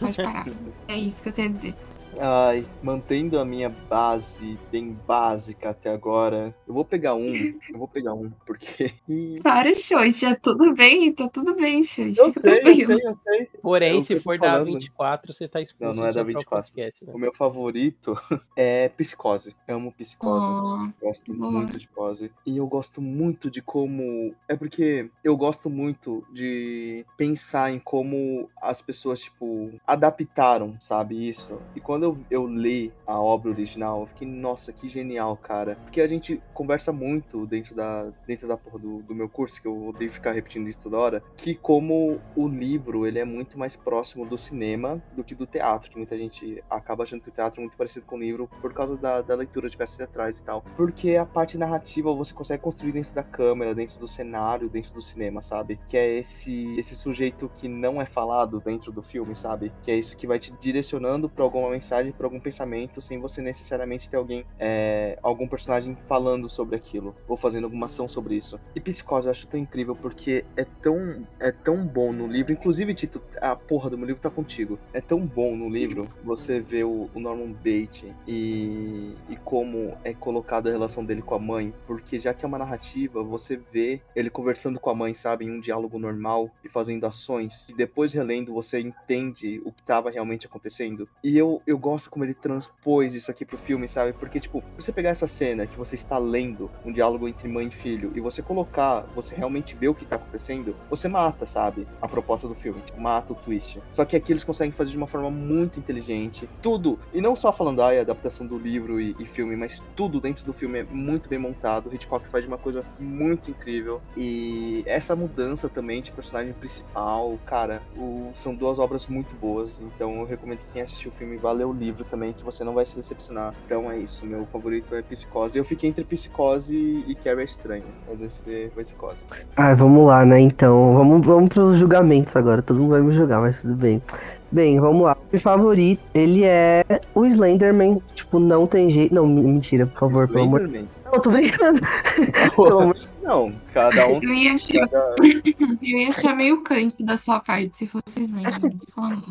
pode parar. é isso que eu tenho a dizer. Ai, mantendo a minha base bem básica até agora, eu vou pegar um. Eu vou pegar um, porque. Para, Xoxa. Tudo bem? Tá tudo bem, Xoxa. Eu Fica sei, eu tranquilo. sei, eu sei. Porém, É se eu for da falando. 24, você tá expulso Não, não é da seu próprio 24. podcast, né? O meu favorito é Psicose. Amo Psicose. Oh, Gosto boa. muito de pose. E eu gosto muito de como. É porque eu gosto muito de pensar em como as pessoas, tipo, adaptaram, sabe, isso. E quando eu, eu li a obra original, eu fiquei, nossa, que genial, cara. Porque a gente conversa muito dentro da, dentro da porra do, do meu curso, que eu odeio ficar repetindo isso toda hora, que como o livro, ele é muito mais próximo do cinema do que do teatro, que muita gente acaba achando que o teatro é muito parecido com o livro por causa da, da leitura de peças teatrais e tal. Porque a parte narrativa você consegue construir dentro da câmera, dentro do cenário, dentro do cinema, sabe? Que é esse, esse sujeito que não é falado dentro do filme, sabe? Que é isso que vai te direcionando pra alguma mensagem, pra algum pensamento, sem você necessariamente ter alguém, é, algum personagem falando sobre aquilo, ou fazendo alguma ação sobre isso. E Psicose eu acho tão incrível porque é tão, é tão bom no livro, inclusive, Tito, a porra do meu livro tá contigo. É tão bom no livro você ver o, o Norman Bates e, e como é colocada a relação dele com a mãe, porque já que é uma narrativa, você vê ele conversando com a mãe, sabe, em um diálogo normal e fazendo ações, e depois relendo você entende o que estava realmente acontecendo. E eu, eu gosto como ele transpôs isso aqui pro filme, sabe? Porque, tipo, você pegar essa cena que você está lendo um diálogo entre mãe e filho e você colocar, você realmente vê o que tá acontecendo, você mata, sabe? A proposta do filme, tipo, mata o twist. Só que aqui eles conseguem fazer de uma forma muito inteligente. Tudo, e não só falando, ah, a adaptação do livro e, e filme, mas tudo dentro do filme é muito bem montado. O Hitchcock faz de uma coisa muito incrível. E essa mudança também de personagem principal, cara, o- são duas obras muito boas. Então eu recomendo que quem assistiu o filme valeu o livro também, que você não vai se decepcionar. Então é isso, meu favorito é Psicose. Eu fiquei entre Psicose e Carrie é Estranho, mas esse foi Psicose. Ah, vamos lá, né? Então, vamos, vamos pros julgamentos agora. Todo mundo vai me julgar, mas tudo bem. Bem, vamos lá. Meu favorito, ele é o Slenderman. Tipo, não tem jeito. Não, mentira, por favor, pelo amor. Slenderman? Não, tô brincando. Pelo amor- Não, cada um. Eu ia achar, cada- eu ia achar meio cante da sua parte se fosse isso.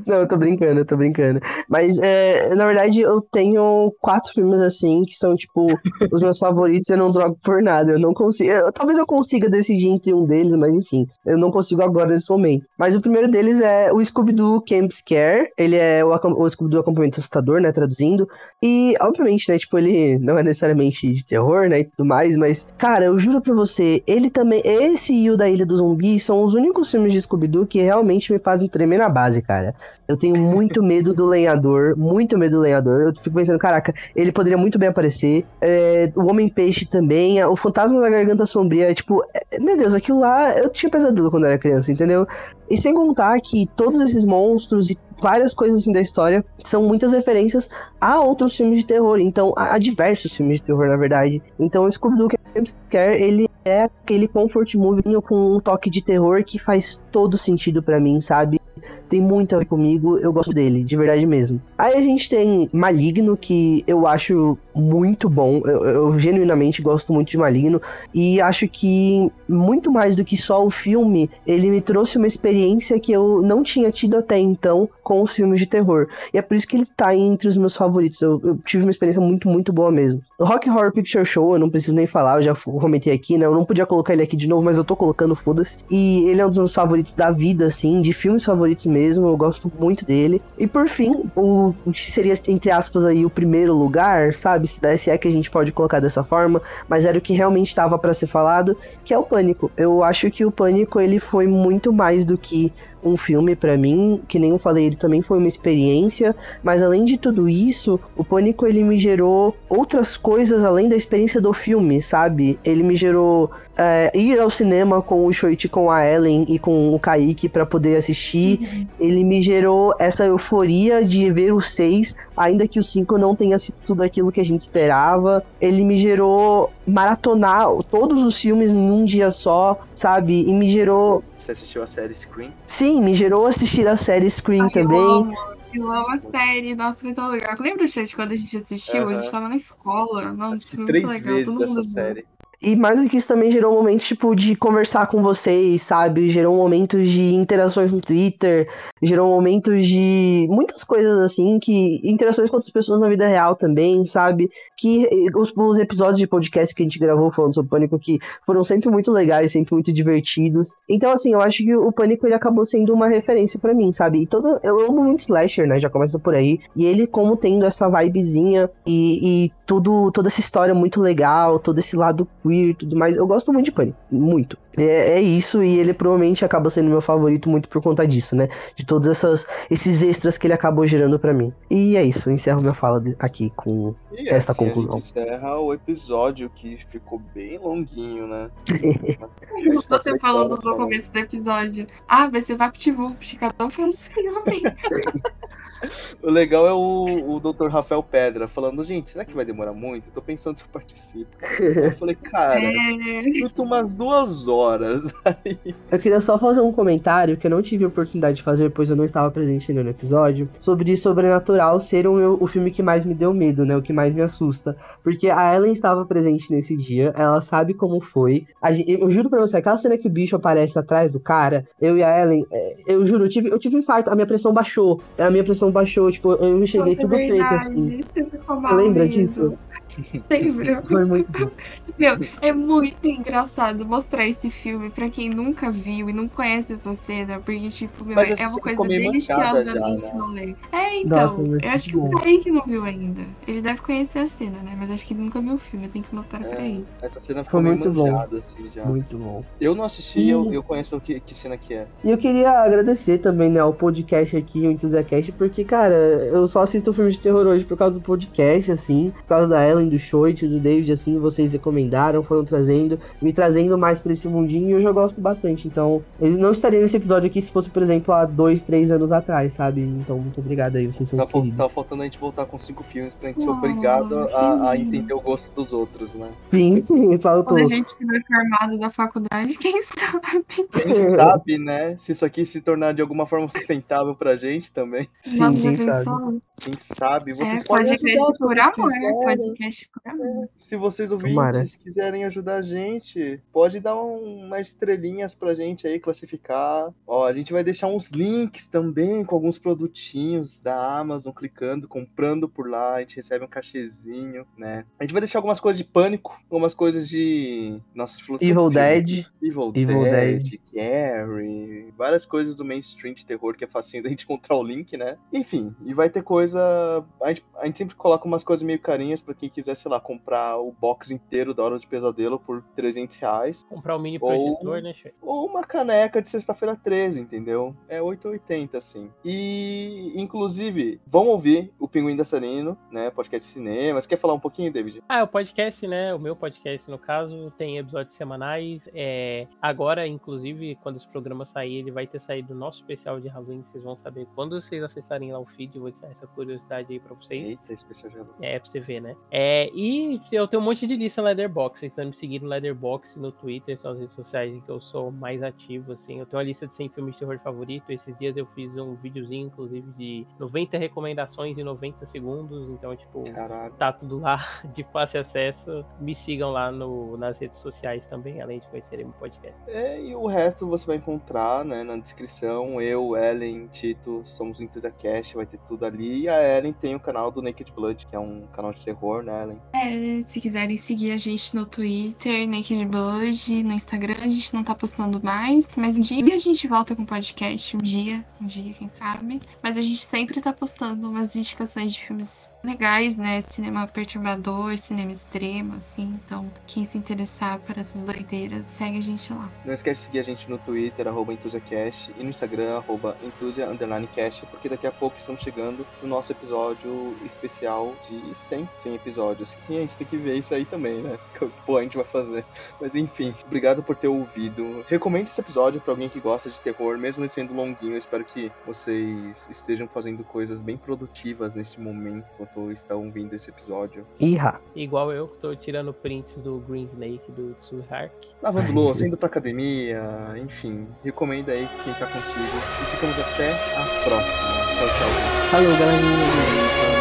Não, eu tô brincando, eu tô brincando. Mas, é, na verdade, eu tenho quatro filmes assim que são, tipo, os meus favoritos eu não drogo por nada. Eu não consigo. eu- talvez eu consiga decidir entre um deles, mas enfim, eu não consigo agora nesse momento. Mas o primeiro deles é o Scooby-Doo Camp Scare. Ele é o, o Scooby-Doo Acampamento Assustador, né? Traduzindo. E, obviamente, né? Tipo, ele não é necessariamente de terror, né? E tudo mais, mas, cara, eu juro pra você, ele também. Esse e o da Ilha do Zumbi são os únicos filmes de Scooby-Doo que realmente me fazem tremer na base, cara. Eu tenho muito medo do lenhador, muito medo do lenhador. Eu fico pensando, caraca, ele poderia muito bem aparecer. É, o Homem-Peixe também, o Fantasma da Garganta Sombria, tipo, é, meu Deus, aquilo lá, eu tinha pesadelo quando era criança, entendeu? E sem contar que todos esses monstros e várias coisas assim da história são muitas referências a outros filmes de terror, então a, diversos filmes de terror, na verdade. Então o Scooby-Doo Camp Scare, ele é aquele comfort movie com um toque de terror que faz todo sentido pra mim, sabe? Tem muito a ver comigo, eu gosto dele, de verdade mesmo. Aí a gente tem Maligno, que eu acho muito bom, eu, eu genuinamente gosto muito de Maligno, e acho que muito mais do que só o filme, ele me trouxe uma experiência que eu não tinha tido até então com os filmes de terror. E é por isso que ele tá entre os meus favoritos. Eu, eu tive uma experiência muito, muito boa mesmo. Rock Horror Picture Show, eu não preciso nem falar, eu já comentei aqui, né? Eu não podia colocar ele aqui de novo, mas eu tô colocando, foda-se. E ele é um dos meus favoritos da vida, assim, de filmes favoritos mesmo. Eu gosto muito dele. E por fim, o que seria, entre aspas, aí, o primeiro lugar, sabe? Se, se é que a gente pode colocar dessa forma, mas era o que realmente estava pra ser falado, que é o Pânico. Eu acho que o Pânico, ele foi muito mais do que um filme pra mim, que nem eu falei, ele também foi uma experiência, mas além de tudo isso, o Pânico ele me gerou outras coisas além da experiência do filme, sabe? Ele me gerou é, ir ao cinema com o Shoichi, com a Ellen e com o Kaique pra poder assistir. Ele me gerou essa euforia de ver o 6, ainda que o 5 não tenha sido tudo aquilo que a gente esperava. Ele me gerou maratonar todos os filmes em um dia só, sabe? E me gerou. Você assistiu a série Scream? Sim, me gerou assistir a série Scream Ai, Eu também. amo, eu amo a série. Nossa, foi tão legal. Lembra, chat, quando a gente assistiu? A gente tava na escola. Nossa, foi três muito legal. vezes Todo mundo essa viu. série. E mais do que isso também gerou momentos, tipo, de conversar com vocês, sabe? Gerou momentos de interações no Twitter, gerou momentos de muitas coisas assim, que interações com outras pessoas na vida real também, sabe? Que os, os episódios de podcast que a gente gravou falando sobre Pânico, que foram sempre muito legais, sempre muito divertidos. Então, assim, eu acho que o Pânico ele acabou sendo uma referência pra mim, sabe? E toda, eu amo muito Slasher, né? Já começa por aí. E ele, como tendo essa vibezinha e, e tudo, toda essa história muito legal, todo esse lado queer e tudo mais. Eu gosto muito de Pânico, muito. É, é isso, e ele provavelmente acaba sendo meu favorito muito por conta disso, né? De todos essas, esses extras que ele acabou gerando pra mim. E é isso, eu encerro minha fala de- aqui com. E Essa assim, conclusão. a gente encerra o episódio que ficou bem longuinho, né? Você falando no começo do episódio. Ah, vai ser VaptVupt, cada um faz o. O legal é o, o Dr. Rafael Pedra falando, gente, será que vai demorar muito? Eu tô pensando se eu participo. Eu falei, cara, É, umas duas horas. Eu queria só fazer um comentário que eu não tive a oportunidade de fazer, pois eu não estava presente no episódio, sobre Sobrenatural ser o, meu, o filme que mais me deu medo, né? O que mais me assusta. Porque a Ellen estava presente nesse dia, ela sabe como foi. Eu juro pra você, aquela cena que o bicho aparece atrás do cara, eu e a Ellen, é, eu juro, eu tive, eu tive um infarto, a minha pressão baixou. A minha pressão baixou, tipo, eu enxerguei nossa, tudo é preto verdade. assim. Você ficou mal Lembra mesmo. disso? Lembro. Foi muito bom. Meu, é muito engraçado mostrar esse filme pra quem nunca viu e não conhece essa cena, porque, tipo, meu, Mas é uma coisa deliciosamente já, né? rolê. É, então, Nossa, eu acho que o bom. Kaique não viu ainda. Ele deve conhecer a cena, né? Mas acho que ele nunca viu o filme, eu tenho que mostrar pra É. ele. Essa cena Foi muito bom. manchada, assim, já. Muito bom. Eu não assisti, E- eu, eu conheço que, que cena que é. E eu queria agradecer também, né, ao podcast aqui, o Enthusiacast, porque, cara, eu só assisto filmes de terror hoje por causa do podcast, assim, por causa da Ellen Do Choit, do David, assim, vocês recomendaram, foram trazendo, me trazendo mais pra esse mundinho e eu já gosto bastante. Então, eu não estaria nesse episódio aqui se fosse, por exemplo, há dois, três anos atrás, sabe? Então, muito obrigado aí, vocês são Tá, fal- queridos. tá faltando a gente voltar com cinco filmes pra gente ser Oh, obrigado a, a entender o gosto dos outros, né? Sim, faltou. Quando a gente estiver formado da faculdade, quem sabe? Quem sabe, né? Se isso aqui se tornar de alguma forma sustentável pra gente também. Sim, Nossa, quem já sabe. Quem sabe? Vocês É, podem podcast por amor, né? Podcast por amor. Se vocês ouvintes Tomara. quiserem ajudar a gente, pode dar um, umas estrelinhas pra gente aí classificar. Ó, a gente vai deixar uns links também com alguns produtinhos da Amazon, clicando, comprando por lá, a gente recebe um cachezinho, né? A gente vai deixar algumas coisas de pânico, algumas coisas de. Nossa, tanto Evil filme. Dead. Evil, Evil Dead, Carrie, várias coisas do mainstream de terror que é facinho da gente encontrar o link, né? Enfim, e vai ter coisa. A gente, a gente sempre coloca umas coisas meio carinhas pra quem quiser, sei lá, comprar o box inteiro da Hora de Pesadelo por 300 reais. Comprar um mini Ou- projetor, né, chefe? Ou uma caneca de sexta-feira 13, entendeu? É 8,80, assim. E, inclusive, vão ouvir o Pinguim Dançarino, né? Podcast de cinema. Você quer falar um pouquinho, David? Ah, o podcast, né? O meu podcast, no caso, tem episódios semanais. É... Agora, inclusive, quando esse programa sair, ele vai ter saído o nosso especial de Halloween. Vocês vão saber quando vocês acessarem lá o feed. Vou deixar essa curiosidade aí pra vocês. Eita, especial de Halloween. É, pra você ver, né? É, e eu tenho um monte de lista no Letterboxd. Vocês estão me seguindo no Letterboxd, no Twitter, são as redes sociais em que eu sou mais ativo, assim. Eu tenho uma lista de 100 filmes de terror favorito. Esses dias eu fiz um videozinho, inclusive, de 90 recomendações em 90 segundos. Então, tipo, Caralho. tá tudo lá de fácil acesso. Me sigam lá no, nas redes sociais também, além de conhecerem meu podcast. É, e o resto você vai encontrar, né, na descrição. Eu, Ellen, Tito, somos o Enthusiast, vai ter tudo ali. E a Ellen tem o canal do Naked Blood, que é um canal de terror, né, Ellen? É, se quiserem seguir a gente no Twitter, Naked Blood, no Instagram, a gente não tá postando mais, mas um dia a gente volta com podcast, um dia, um dia, quem sabe. Mas a gente sempre tá postando umas indicações de filmes legais, né? Cinema perturbador, cinema extremo, assim. Então, quem se interessar por essas doideiras, segue a gente lá. Não esquece de seguir a gente no Twitter, arroba EnthusiaCast, e no Instagram, arroba porque daqui a pouco estamos chegando no nosso episódio especial de 100, 100 episódios. E a gente tem que ver isso aí também, né? Pô, a gente vai fazer. Mas enfim, obrigado por ter ouvido. Recomende esse episódio pra alguém que gosta de terror, mesmo ele sendo longuinho. Eu espero que vocês estejam fazendo coisas bem produtivas nesse momento, enquanto estão ouvindo esse episódio. Irra. Igual eu, que tô tirando prints do Green Snake do Tsuhark. Lavando louça, indo pra academia, enfim. Recomenda aí quem tá contigo. E ficamos até a próxima. Tchau, tchau. Falou, galerinha.